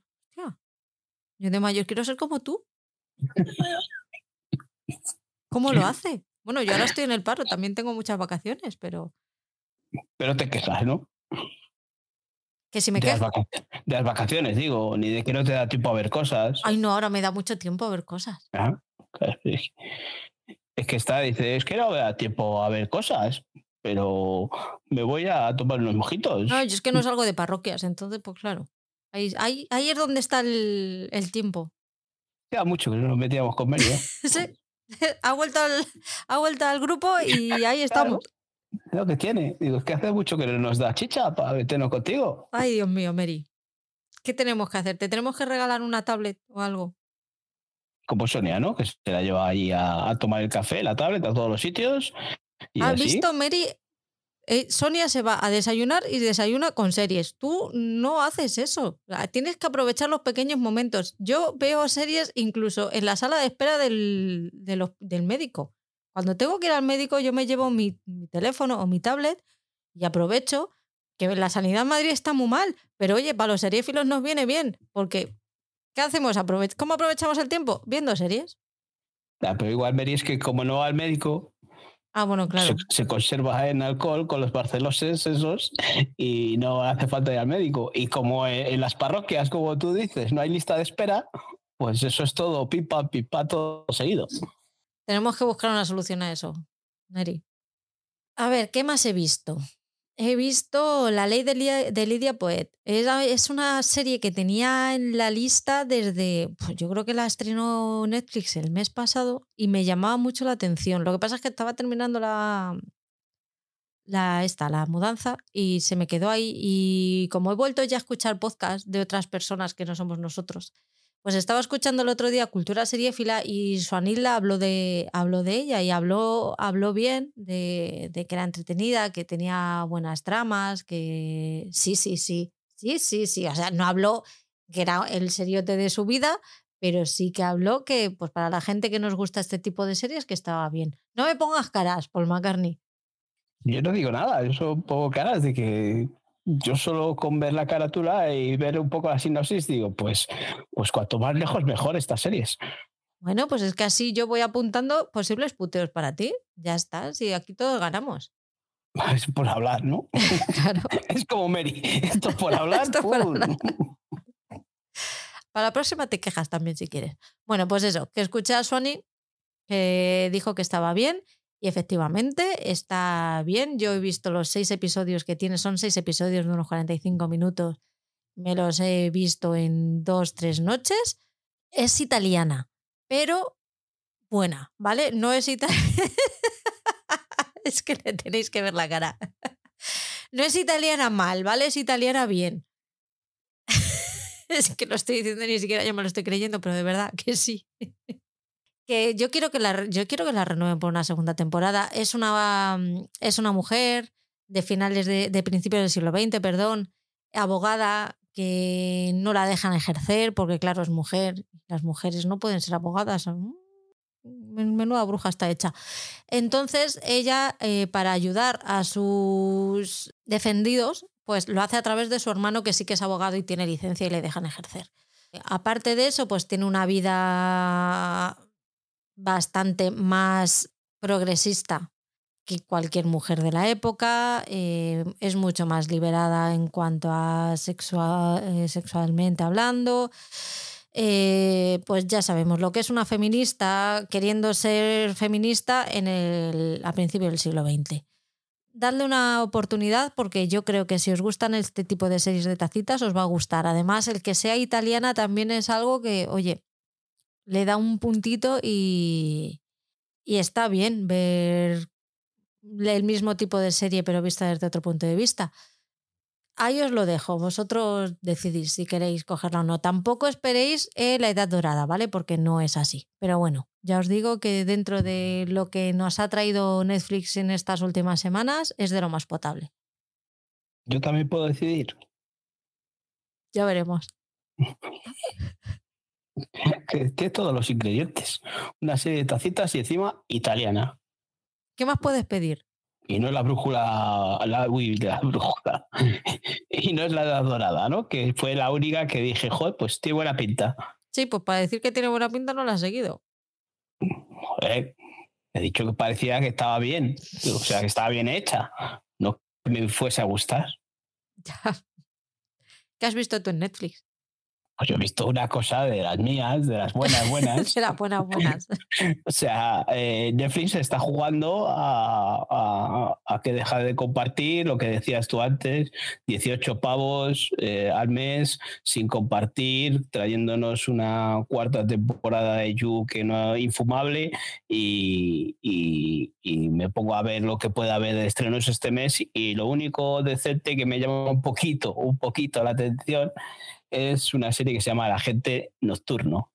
Yo de mayor quiero ser como tú. ¿Cómo lo hace? Bueno, yo ahora estoy en el paro, también tengo muchas vacaciones, pero. Pero te quejas, ¿no? Que si me de, las quejo. de las vacaciones, digo, ni de que no te da tiempo a ver cosas. Ay, no, ahora me da mucho tiempo a ver cosas. Ah, Es que está, dice, es que no me da tiempo a ver cosas, pero me voy a tomar unos mojitos. No, yo es que no salgo de parroquias, entonces, pues claro. Ahí, ahí, ahí es donde está el, el tiempo. Queda mucho que no nos metíamos con Mary. ¿eh? sí. Ha vuelto, al, ha vuelto al grupo y ahí estamos. Lo que tiene. Digo, es que hace mucho que no nos da chicha para meternos contigo. Ay, Dios mío, Mary. ¿Qué tenemos que hacer? ¿Te tenemos que regalar una tablet o algo? Como Sonia, ¿no? Que se la lleva ahí a, a tomar el café, la tablet, a todos los sitios. Y ¿Has así. visto, Mary? Eh, Sonia se va a desayunar y desayuna con series. Tú no haces eso. Tienes que aprovechar los pequeños momentos. Yo veo series incluso en la sala de espera del, de los- del médico. Cuando tengo que ir al médico, yo me llevo mi, mi teléfono o mi tablet y aprovecho que la sanidad en Madrid está muy mal. Pero oye, para los seriéfilos nos viene bien. Porque, ¿qué hacemos? Aprove- ¿Cómo aprovechamos el tiempo? Viendo series. Ah, pero igual es que como no va al médico, Ah, bueno, claro. se, se conserva en alcohol con los barceloses esos y no hace falta ir al médico. Y como en, en las parroquias, como tú dices, no hay lista de espera, pues eso es todo pipa, pipa, todo seguido. Tenemos que buscar una solución a eso, Neri. A ver, ¿qué más he visto? He visto La ley de, Lidia Poet. Es una serie que tenía en la lista desde, pues, yo creo que la estrenó Netflix el mes pasado y me llamaba mucho la atención. Lo que pasa es que estaba terminando la, la, esta, la mudanza y se me quedó ahí. Y como he vuelto ya a escuchar podcasts de otras personas que no somos nosotros, pues estaba escuchando el otro día Cultura Seriéfila y Suanilda habló de, habló de ella y habló, habló bien de, que era entretenida, que tenía buenas tramas, que sí, sí, sí, sí, sí, sí. O sea, no habló que era el seriote de su vida, pero sí que habló que pues para la gente que nos gusta este tipo de series que estaba bien. No me pongas caras, Paul McCartney. Yo no digo nada, yo solo pongo caras de que yo solo con ver la carátula y ver un poco la sinopsis digo, pues, pues cuanto más lejos mejor estas series. Bueno, pues es que así yo voy apuntando posibles puteos para ti. Ya está, si aquí todos ganamos. Es por hablar, ¿no? Claro. es como Mary. Esto es por hablar. Esto por hablar. Para la próxima te quejas también si quieres. Bueno, pues eso, que escuché a Sony que dijo que estaba bien y efectivamente está bien. Yo he visto los seis episodios que tiene, son seis episodios de unos 45 minutos. Me los he visto en dos, tres noches. Es italiana, pero buena, ¿vale? No es italiana. es que le tenéis que ver la cara. No es italiana mal, ¿vale? Es italiana bien. es que lo estoy diciendo ni siquiera yo me lo estoy creyendo, pero de verdad que sí. Que yo quiero que la yo quiero que la renueven por una segunda temporada. Es una mm, es una mujer de finales de, de principios del siglo XX, perdón, abogada que no la dejan ejercer porque claro es mujer. Las mujeres no pueden ser abogadas. Menuda bruja está hecha. Entonces ella, eh, para ayudar a sus defendidos, pues lo hace a través de su hermano que sí que es abogado y tiene licencia y le dejan ejercer. Aparte de eso, pues tiene una vida bastante más progresista que cualquier mujer de la época, eh, es mucho más liberada en cuanto a sexual, eh, sexualmente hablando. Eh, pues ya sabemos lo que es una feminista queriendo ser feminista en el, a principios del siglo XX dadle una oportunidad porque yo creo que si os gustan este tipo de series de tacitas os va a gustar. Además, el que sea italiana también es algo que, oye, le da un puntito y, y está bien ver el mismo tipo de serie pero vista desde otro punto de vista. Ahí os lo dejo, vosotros decidís si queréis cogerla o no. Tampoco esperéis eh, la edad dorada, ¿vale? Porque no es así. Pero bueno, ya os digo que dentro de lo que nos ha traído Netflix en estas últimas semanas es de lo más potable. Yo también puedo decidir. Ya veremos. Tiene todos los ingredientes. Una serie de tacitas y encima italiana. ¿Qué más puedes pedir? y no es la brújula, la, uy, la brújula, y no es la dorada, ¿no? Que fue la única que dije, joder, pues tiene buena pinta. Sí, pues para decir que tiene buena pinta no la has seguido. Joder, he dicho que parecía que estaba bien, o sea, que estaba bien hecha, no que me fuese a gustar. ¿Qué has visto tú en Netflix? Pues yo he visto una cosa de las mías, de las buenas, buenas. de las buenas, buenas. o sea, eh, Netflix está jugando a, a, que deja de compartir lo que decías tú antes, 18 pavos eh, al mes sin compartir, trayéndonos una cuarta temporada de You que no es infumable y, y, y me pongo a ver lo que pueda haber de estrenos este mes y lo único decente que me llama un poquito, un poquito la atención es una serie que se llama La Agente Nocturno.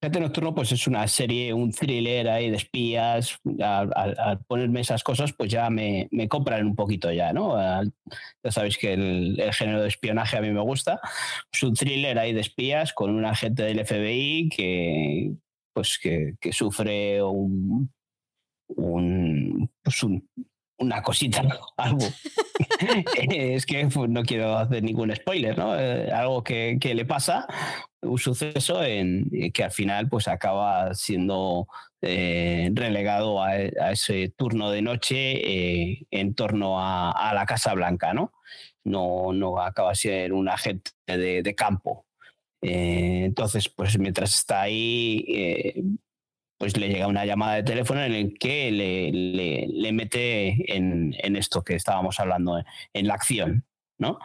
Agente Nocturno, pues es una serie, un thriller ahí de espías. Al, ponerme esas cosas, pues ya me, me, compran un poquito ya, ¿no? ya sabéis que el, género de espionaje a mí me gusta. Es un thriller ahí de espías con un agente del FBI que, pues que, que sufre un, un, pues un, una cosita, algo. es que pues, no quiero hacer ningún spoiler, ¿no? Eh, algo que, le pasa, un suceso en eh, que al final pues acaba siendo eh, relegado a, ese turno de noche en torno a, la Casa Blanca, ¿no? No, no acaba ser un agente de, campo. entonces, pues mientras está ahí, pues le llega una llamada de teléfono en el que le, le, mete en, en, esto que estábamos hablando, en la acción, ¿no?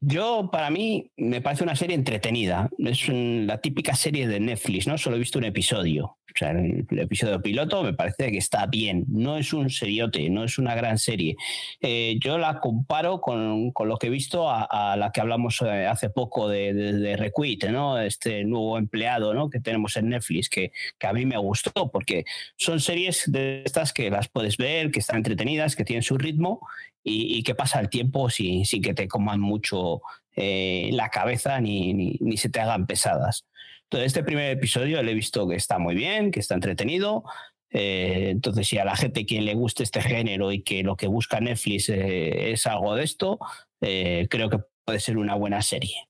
Yo, para mí, me parece una serie entretenida. Es la típica serie de Netflix, ¿no? Solo he visto un episodio. O sea, el, episodio piloto me parece que está bien. No es un seriote, no es una gran serie. Eh, yo la comparo con, con, lo que he visto a, la que hablamos eh, hace poco de, de, Requit, ¿no? Este nuevo empleado, ¿no? Que tenemos en Netflix, que, que a mí me gustó, porque son series de estas que las puedes ver, que están entretenidas, que tienen su ritmo y, que pasa el tiempo sin, sin que te coman mucho eh, la cabeza ni, ni, se te hagan pesadas. Entonces, este primer episodio le he visto que está muy bien, que está entretenido. Eh, entonces, si a la gente quien le guste este género y que lo que busca Netflix eh, es algo de esto, creo que puede ser una buena serie.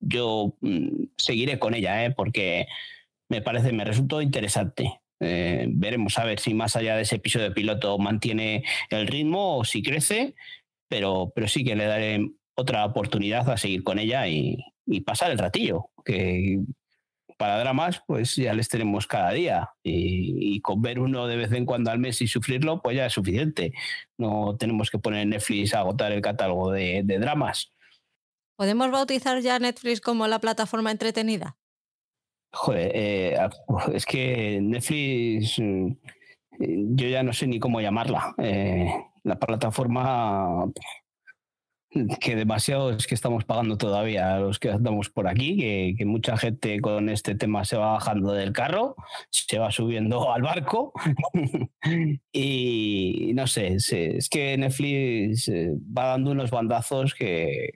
Yo mm, seguiré con ella, porque me parece, me resultó interesante. Eh, veremos a ver si más allá de ese episodio de piloto mantiene el ritmo o si crece, pero, pero sí que le daré otra oportunidad a seguir con ella y, pasar el ratillo, que para dramas pues ya les tenemos cada día y, con ver uno de vez en cuando al mes y sufrirlo pues ya es suficiente. No tenemos que poner Netflix a agotar el catálogo de dramas. ¿Podemos bautizar ya Netflix como la plataforma entretenida? Joder, eh, es que Netflix, mm, yo ya no sé ni cómo llamarla. Eh, la plataforma que demasiado es que estamos pagando todavía a los que andamos por aquí, que, mucha gente con este tema se va bajando del carro, se va subiendo al barco y no sé, es que Netflix eh, va dando unos bandazos que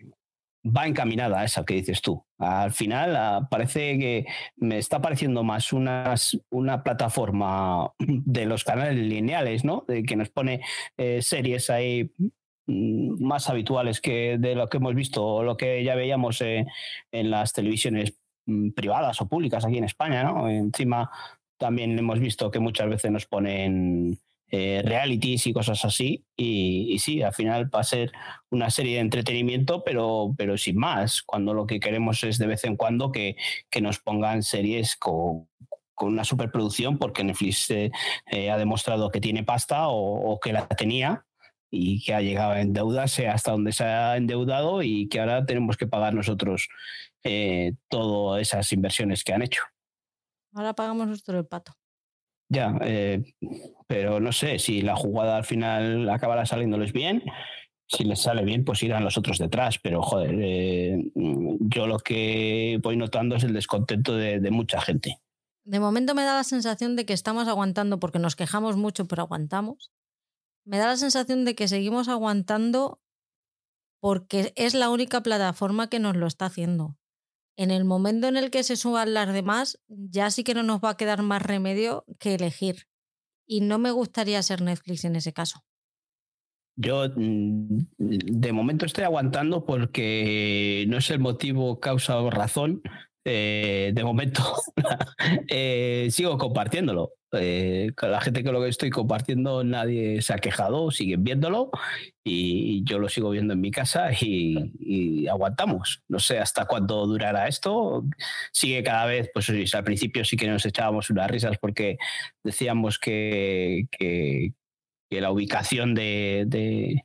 va encaminada a esa que dices tú. Al final ah, parece que me está pareciendo más unas, una plataforma de los canales lineales, ¿no? De que nos pone eh, series ahí más habituales que de lo que hemos visto o lo que ya veíamos eh, en las televisiones mm, privadas o públicas aquí en España, ¿no? Encima también hemos visto que muchas veces nos ponen eh, realities y cosas así. Y, sí, al final va a ser una serie de entretenimiento, pero, pero sin más, cuando lo que queremos es de vez en cuando que, que nos pongan series con, con una superproducción, porque Netflix eh, ha demostrado que tiene pasta o, que la tenía y que ha llegado a endeudarse hasta donde se ha endeudado y que ahora tenemos que pagar nosotros todas esas inversiones que han hecho. Ahora pagamos nuestro el pato. Ya, eh, pero no sé, si la jugada al final acabará saliéndoles bien, si les sale bien, pues irán los otros detrás. Pero joder, eh, yo lo que voy notando es el descontento de, mucha gente. De momento me da la sensación de que estamos aguantando porque nos quejamos mucho, pero aguantamos. Me da la sensación de que seguimos aguantando porque es la única plataforma que nos lo está haciendo en el momento en el que se suban las demás, ya sí que no nos va a quedar más remedio que elegir. Y no me gustaría ser Netflix en ese caso. Yo mm, de momento estoy aguantando porque no es el motivo, causa o razón. Eh, de momento eh, sigo compartiéndolo. Eh, la gente que lo que estoy compartiendo, nadie se ha quejado, siguen viéndolo y yo lo sigo viendo en mi casa y, aguantamos. No sé hasta cuándo durará esto. Sigue cada vez, pues al principio sí que nos echábamos unas risas porque decíamos que, que, la ubicación de,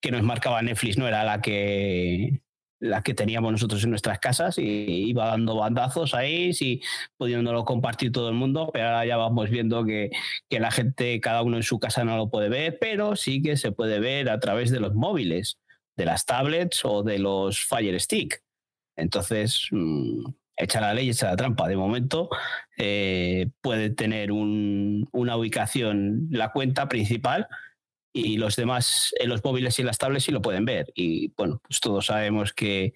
que nos marcaba Netflix no era la que la que teníamos nosotros en nuestras casas y iba dando bandazos ahí, y pudiéndolo compartir todo el mundo, pero ahora ya vamos viendo que, que, la gente, cada uno en su casa no lo puede ver, pero sí que se puede ver a través de los móviles, de las tablets o de los Fire Stick. Entonces, mm, echa la ley, echa la trampa. De momento eh, puede tener una ubicación, la cuenta principal, y los demás en los móviles y en las tablets sí lo pueden ver. Y bueno, pues todos sabemos que,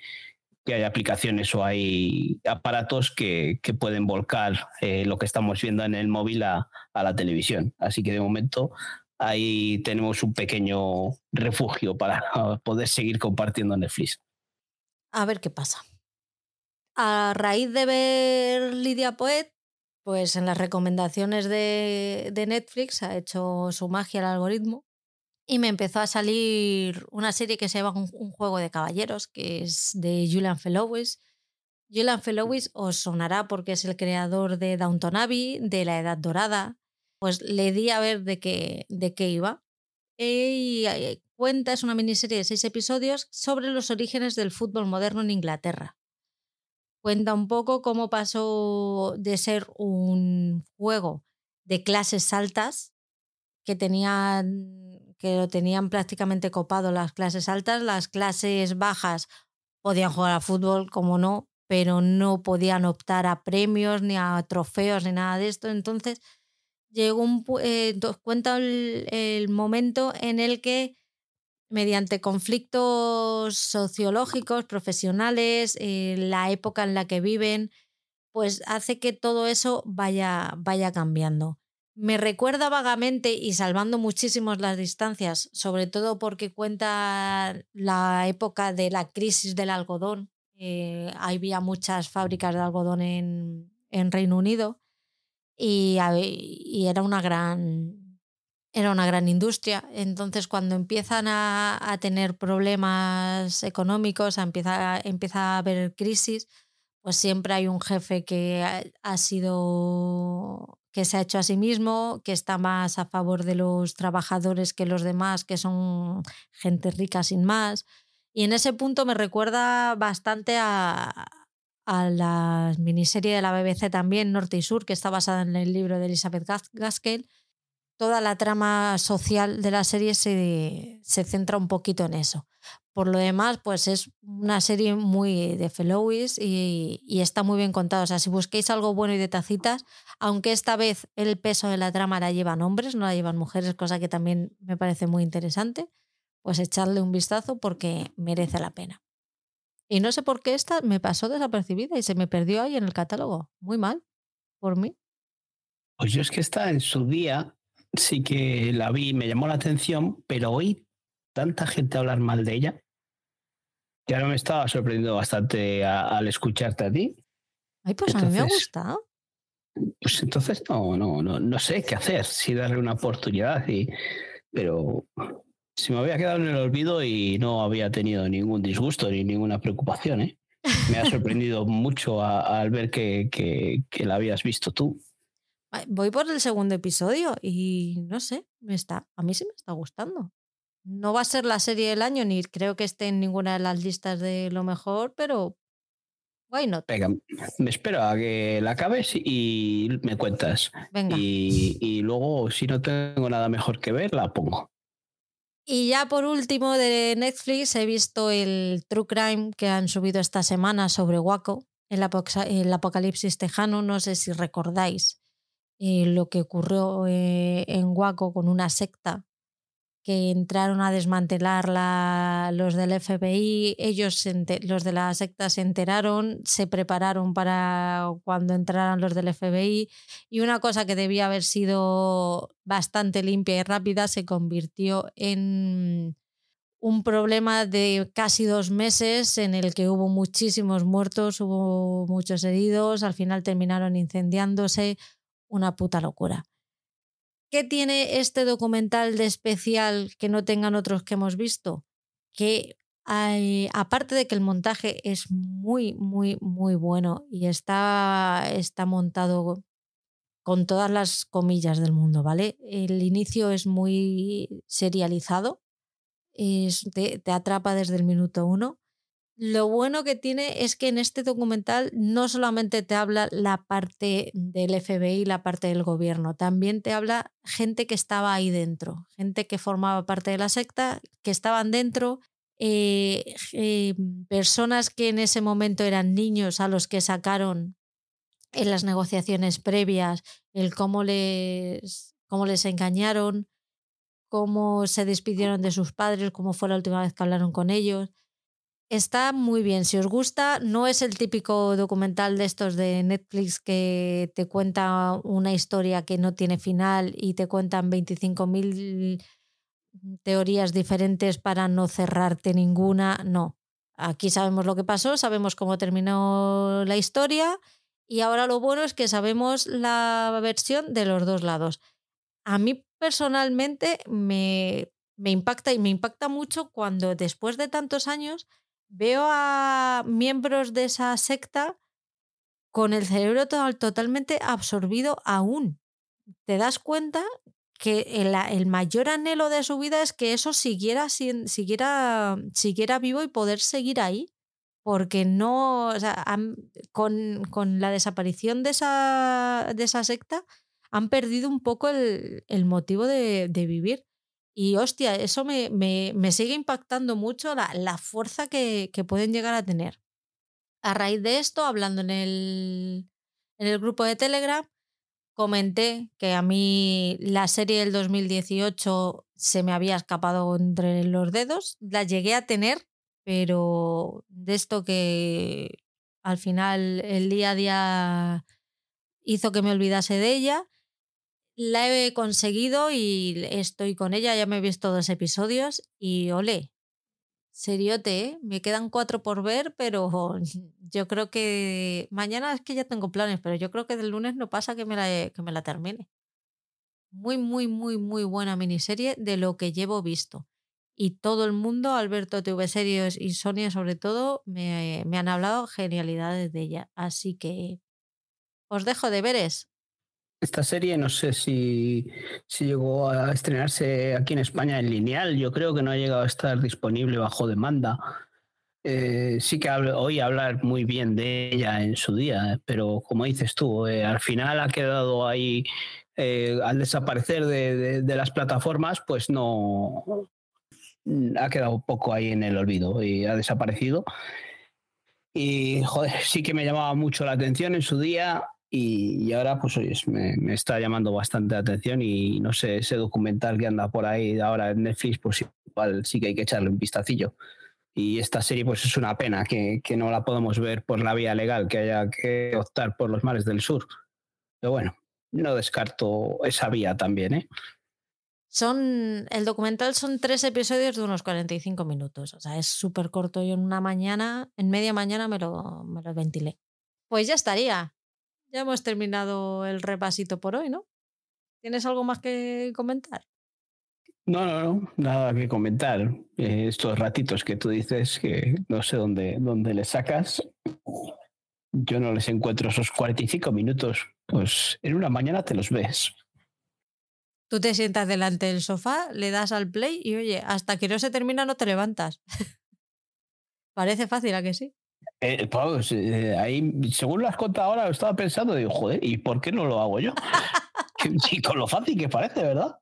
hay aplicaciones o hay aparatos que, pueden volcar eh, lo que estamos viendo en el móvil a, la televisión. Así que de momento ahí tenemos un pequeño refugio para poder seguir compartiendo Netflix. A ver qué pasa. A raíz de ver Lidia Poet, pues en las recomendaciones de, de Netflix ha hecho su magia el algoritmo y me empezó a salir una serie que se llama Un, juego de caballeros, que es de Julian Fellowes. Julian Fellowes os sonará porque es el creador de Downton Abbey, de La Edad Dorada. Pues le di a ver de qué, de qué iba. Y cuenta, es una miniserie de seis episodios sobre los orígenes del fútbol moderno en Inglaterra. Cuenta un poco cómo pasó de ser un juego de clases altas que tenían que lo tenían prácticamente copado las clases altas, las clases bajas podían jugar a fútbol, como no, pero no podían optar a premios ni a trofeos ni nada de esto. Entonces llegó un eh, cuenta el, momento en el que mediante conflictos sociológicos, profesionales, eh, la época en la que viven, pues hace que todo eso vaya, vaya cambiando. Me recuerda vagamente y salvando muchísimo las distancias, sobre todo porque cuenta la época de la crisis del algodón. Eh, había muchas fábricas de algodón en, en Reino Unido y, y, era una gran era una gran industria. Entonces, cuando empiezan a, a tener problemas económicos, empieza, empieza a haber crisis, pues siempre hay un jefe que ha, sido que se ha hecho a sí mismo, que está más a favor de los trabajadores que los demás, que son gente rica sin más. Y en ese punto me recuerda bastante a, a la miniserie de la BBC también, Norte y Sur, que está basada en el libro de Elizabeth Gaskell. Toda la trama social de la serie se, se centra un poquito en eso. Por lo demás, pues es una serie muy de Fellowis y, y, está muy bien contada. O sea, si busquéis algo bueno y de tacitas, aunque esta vez el peso de la trama la llevan hombres, no la llevan mujeres, cosa que también me parece muy interesante, pues echarle un vistazo porque merece la pena. Y no sé por qué esta me pasó desapercibida y se me perdió ahí en el catálogo. Muy mal, por mí. Pues yo es que esta en su día sí que la vi, me llamó la atención, pero hoy tanta gente hablar mal de ella que ahora me estaba sorprendiendo bastante al escucharte a ti. Ay, pues a mí me ha gustado. Pues entonces no, no, no, no sé qué hacer, si darle una oportunidad, y, pero si me había quedado en el olvido y no había tenido ningún disgusto ni ninguna preocupación. ¿eh? Me ha sorprendido mucho al ver que, que, que, la habías visto tú. Voy por el segundo episodio y no sé, me está, a mí sí me está gustando. No va a ser la serie del año, ni creo que esté en ninguna de las listas de lo mejor, pero why not? Venga, me espero a que la acabes y me cuentas. Venga. Y, y luego, si no tengo nada mejor que ver, la pongo. Y ya por último de Netflix he visto el True Crime que han subido esta semana sobre Waco, el, el apocalipsis tejano. No sé si recordáis eh, lo que ocurrió eh, en Waco con una secta que entraron a desmantelar la, los del FBI, ellos, los de la secta se enteraron, se prepararon para cuando entraran los del FBI y una cosa que debía haber sido bastante limpia y rápida se convirtió en un problema de casi dos meses en el que hubo muchísimos muertos, hubo muchos heridos, al final terminaron incendiándose, una puta locura. ¿Qué tiene este documental de especial que no tengan otros que hemos visto? Que hay, aparte de que el montaje es muy, muy, muy bueno y está, está montado con todas las comillas del mundo, ¿vale? El inicio es muy serializado, te, te atrapa desde el minuto uno lo bueno que tiene es que en este documental no solamente te habla la parte del FBI, la parte del gobierno, también te habla gente que estaba ahí dentro, gente que formaba parte de la secta, que estaban dentro, eh, eh, personas que en ese momento eran niños a los que sacaron en las negociaciones previas, el cómo les, cómo les engañaron, cómo se despidieron de sus padres, cómo fue la última vez que hablaron con ellos Está muy bien. Si os gusta, no es el típico documental de estos de Netflix que te cuenta una historia que no tiene final y te cuentan 25.000 teorías diferentes para no cerrarte ninguna. No. Aquí sabemos lo que pasó, sabemos cómo terminó la historia y ahora lo bueno es que sabemos la versión de los dos lados. A mí personalmente me, me impacta y me impacta mucho cuando después de tantos años veo a miembros de esa secta con el cerebro totalmente absorbido aún. Te das cuenta que el, mayor anhelo de su vida es que eso siguiera, siguiera, siguiera vivo y poder seguir ahí. Porque no, sea, con, la desaparición de esa, secta, han perdido un poco el, motivo de, vivir. Y hostia, eso me, me, me sigue impactando mucho la, la fuerza que, que, pueden llegar a tener. A raíz de esto, hablando en el, en el grupo de Telegram, comenté que a mí la serie del 2018 se me había escapado entre los dedos. La llegué a tener, pero de esto que al final el día a día hizo que me olvidase de ella. La he conseguido y estoy con ella, ya me he visto dos episodios y ole, seriote, ¿eh? me quedan cuatro por ver, pero yo creo que mañana es que ya tengo planes, pero yo creo que del lunes no pasa que me la, que me la termine. Muy, muy, muy, muy buena miniserie de lo que llevo visto. Y todo el mundo, Alberto TV Series y Sonia sobre todo, me, me han hablado genialidades de ella. Así que os dejo deberes. Esta serie no sé si, si, llegó a estrenarse aquí en España en lineal. Yo creo que no ha llegado a estar disponible bajo demanda. Eh, sí que oí hablar muy bien de ella en su día, pero como dices tú, eh, al final ha quedado ahí, eh, al desaparecer de, de, las plataformas, pues no ha quedado poco ahí en el olvido y ha desaparecido. Y joder, sí que me llamaba mucho la atención en su día. Y, ahora, pues oye, me, está llamando bastante atención y no sé, ese documental que anda por ahí ahora en Netflix, pues igual sí que hay que echarle un vistacillo. Y esta serie, pues es una pena que, que no la podamos ver por la vía legal, que haya que optar por los mares del sur. Pero bueno, no descarto esa vía también, ¿eh? Son, el documental son tres episodios de unos 45 minutos. O sea, es súper corto. Yo en una mañana, en media mañana me lo, me lo ventilé. Pues ya estaría ya hemos terminado el repasito por hoy, ¿no? ¿Tienes algo más que comentar? No, no, no, nada que comentar. Eh, estos ratitos que tú dices que no sé dónde, dónde le sacas, yo no les encuentro esos 45 minutos. Pues en una mañana te los ves. Tú te sientas delante del sofá, le das al play y oye, hasta que no se termina no te levantas. Parece fácil, ¿a que sí? Eh, pues, eh, ahí, según lo has contado ahora, lo estaba pensando, digo, joder, ¿y por qué no lo hago yo? y con lo fácil que parece, ¿verdad?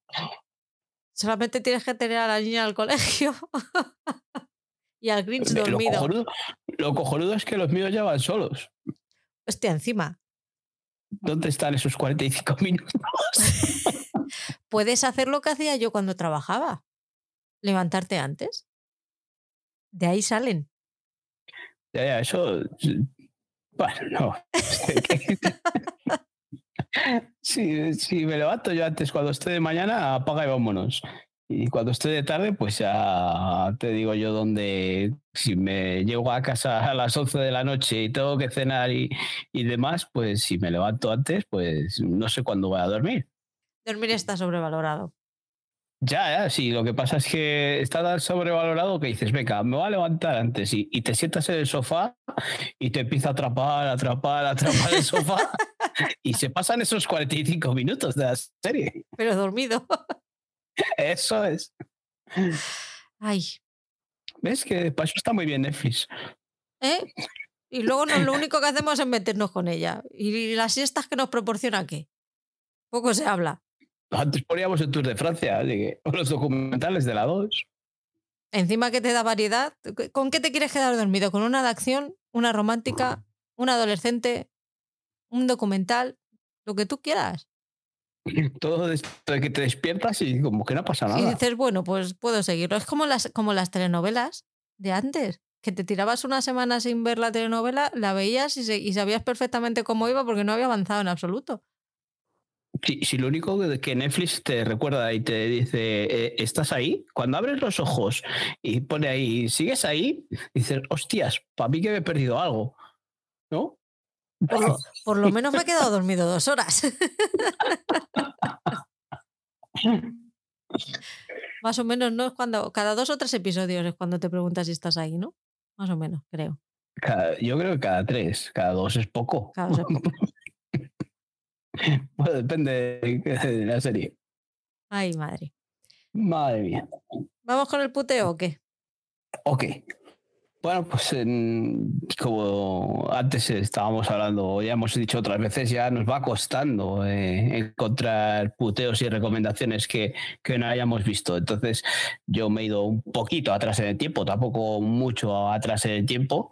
Solamente tienes que tener a la niña al colegio y al Grinch dormido. Lo cojonudo, lo cojonudo, es que los míos ya van solos. Hostia, encima. ¿Dónde están esos 45 minutos? Puedes hacer lo que hacía yo cuando trabajaba. Levantarte antes. De ahí salen. Ya, ya, eso. Bueno, no. si, si me levanto yo antes, cuando esté de mañana, apaga y vámonos. Y cuando esté de tarde, pues ya te digo yo dónde, si me llego a casa a las 11 de la noche y tengo que cenar y, y demás, pues si me levanto antes, pues no sé cuándo voy a dormir. Dormir está sobrevalorado. Ya, ya, sí, lo que pasa es que está tan sobrevalorado que dices, venga, me voy a levantar antes y, te sientas en el sofá y te empieza a atrapar, atrapar, atrapar el sofá y se pasan esos 45 minutos de la serie. Pero dormido. Eso es. Ay. ¿Ves que para eso está muy bien Netflix? ¿Eh? Y luego no, lo único que hacemos es meternos con ella. ¿Y las siestas que nos proporciona qué? Poco se habla. Antes poníamos el Tour de Francia, o los documentales de la 2. Encima que te da variedad, ¿con qué te quieres quedar dormido? ¿Con una de acción, una romántica, una adolescente, un documental? Lo que tú quieras. Todo esto de que te despiertas y como que no pasa nada. Y dices, bueno, pues puedo seguirlo. Es como las, como las telenovelas de antes, que te tirabas una semana sin ver la telenovela, la veías y, y sabías perfectamente cómo iba porque no había avanzado en absoluto. Si, lo único que Netflix te recuerda y te dice, eh, ¿estás ahí? Cuando abres los ojos y pone ahí, ¿sigues ahí? Dices, hostias, para mí que me he perdido algo. ¿No? Por lo, menos me he quedado dormido dos horas. Más o menos, ¿no? Es cuando, cada dos o tres episodios es cuando te preguntas si estás ahí, ¿no? Más o menos, creo. yo creo que cada tres, cada dos es poco. Cada dos es poco. Bueno, depende de la serie. Ay, madre. Madre mía. ¿Vamos con el puteo o qué? Ok. Bueno, pues como antes estábamos hablando, ya hemos dicho otras veces, ya nos va costando eh, encontrar puteos y recomendaciones que, que, no hayamos visto. Entonces yo me he ido un poquito atrás en el tiempo, tampoco mucho atrás en el tiempo,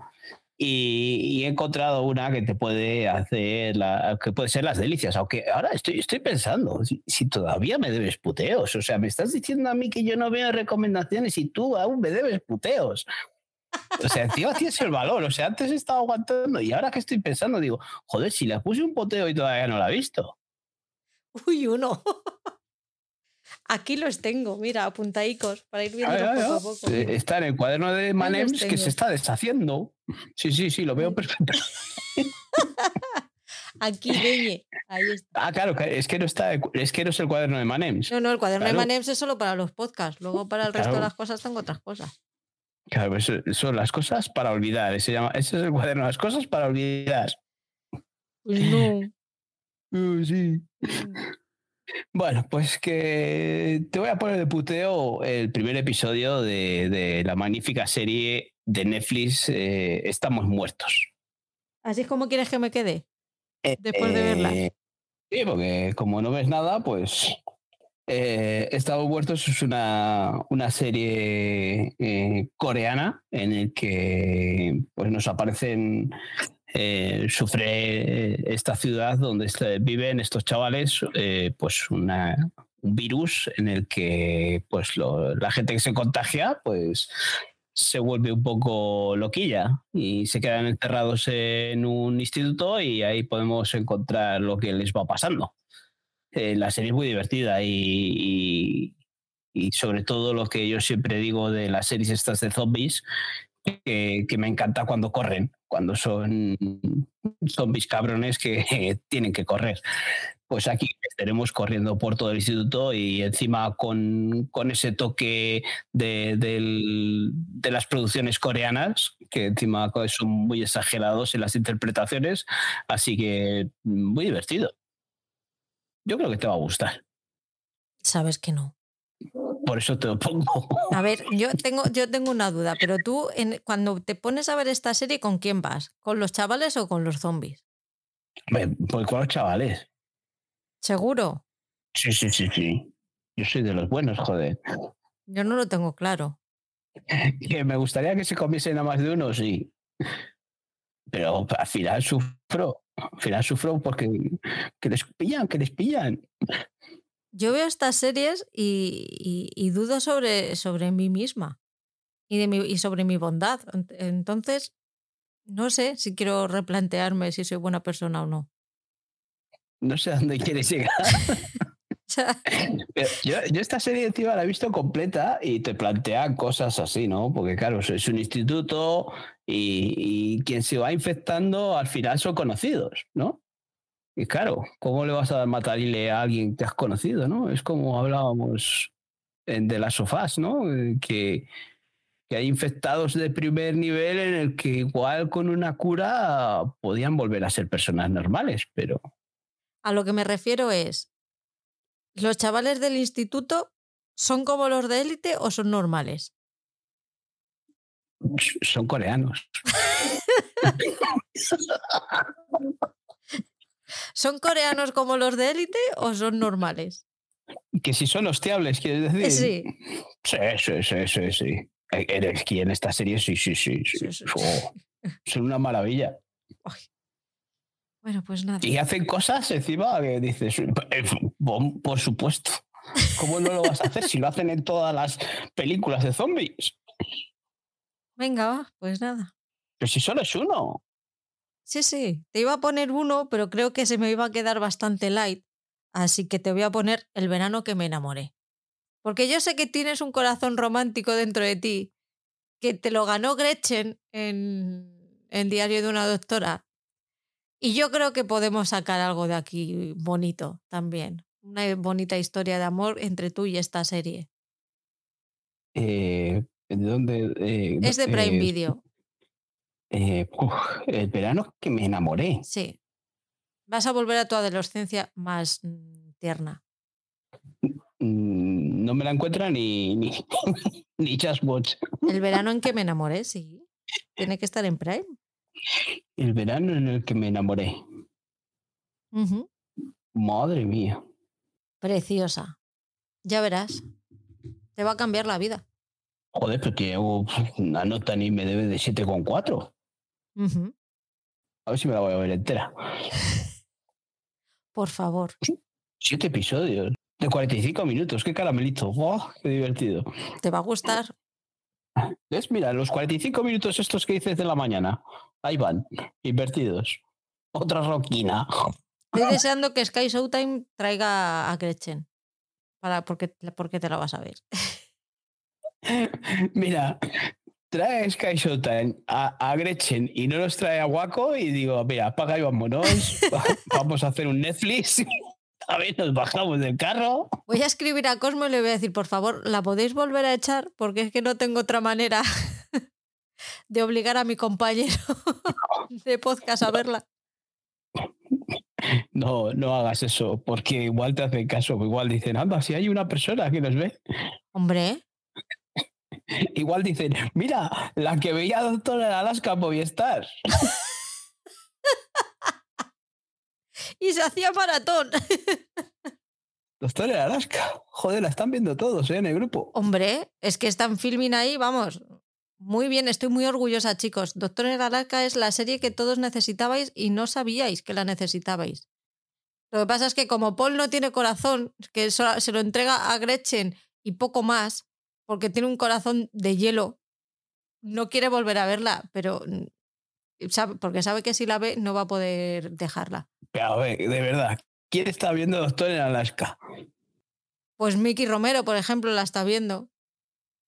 y, he encontrado una que te puede hacer, la, que puede ser las delicias, aunque ahora estoy, estoy pensando, si, todavía me debes puteos, o sea, me estás diciendo a mí que yo no veo recomendaciones y tú aún me debes puteos. O sea, encima tienes el valor, o sea, antes estaba aguantando y ahora que estoy pensando, digo, joder, si le puse un puteo y todavía no la he visto. Uy, uno. Aquí los tengo, mira, apuntadicos para ir viendo poco a poco. Eh, está en el cuaderno de Manems que se está deshaciendo. Sí, sí, sí, lo veo perfecto. Aquí, Beñe. Ahí está. Ah, claro, es que no está, es que no es el cuaderno de Manems. No, no, el cuaderno de Manems es solo para los podcasts. Luego para el resto de las cosas tengo otras cosas. Claro, son las cosas para olvidar. Ese, llama, ese es el cuaderno, las cosas para olvidar. Pues no. Uh, sí. Mm. Bueno, pues que te voy a poner de puteo el primer episodio de, la magnífica serie de Netflix eh, Estamos Muertos. ¿Así es como quieres que me quede? Después de verla. Eh, sí, porque como no ves nada, pues eh, Estamos Muertos es una, una serie coreana en el que pues, nos aparecen eh, sufre esta ciudad donde viven estos chavales eh, pues un virus en el que pues la gente que se contagia pues se vuelve un poco loquilla y se quedan enterrados en un instituto y ahí podemos encontrar lo que les va pasando. Eh, la serie es muy divertida y, y, sobre todo lo que yo siempre digo de las series estas de zombies, que, me encanta cuando corren, cuando son zombies cabrones que tienen que correr. Pues aquí estaremos corriendo por todo el instituto y encima con, ese toque de, de, las producciones coreanas, que encima son muy exagerados en las interpretaciones, así que muy divertido. Yo creo que te va a gustar. Sabes que no. Por eso te lo pongo. A ver, yo tengo, yo tengo una duda, pero tú en, cuando te pones a ver esta serie, ¿con quién vas? ¿Con los chavales o con los zombies? Pues con los chavales. ¿Seguro? Sí, sí, sí, sí. Yo soy de los buenos, joder. Yo no lo tengo claro. Que me gustaría que se comiesen a más de uno, sí. Pero al final sufro. Al final sufro porque que les pillan, que les pillan. Yo veo estas series y, dudo sobre, sobre mí misma y, de mi, y sobre mi bondad. Entonces, no sé si quiero replantearme si soy buena persona o no. No sé a dónde quieres llegar. yo, esta serie encima la he visto completa y te plantea cosas así, ¿no? Porque claro, es un instituto y, y, quien se va infectando al final son conocidos, ¿no? Y claro, ¿cómo le vas a dar matarile a alguien que has conocido, no? Es como hablábamos de las sofás, ¿no? Eh, que, que hay infectados de primer nivel en el que igual con una cura podían volver a ser personas normales, pero... A lo que me refiero es, ¿los chavales del instituto son como los de élite o son normales? Son coreanos. ¿Son coreanos como los de élite o son normales? Que si son hostiables, quieres decir. Sí. Sí, sí, sí, sí, sí. Eres quien en esta serie, sí, sí, sí. Oh, son una maravilla. Bueno, pues nada. Y hacen cosas encima que dices, eh, por supuesto. ¿Cómo no lo vas a hacer si lo hacen en todas las películas de zombies? Venga, va, pues nada. Pero si solo es uno. Sí, sí, te iba a poner uno, pero creo que se me iba a quedar bastante light, así que te voy a poner el verano que me enamoré. Porque yo sé que tienes un corazón romántico dentro de ti, que te lo ganó Gretchen en, en Diario de una Doctora. Y yo creo que podemos sacar algo de aquí bonito también. Una bonita historia de amor entre tú y esta serie. Eh, ¿De dónde? Eh, es de Prime Video. Eh, el verano que me enamoré. Sí. Vas a volver a tu adolescencia más mm, tierna. mm, no me la encuentra ni, ni, ni Just Watch. El verano en que me enamoré, sí. Tiene que estar en Prime. El verano en el que me enamoré. Madre mía. Preciosa. Ya verás. Te va a cambiar la vida. Joder, pero tiene una nota ni me debe de 7,4. Ujú. A ver si me la voy a ver entera. Por favor. Siete episodios de 45 minutos. Qué caramelito. Qué divertido. Te va a gustar. ¿Ves? Mira, los 45 minutos estos que dices de la mañana. Ahí van, invertidos. Otra roquina. Estoy deseando que Sky Showtime traiga a Gretchen. Para, porque, porque te la vas a ver. Mira, trae Sky Showtime a, a Gretchen y no nos trae a Waco y digo, mira, apaga y vámonos. Va- Vamos a hacer un Netflix. A ver, nos bajamos del carro. Voy a escribir a Cosmo y le voy a decir, por favor, ¿la podéis volver a echar? Porque es que no tengo otra manera de obligar a mi compañero de podcast a verla. No, no hagas eso, porque igual te hacen caso. Igual dicen, anda, si hay una persona que nos ve. Hombre, Igual dicen, mira, la que veía a Doctor en Alaska Movistar. Y se hacía maratón. En Alaska. Joder, la están viendo todos ¿eh? en el grupo. Hombre, es que están filming ahí, vamos. Muy bien, estoy muy orgullosa, chicos. Doctor en Alaska es la serie que todos necesitabais y no sabíais que la necesitabais. Lo que pasa es que como Paul no tiene corazón, que se lo entrega a Gretchen y poco más, porque tiene un corazón de hielo, no quiere volver a verla, pero porque sabe que si la ve no va a poder dejarla. Pero a ver, de verdad, ¿quién está viendo Doctor en Alaska? Pues Mickey Romero, por ejemplo, la está viendo.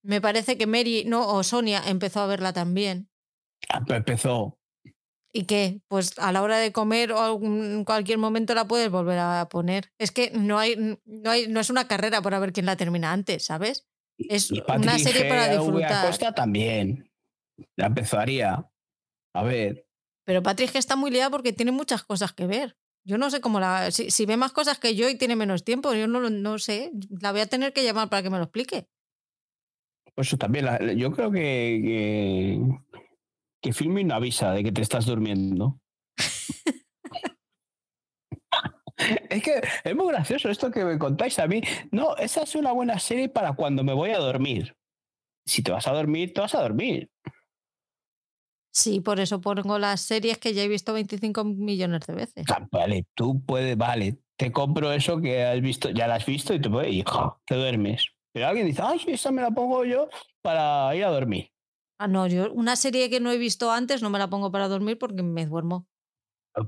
Me parece que Mary, no, o Sonia empezó a verla también. Ah, pues Empezó. ¿Y qué? Pues a la hora de comer o en cualquier momento la puedes volver a poner. Es que no hay, no hay, no es una carrera por ver quién la termina antes, ¿sabes? Es una serie para disfrutar. Acosta también. La empezaría. A ver, Pero Patrick está muy liada porque tiene muchas cosas que ver. Yo no sé cómo la. Si, si ve más cosas que yo y tiene menos tiempo, yo no, lo- no sé. La voy a tener que llamar para que me lo explique. pues eso también. la- yo creo que, que, que Filmin avisa de que te estás durmiendo. Es que es muy gracioso esto que me contáis a mí. No, esa es una buena serie para cuando me voy a dormir. Si te vas a dormir, te vas a dormir. Sí, por eso pongo las series que ya he visto 25 millones de veces. Ah, Vale, tú puedes, vale, te compro eso que has visto, ya la has visto y te, puedes- ¡ja! te duermes. Pero alguien dice, ay, esa me la pongo yo para ir a dormir. Ah, no, yo una serie que no he visto antes no me la pongo para dormir porque me duermo.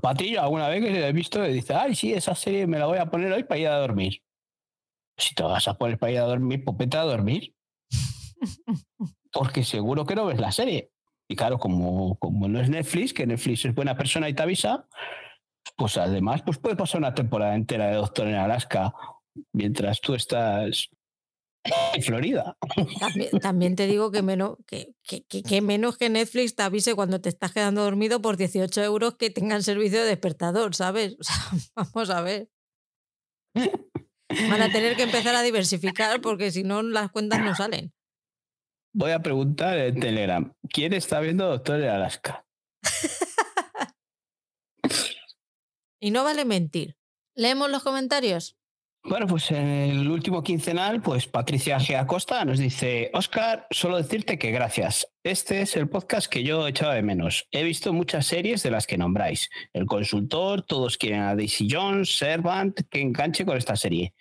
Patillo alguna vez que he visto y dice, ay, sí, esa serie me la voy a poner hoy para ir a dormir. Si te vas a poner para ir a dormir, pues vete a dormir. Porque seguro que no ves la serie. Y claro, como, como no es Netflix, que Netflix es buena persona y te avisa, pues además pues puede pasar una temporada entera de Doctor en Alaska mientras tú estás en Florida. También, te digo que menos que, que- menos que Netflix te avise cuando te estás quedando dormido por 18 euros que tengan servicio de despertador, ¿sabes? Vamos a ver. Van a tener que empezar a diversificar porque si no las cuentas no salen. Voy a preguntar en Telegram, ¿quién está viendo Doctor en Alaska? Y no vale mentir. ¿Leemos los comentarios? Bueno, pues en el último quincenal, pues Patricia G. Acosta nos dice, Oscar, solo decirte que gracias. Este es el podcast que yo echaba de menos. He visto muchas series de las que nombráis. El consultor, todos quieren a Daisy Jones, Servant, que enganche con esta serie.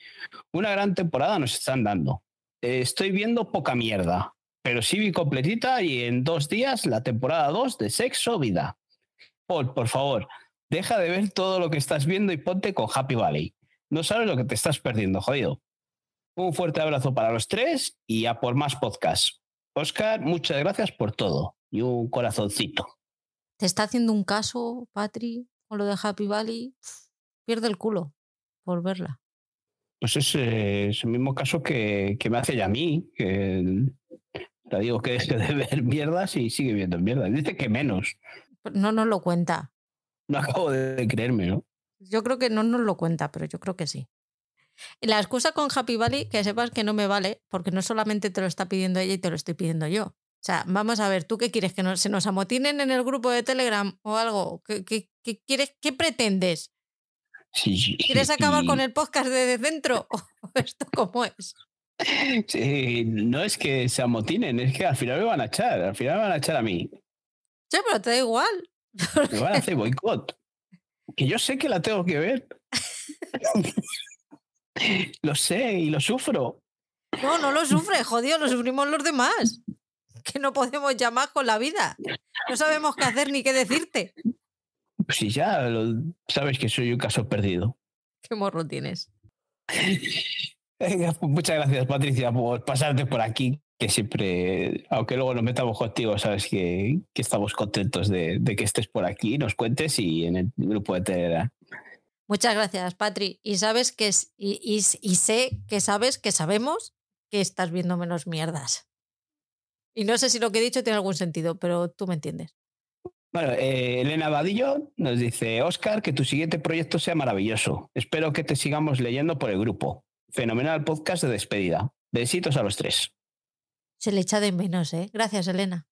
Una gran temporada nos están dando. Estoy viendo poca mierda, pero sí vi completita y en dos días la temporada 2 de Sexo Vida. Paul, por favor, deja de ver todo lo que estás viendo y ponte con Happy Valley. No sabes lo que te estás perdiendo, jodido. Un fuerte abrazo para los tres y a por más podcasts. Oscar, muchas gracias por todo y un corazoncito. ¿Te está haciendo un caso, Patri, con lo de Happy Valley? Pierde el culo por verla. Pues es, eh, es el mismo caso que, que me hace ya a mí, que le digo que deje de ver mierdas y sigue viendo mierdas. Dice que menos. No nos lo cuenta. No acabo de creerme, ¿no? Yo creo que no nos lo cuenta, pero yo creo que sí. La excusa con Happy Valley, que sepas que no me vale, porque no solamente te lo está pidiendo ella y te lo estoy pidiendo yo. O sea, vamos a ver, ¿tú qué quieres? ¿Que se nos amotinen en el grupo de Telegram o algo? ¿Qué, qué, quieres, qué pretendes? ¿Quieres acabar con el podcast de dentro? ¿O esto cómo es? Sí, no es que se amotinen, es que al final me van a echar, al final me van a echar a mí. Sí, pero te da igual. Me van a hacer boicot. Que yo sé que la tengo que ver. lo sé y lo sufro. No, no lo sufre, jodido, lo sufrimos los demás. Que no podemos llamar con la vida. No sabemos qué hacer ni qué decirte. Pues si ya sabes que soy un caso perdido. ¿Qué morro tienes? Muchas gracias, Patricia, por pasarte por aquí, que siempre, aunque luego nos metamos contigo, sabes que, estamos contentos de, que estés por aquí, nos cuentes y en el grupo de Telegram. Muchas gracias, Patri. Y sabes que y, sé que sabes que sabemos que estás viendo menos mierdas. Y no sé si lo que he dicho tiene algún sentido, pero tú me entiendes. Bueno, eh, Elena Vadillo nos dice, Oscar, que tu siguiente proyecto sea maravilloso. Espero que te sigamos leyendo por el grupo. Fenomenal podcast de despedida. Besitos a los tres. Se le echa de menos, ¿eh? Gracias, Elena.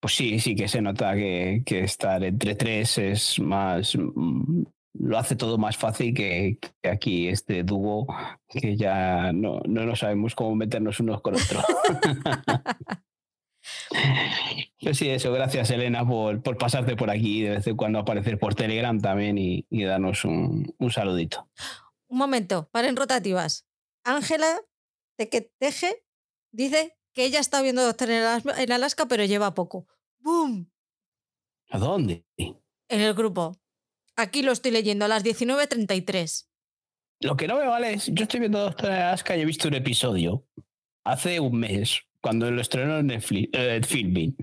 Pues sí, sí que se nota que, estar entre tres es más. Mm, lo hace todo más fácil que, aquí este dúo que ya no, no, no sabemos cómo meternos unos con otros. Pues sí, eso, gracias Elena por, por, pasarte por aquí de vez en cuando aparecer por Telegram también y, darnos un, un, saludito. Un momento, paren rotativas. Ángela Teje dice que ella está viendo Doctor en Alaska, pero lleva poco. ¡Boom! ¿A dónde? En el grupo. Aquí lo estoy leyendo a las 19.33. Lo que no me vale es, yo estoy viendo Doctor en Alaska y he visto un episodio hace un mes cuando lo estrenó en Netflix, eh, filming.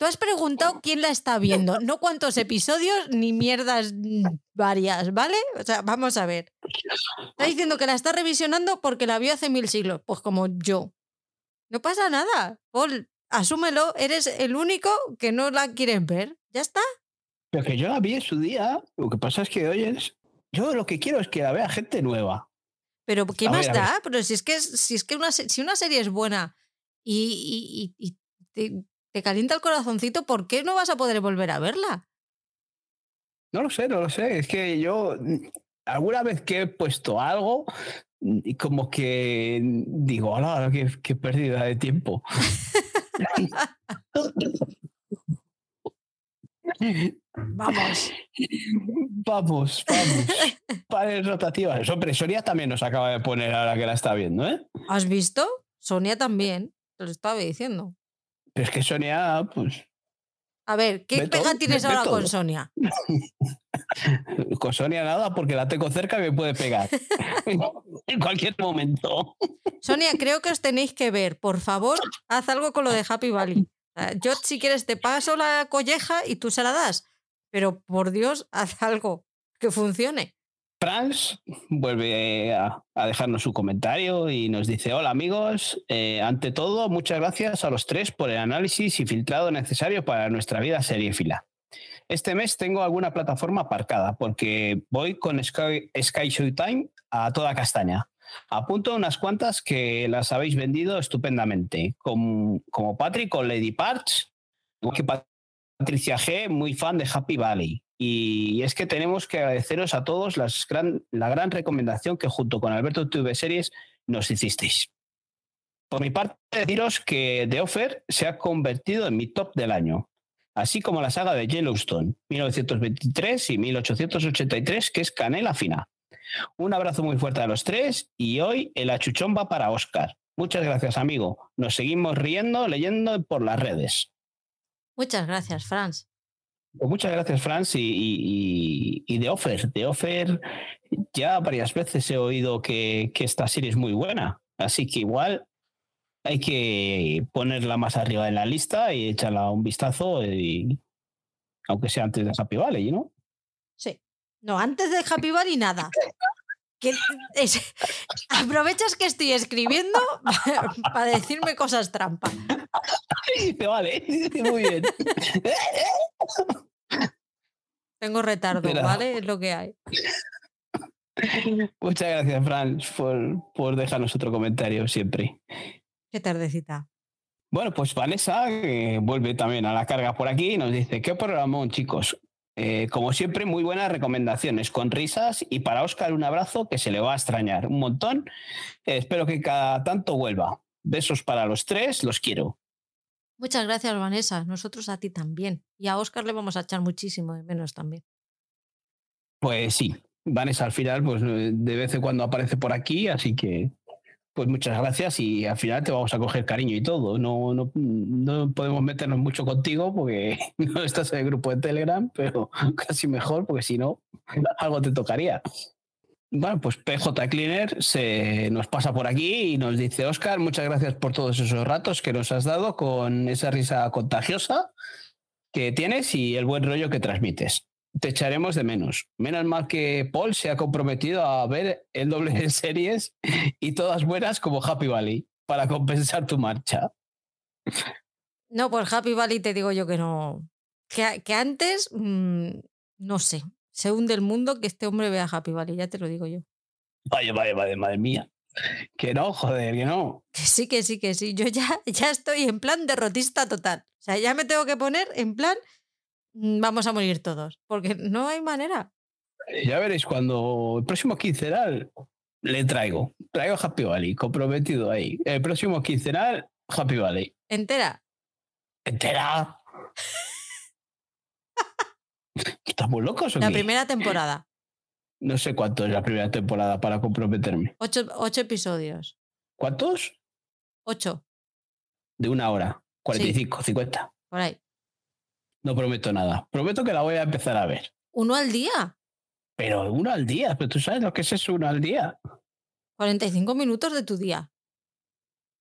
Tú has preguntado quién la está viendo, no cuántos episodios ni mierdas varias, ¿vale? O sea, vamos a ver. Está diciendo que la está revisionando porque la vio hace mil siglos, pues como yo. No pasa nada, Paul, asúmelo, eres el único que no la quieres ver, ya está. Pero que yo la vi en su día, lo que pasa es que, oye, yo lo que quiero es que la vea gente nueva. Pero ¿qué más da? Pero si es que, si es que una, si una serie es buena y, te, calienta el corazoncito, ¿por qué no vas a poder volver a verla? No lo sé, no lo sé. Es que yo mm, alguna vez que he puesto algo, mm, y como que digo, hola, qué, qué pérdida de tiempo. Vamos. Vamos, vamos. Pares rotativas. Hombre, Sonia también nos acaba de poner ahora que la está viendo, ¿eh? ¿Has visto? Sonia también. Te lo estaba diciendo. Pero es que Sonia, pues. A ver, ¿qué pega tienes ahora con Sonia? con Sonia nada, porque la tengo cerca y me puede pegar. en cualquier momento. Sonia, creo que os tenéis que ver. Por favor, haz algo con lo de Happy Valley. Yo, si quieres, te paso la colleja y tú se la das. Pero por Dios, haz algo que funcione. Franz vuelve a, dejarnos su comentario y nos dice, hola amigos, eh, ante todo, muchas gracias a los tres por el análisis y filtrado necesario para nuestra vida seriéfila. Este mes tengo alguna plataforma aparcada porque voy con Sky, Sky Showtime a toda castaña. Apunto unas cuantas que las habéis vendido estupendamente, como, como Patrick con Lady Parts, que Patricia G, muy fan de Happy Valley. Y es que tenemos que agradeceros a todos la gran recomendación que junto con Alberto TV Series nos hicisteis. Por mi parte, deciros que The Offer se ha convertido en mi top del año, así como la saga de Yellowstone, 1923 y 1883, que es canela fina. Un abrazo muy fuerte a los tres y hoy el achuchón va para Oscar. Muchas gracias, amigo. Nos seguimos riendo, leyendo por las redes. Muchas gracias, Franz. Pues muchas gracias, Franz. Y, de Offer, de Offer, ya varias veces he oído que, esta serie es muy buena. Así que igual hay que ponerla más arriba en la lista y echarla un vistazo, y, aunque sea antes de Happy Valley, ¿no? Sí. No, antes de Happy Valley nada. aprovechas que estoy escribiendo para decirme cosas trampa. Te vale, muy bien. Tengo retardo, ¿vale? Es lo que hay. Muchas gracias, Fran, por, por dejarnos otro comentario siempre. Qué tardecita. Bueno, pues Vanessa vuelve también a la carga por aquí y nos dice, qué programón, chicos. Eh, como siempre, muy buenas recomendaciones, con risas y para Oscar un abrazo que se le va a extrañar un montón. Eh, espero que cada tanto vuelva. Besos para los tres, los quiero. Muchas gracias, Vanessa. Nosotros a ti también. Y a Oscar le vamos a echar muchísimo de menos también. Pues sí, Vanessa al final, pues de vez en cuando aparece por aquí, así que pues muchas gracias y al final te vamos a coger cariño y todo. No, no, no podemos meternos mucho contigo porque no estás en el grupo de Telegram, pero casi mejor porque si no, algo te tocaría. Bueno, pues PJ Cleaner se nos pasa por aquí y nos dice, Oscar, muchas gracias por todos esos ratos que nos has dado con esa risa contagiosa que tienes y el buen rollo que transmites te echaremos de menos. Menos mal que Paul se ha comprometido a ver el doble de series y todas buenas como Happy Valley para compensar tu marcha. No, por Happy Valley te digo yo que no. Que, antes, mm, no sé, se hunde el mundo que este hombre vea Happy Valley, ya te lo digo yo. Vaya, vaya, vaya, madre mía. Que no, joder, que no. Que sí, que sí, que sí. Yo ya, ya estoy en plan derrotista total. O sea, ya me tengo que poner en plan Mm, vamos a morir todos, porque no hay manera. Ya veréis, cuando el próximo quincenal le traigo, traigo Happy Valley, comprometido ahí. El próximo quincenal, Happy Valley. ¿Entera? ¿Entera? ¿Estamos locos o La primera temporada. No sé cuánto es la primera temporada para comprometerme. Ocho, ocho episodios. ¿Cuántos? Ocho. De una hora. 45, 50. Por ahí. No prometo nada. Prometo que la voy a empezar a ver. ¿Uno al día? Pero uno al día. Pero tú sabes lo que es eso, uno al día. 45 minutos de tu día.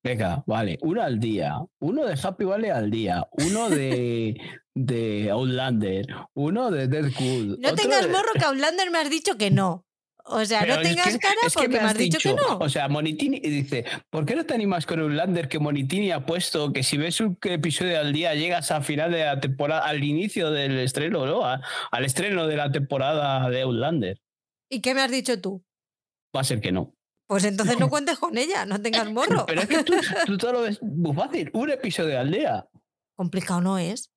Venga, vale. Uno al día. Uno de Happy Valley al día. Uno de, de Outlander. Uno de Deadpool. No tengas morro que Outlander me has dicho que no. O sea, no tengas cara porque me has, dicho, que no. O sea, Monitini dice, ¿por qué no te animas con un Lander que Monitini ha puesto que si ves un episodio al día llegas al final de la temporada, al inicio del estreno, ¿no? al estreno de la temporada de Outlander. ¿Y qué me has dicho tú? Va a ser que no. Pues entonces no cuentes con ella, no tengas morro. Pero es que tú, tú todo lo ves muy fácil, un episodio al día. Complicado no es.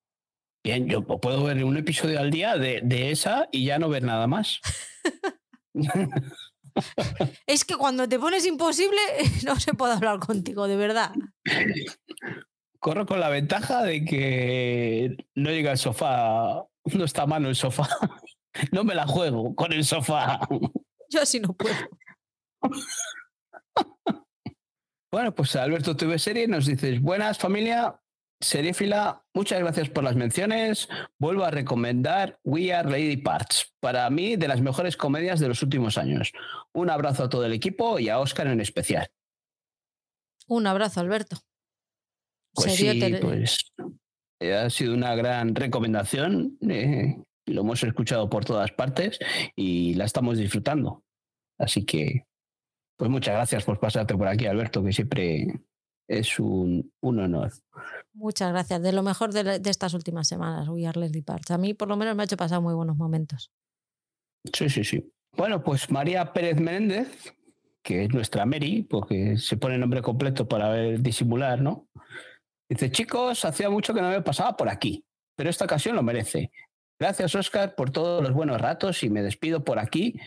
Bien, yo puedo ver un episodio al día de, de esa y ya no ver nada más. es que cuando te pones imposible no se puede hablar contigo, de verdad. Corro con la ventaja de que no llega el sofá, no está a mano el sofá. No me la juego con el sofá. Yo así no puedo. Bueno, pues Alberto TV Serie nos dices, buenas familia, Seriefila, muchas gracias por las menciones. Vuelvo a recomendar We Are Lady Parts, para mí de las mejores comedias de los últimos años. Un abrazo a todo el equipo y a Oscar en especial. Un abrazo, Alberto. Pues sí, pues ha sido una gran recomendación. Eh, lo hemos escuchado por todas partes y la estamos disfrutando. Así que, pues muchas gracias por pasarte por aquí, Alberto, que siempre es un, honor. Muchas gracias. De lo mejor de, estas últimas semanas, We Are Leslie Parts. A mí, por lo menos, me ha hecho pasar muy buenos momentos. Sí, sí, sí. Bueno, pues María Pérez Menéndez, que es nuestra Mary, porque se pone nombre completo para ver, disimular, ¿no? Dice, chicos, hacía mucho que no me pasaba por aquí, pero esta ocasión lo merece. Gracias, Oscar, por todos los buenos ratos y me despido por aquí,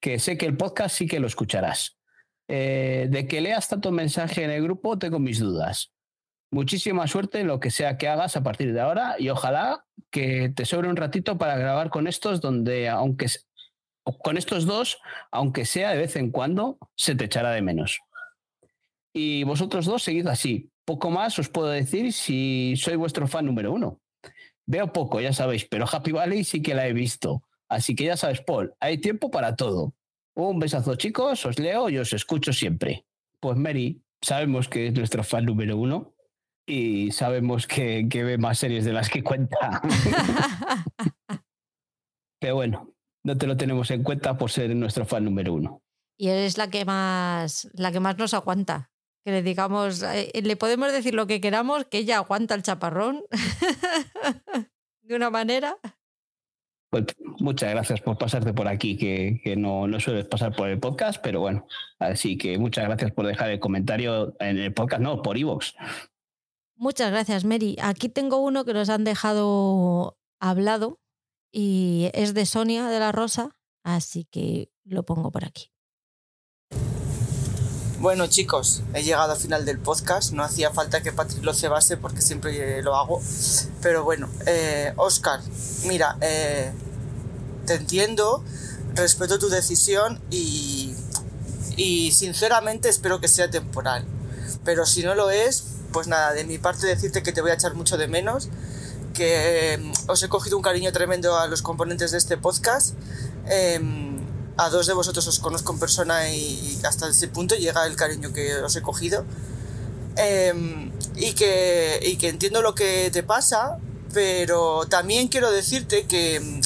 que sé que el podcast sí que lo escucharás. Eh, de que leas tanto mensaje en el grupo, tengo mis dudas. Muchísima suerte en lo que sea que hagas a partir de ahora y ojalá que te sobre un ratito para grabar con estos donde, aunque con estos dos, aunque sea de vez en cuando, se te echará de menos. Y vosotros dos seguid así. Poco más os puedo decir si soy vuestro fan número uno. Veo poco, ya sabéis, pero Happy Valley sí que la he visto. Así que ya sabes, Paul, hay tiempo para todo. Un besazo, chicos, os leo y os escucho siempre. Pues Mary, sabemos que es nuestro fan número uno y sabemos que, que ve más series de las que cuenta. Pero bueno, no te lo tenemos en cuenta por ser nuestro fan número uno. Y eres la que más, la que más nos aguanta. Que le digamos, eh, le podemos decir lo que queramos, que ella aguanta el chaparrón de una manera. Pues muchas gracias por pasarte por aquí, que, no, no, sueles pasar por el podcast, pero bueno, así que muchas gracias por dejar el comentario en el podcast, no, por iVoox. Muchas gracias, Mary. Aquí tengo uno que nos han dejado hablado y es de Sonia de la Rosa, así que lo pongo por aquí. Bueno chicos, he llegado al final del podcast, no hacía falta que Patrick lo cebase porque siempre lo hago, pero bueno, eh, Oscar, mira, eh, te entiendo, respeto tu decisión y, sinceramente espero que sea temporal. Pero si no lo es, pues nada, de mi parte decirte que te voy a echar mucho de menos, que em, os he cogido un cariño tremendo a los componentes de este podcast. Em, a dos de vosotros os conozco en persona y, hasta ese punto llega el cariño que os he cogido. Em, y, que, y que entiendo lo que te pasa, pero también quiero decirte que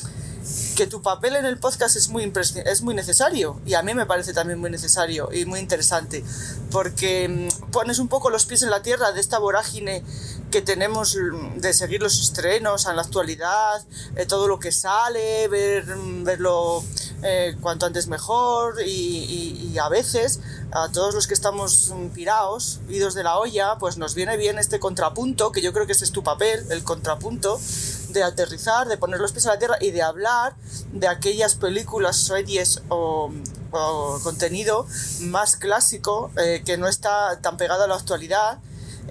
que tu papel en el podcast es muy, es muy necesario y a mí me parece también muy necesario y muy interesante porque mm, pones un poco los pies en la tierra de esta vorágine que tenemos mm, de seguir los estrenos en la actualidad, eh, todo lo que sale, ver, mm, verlo eh, cuanto antes mejor y, y, a veces a todos los que estamos pirados, idos de la olla, pues nos viene bien este contrapunto, que yo creo que ese es tu papel, el contrapunto, de aterrizar, de poner los pies a la tierra y de hablar de aquellas películas, series o, contenido más clásico eh, que no está tan pegado a la actualidad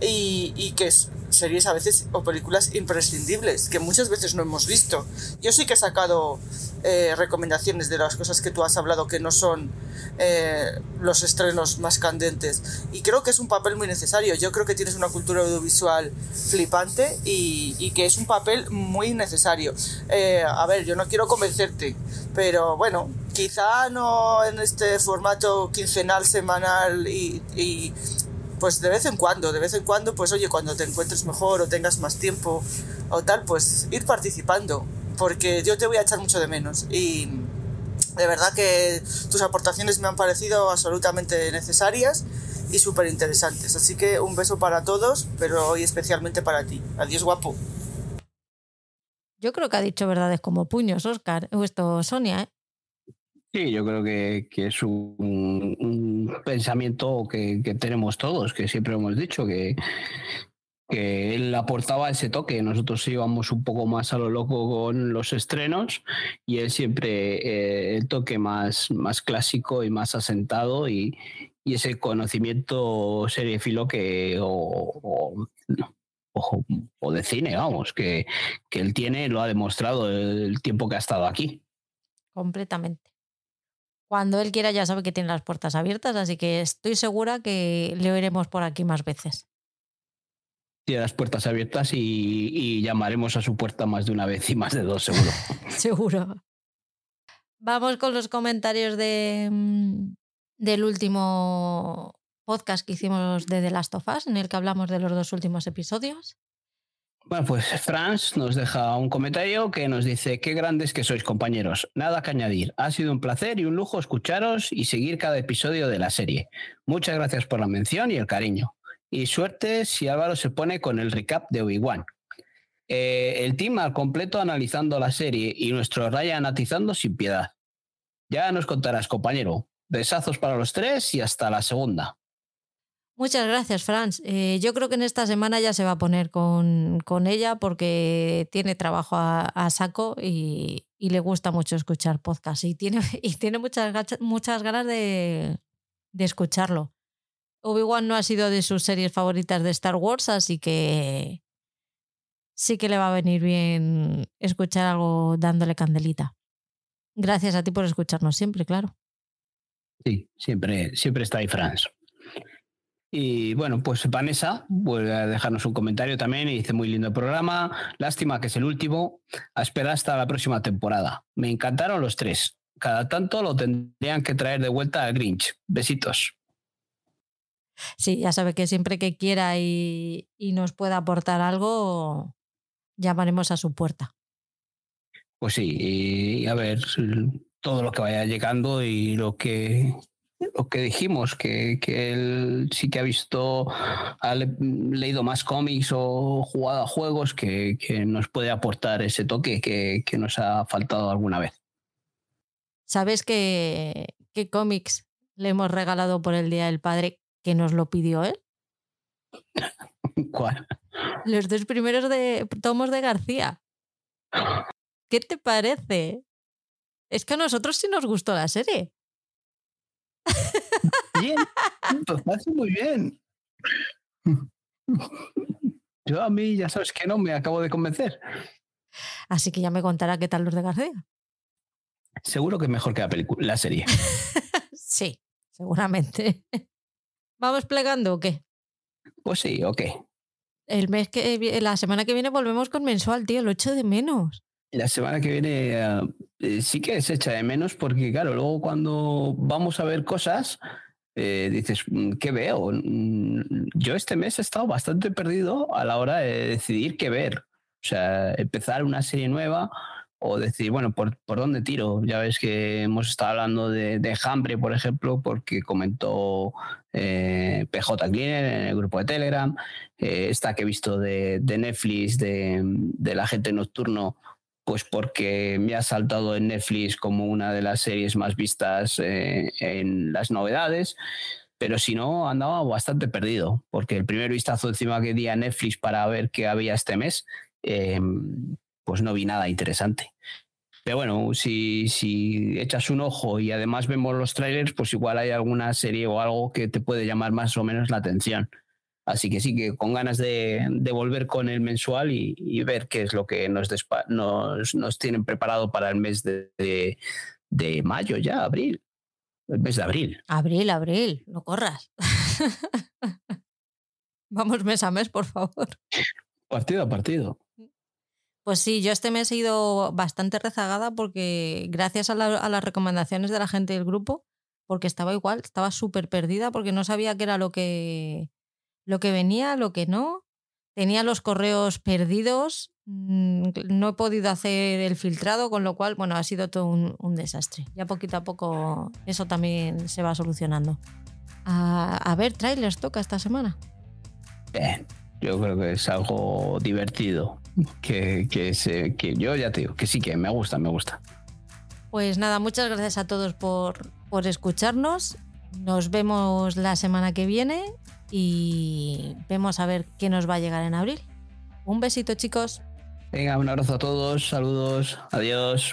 y, y que es series a veces o películas imprescindibles que muchas veces no hemos visto. Yo sí que he sacado eh, recomendaciones de las cosas que tú has hablado que no son eh, los estrenos más candentes y creo que es un papel muy necesario. Yo creo que tienes una cultura audiovisual flipante y, y que es un papel muy necesario. Eh, a ver, yo no quiero convencerte, pero bueno, quizá no en este formato quincenal, semanal y, y pues de vez en cuando, de vez en cuando, pues oye, cuando te encuentres mejor o tengas más tiempo o tal, pues ir participando, porque yo te voy a echar mucho de menos y de verdad que tus aportaciones me han parecido absolutamente necesarias y súper interesantes. Así que un beso para todos, pero hoy especialmente para ti. Adiós, guapo. Yo creo que ha dicho verdades como puños, Oscar, o esto Sonia, ¿eh? Sí, yo creo que, es un, pensamiento que, tenemos todos, que siempre hemos dicho, que, que él aportaba ese toque. Nosotros íbamos un poco más a lo loco con los estrenos y él siempre eh, el toque más, más clásico y más asentado y, ese conocimiento seriefilo que o, o, de cine, vamos, que, que él tiene, lo ha demostrado el tiempo que ha estado aquí. Completamente cuando él quiera ya sabe que tiene las puertas abiertas, así que estoy segura que le oiremos por aquí más veces. Tiene las puertas abiertas y, llamaremos a su puerta más de una vez y más de dos, seguro. seguro. Vamos con los comentarios de, mm, del último podcast que hicimos de The Last of Us, en el que hablamos de los dos últimos episodios. Bueno, pues Franz nos deja un comentario que nos dice, qué grandes que sois compañeros, nada que añadir, ha sido un placer y un lujo escucharos y seguir cada episodio de la serie. Muchas gracias por la mención y el cariño. Y suerte si Álvaro se pone con el recap de Obi-Wan. Eh, el team al completo analizando la serie y nuestro Raya anatizando sin piedad. Ya nos contarás, compañero. Besazos para los tres y hasta la segunda. Muchas gracias, Franz. Eh, yo creo que en esta semana ya se va a poner con, ella porque tiene trabajo a, saco y, le gusta mucho escuchar podcast y tiene, y tiene muchas, muchas ganas de, escucharlo. Obi-Wan no ha sido de sus series favoritas de Star Wars, así que sí que le va a venir bien escuchar algo dándole candelita. Gracias a ti por escucharnos siempre, claro. Sí, siempre, siempre está ahí, Franz. Y bueno, pues Vanessa vuelve a dejarnos un comentario también y dice muy lindo programa. Lástima que es el último. A esperar hasta la próxima temporada. Me encantaron los tres. Cada tanto lo tendrían que traer de vuelta al Grinch. Besitos. Sí, ya sabe que siempre que quiera y, y nos pueda aportar algo, llamaremos a su puerta. Pues sí, y a ver todo lo que vaya llegando y lo que lo que dijimos, que, que, él sí que ha visto, ha leído más cómics o jugado a juegos que, que nos puede aportar ese toque que, que, nos ha faltado alguna vez. ¿Sabes qué, qué cómics le hemos regalado por el Día del Padre que nos lo pidió él? ¿Cuál? Los dos primeros de, tomos de García. ¿Qué te parece? Es que a nosotros sí nos gustó la serie. Bien, pues hace muy bien. Yo a mí ya sabes que no me acabo de convencer. Así que ya me contará qué tal los de García. Seguro que mejor que la película, la serie. sí, seguramente. ¿Vamos plegando o qué? Pues sí, ok. El mes que la semana que viene volvemos con mensual, tío, lo echo de menos. La semana que viene uh, sí que se echa de menos porque, claro, luego cuando vamos a ver cosas, eh, dices, mm, ¿qué veo? Mm, yo este mes he estado bastante perdido a la hora de decidir qué ver. O sea, empezar una serie nueva o decir, bueno, ¿por, ¿por dónde tiro? Ya ves que hemos estado hablando de, de Hambre, por ejemplo, porque comentó eh, PJ Cleaner en el grupo de Telegram, eh, esta que he visto de, de Netflix, de, de la gente nocturno, pues porque me ha saltado en Netflix como una de las series más vistas eh, en las novedades. Pero si no, andaba bastante perdido, porque el primer vistazo encima que di a Netflix para ver qué había este mes, eh, pues no vi nada interesante. Pero bueno, si, si echas un ojo y además vemos los trailers, pues igual hay alguna serie o algo que te puede llamar más o menos la atención. Así que sí, que con ganas de, de volver con el mensual y, y, ver qué es lo que nos, nos, nos tienen preparado para el mes de, de, de, mayo ya, abril. El mes de abril. Abril, abril, no corras. Vamos mes a mes, por favor. Partido a partido. Pues sí, yo este mes he ido bastante rezagada porque gracias a, la, a las recomendaciones de la gente del grupo, porque estaba igual, estaba súper perdida porque no sabía qué era lo que, lo que venía, lo que no. Tenía los correos perdidos, mm, no he podido hacer el filtrado, con lo cual, bueno, ha sido todo un, un desastre. Ya poquito a poco eso también se va solucionando. A, a ver, trailers toca esta semana. Bien, yo creo que es algo divertido. Que, que, se, que yo ya te digo, que sí, que me gusta, me gusta. Pues nada, muchas gracias a todos por, por escucharnos. Nos vemos la semana que viene y vemos a ver qué nos va a llegar en abril. Un besito chicos. Venga, un abrazo a todos, saludos, adiós.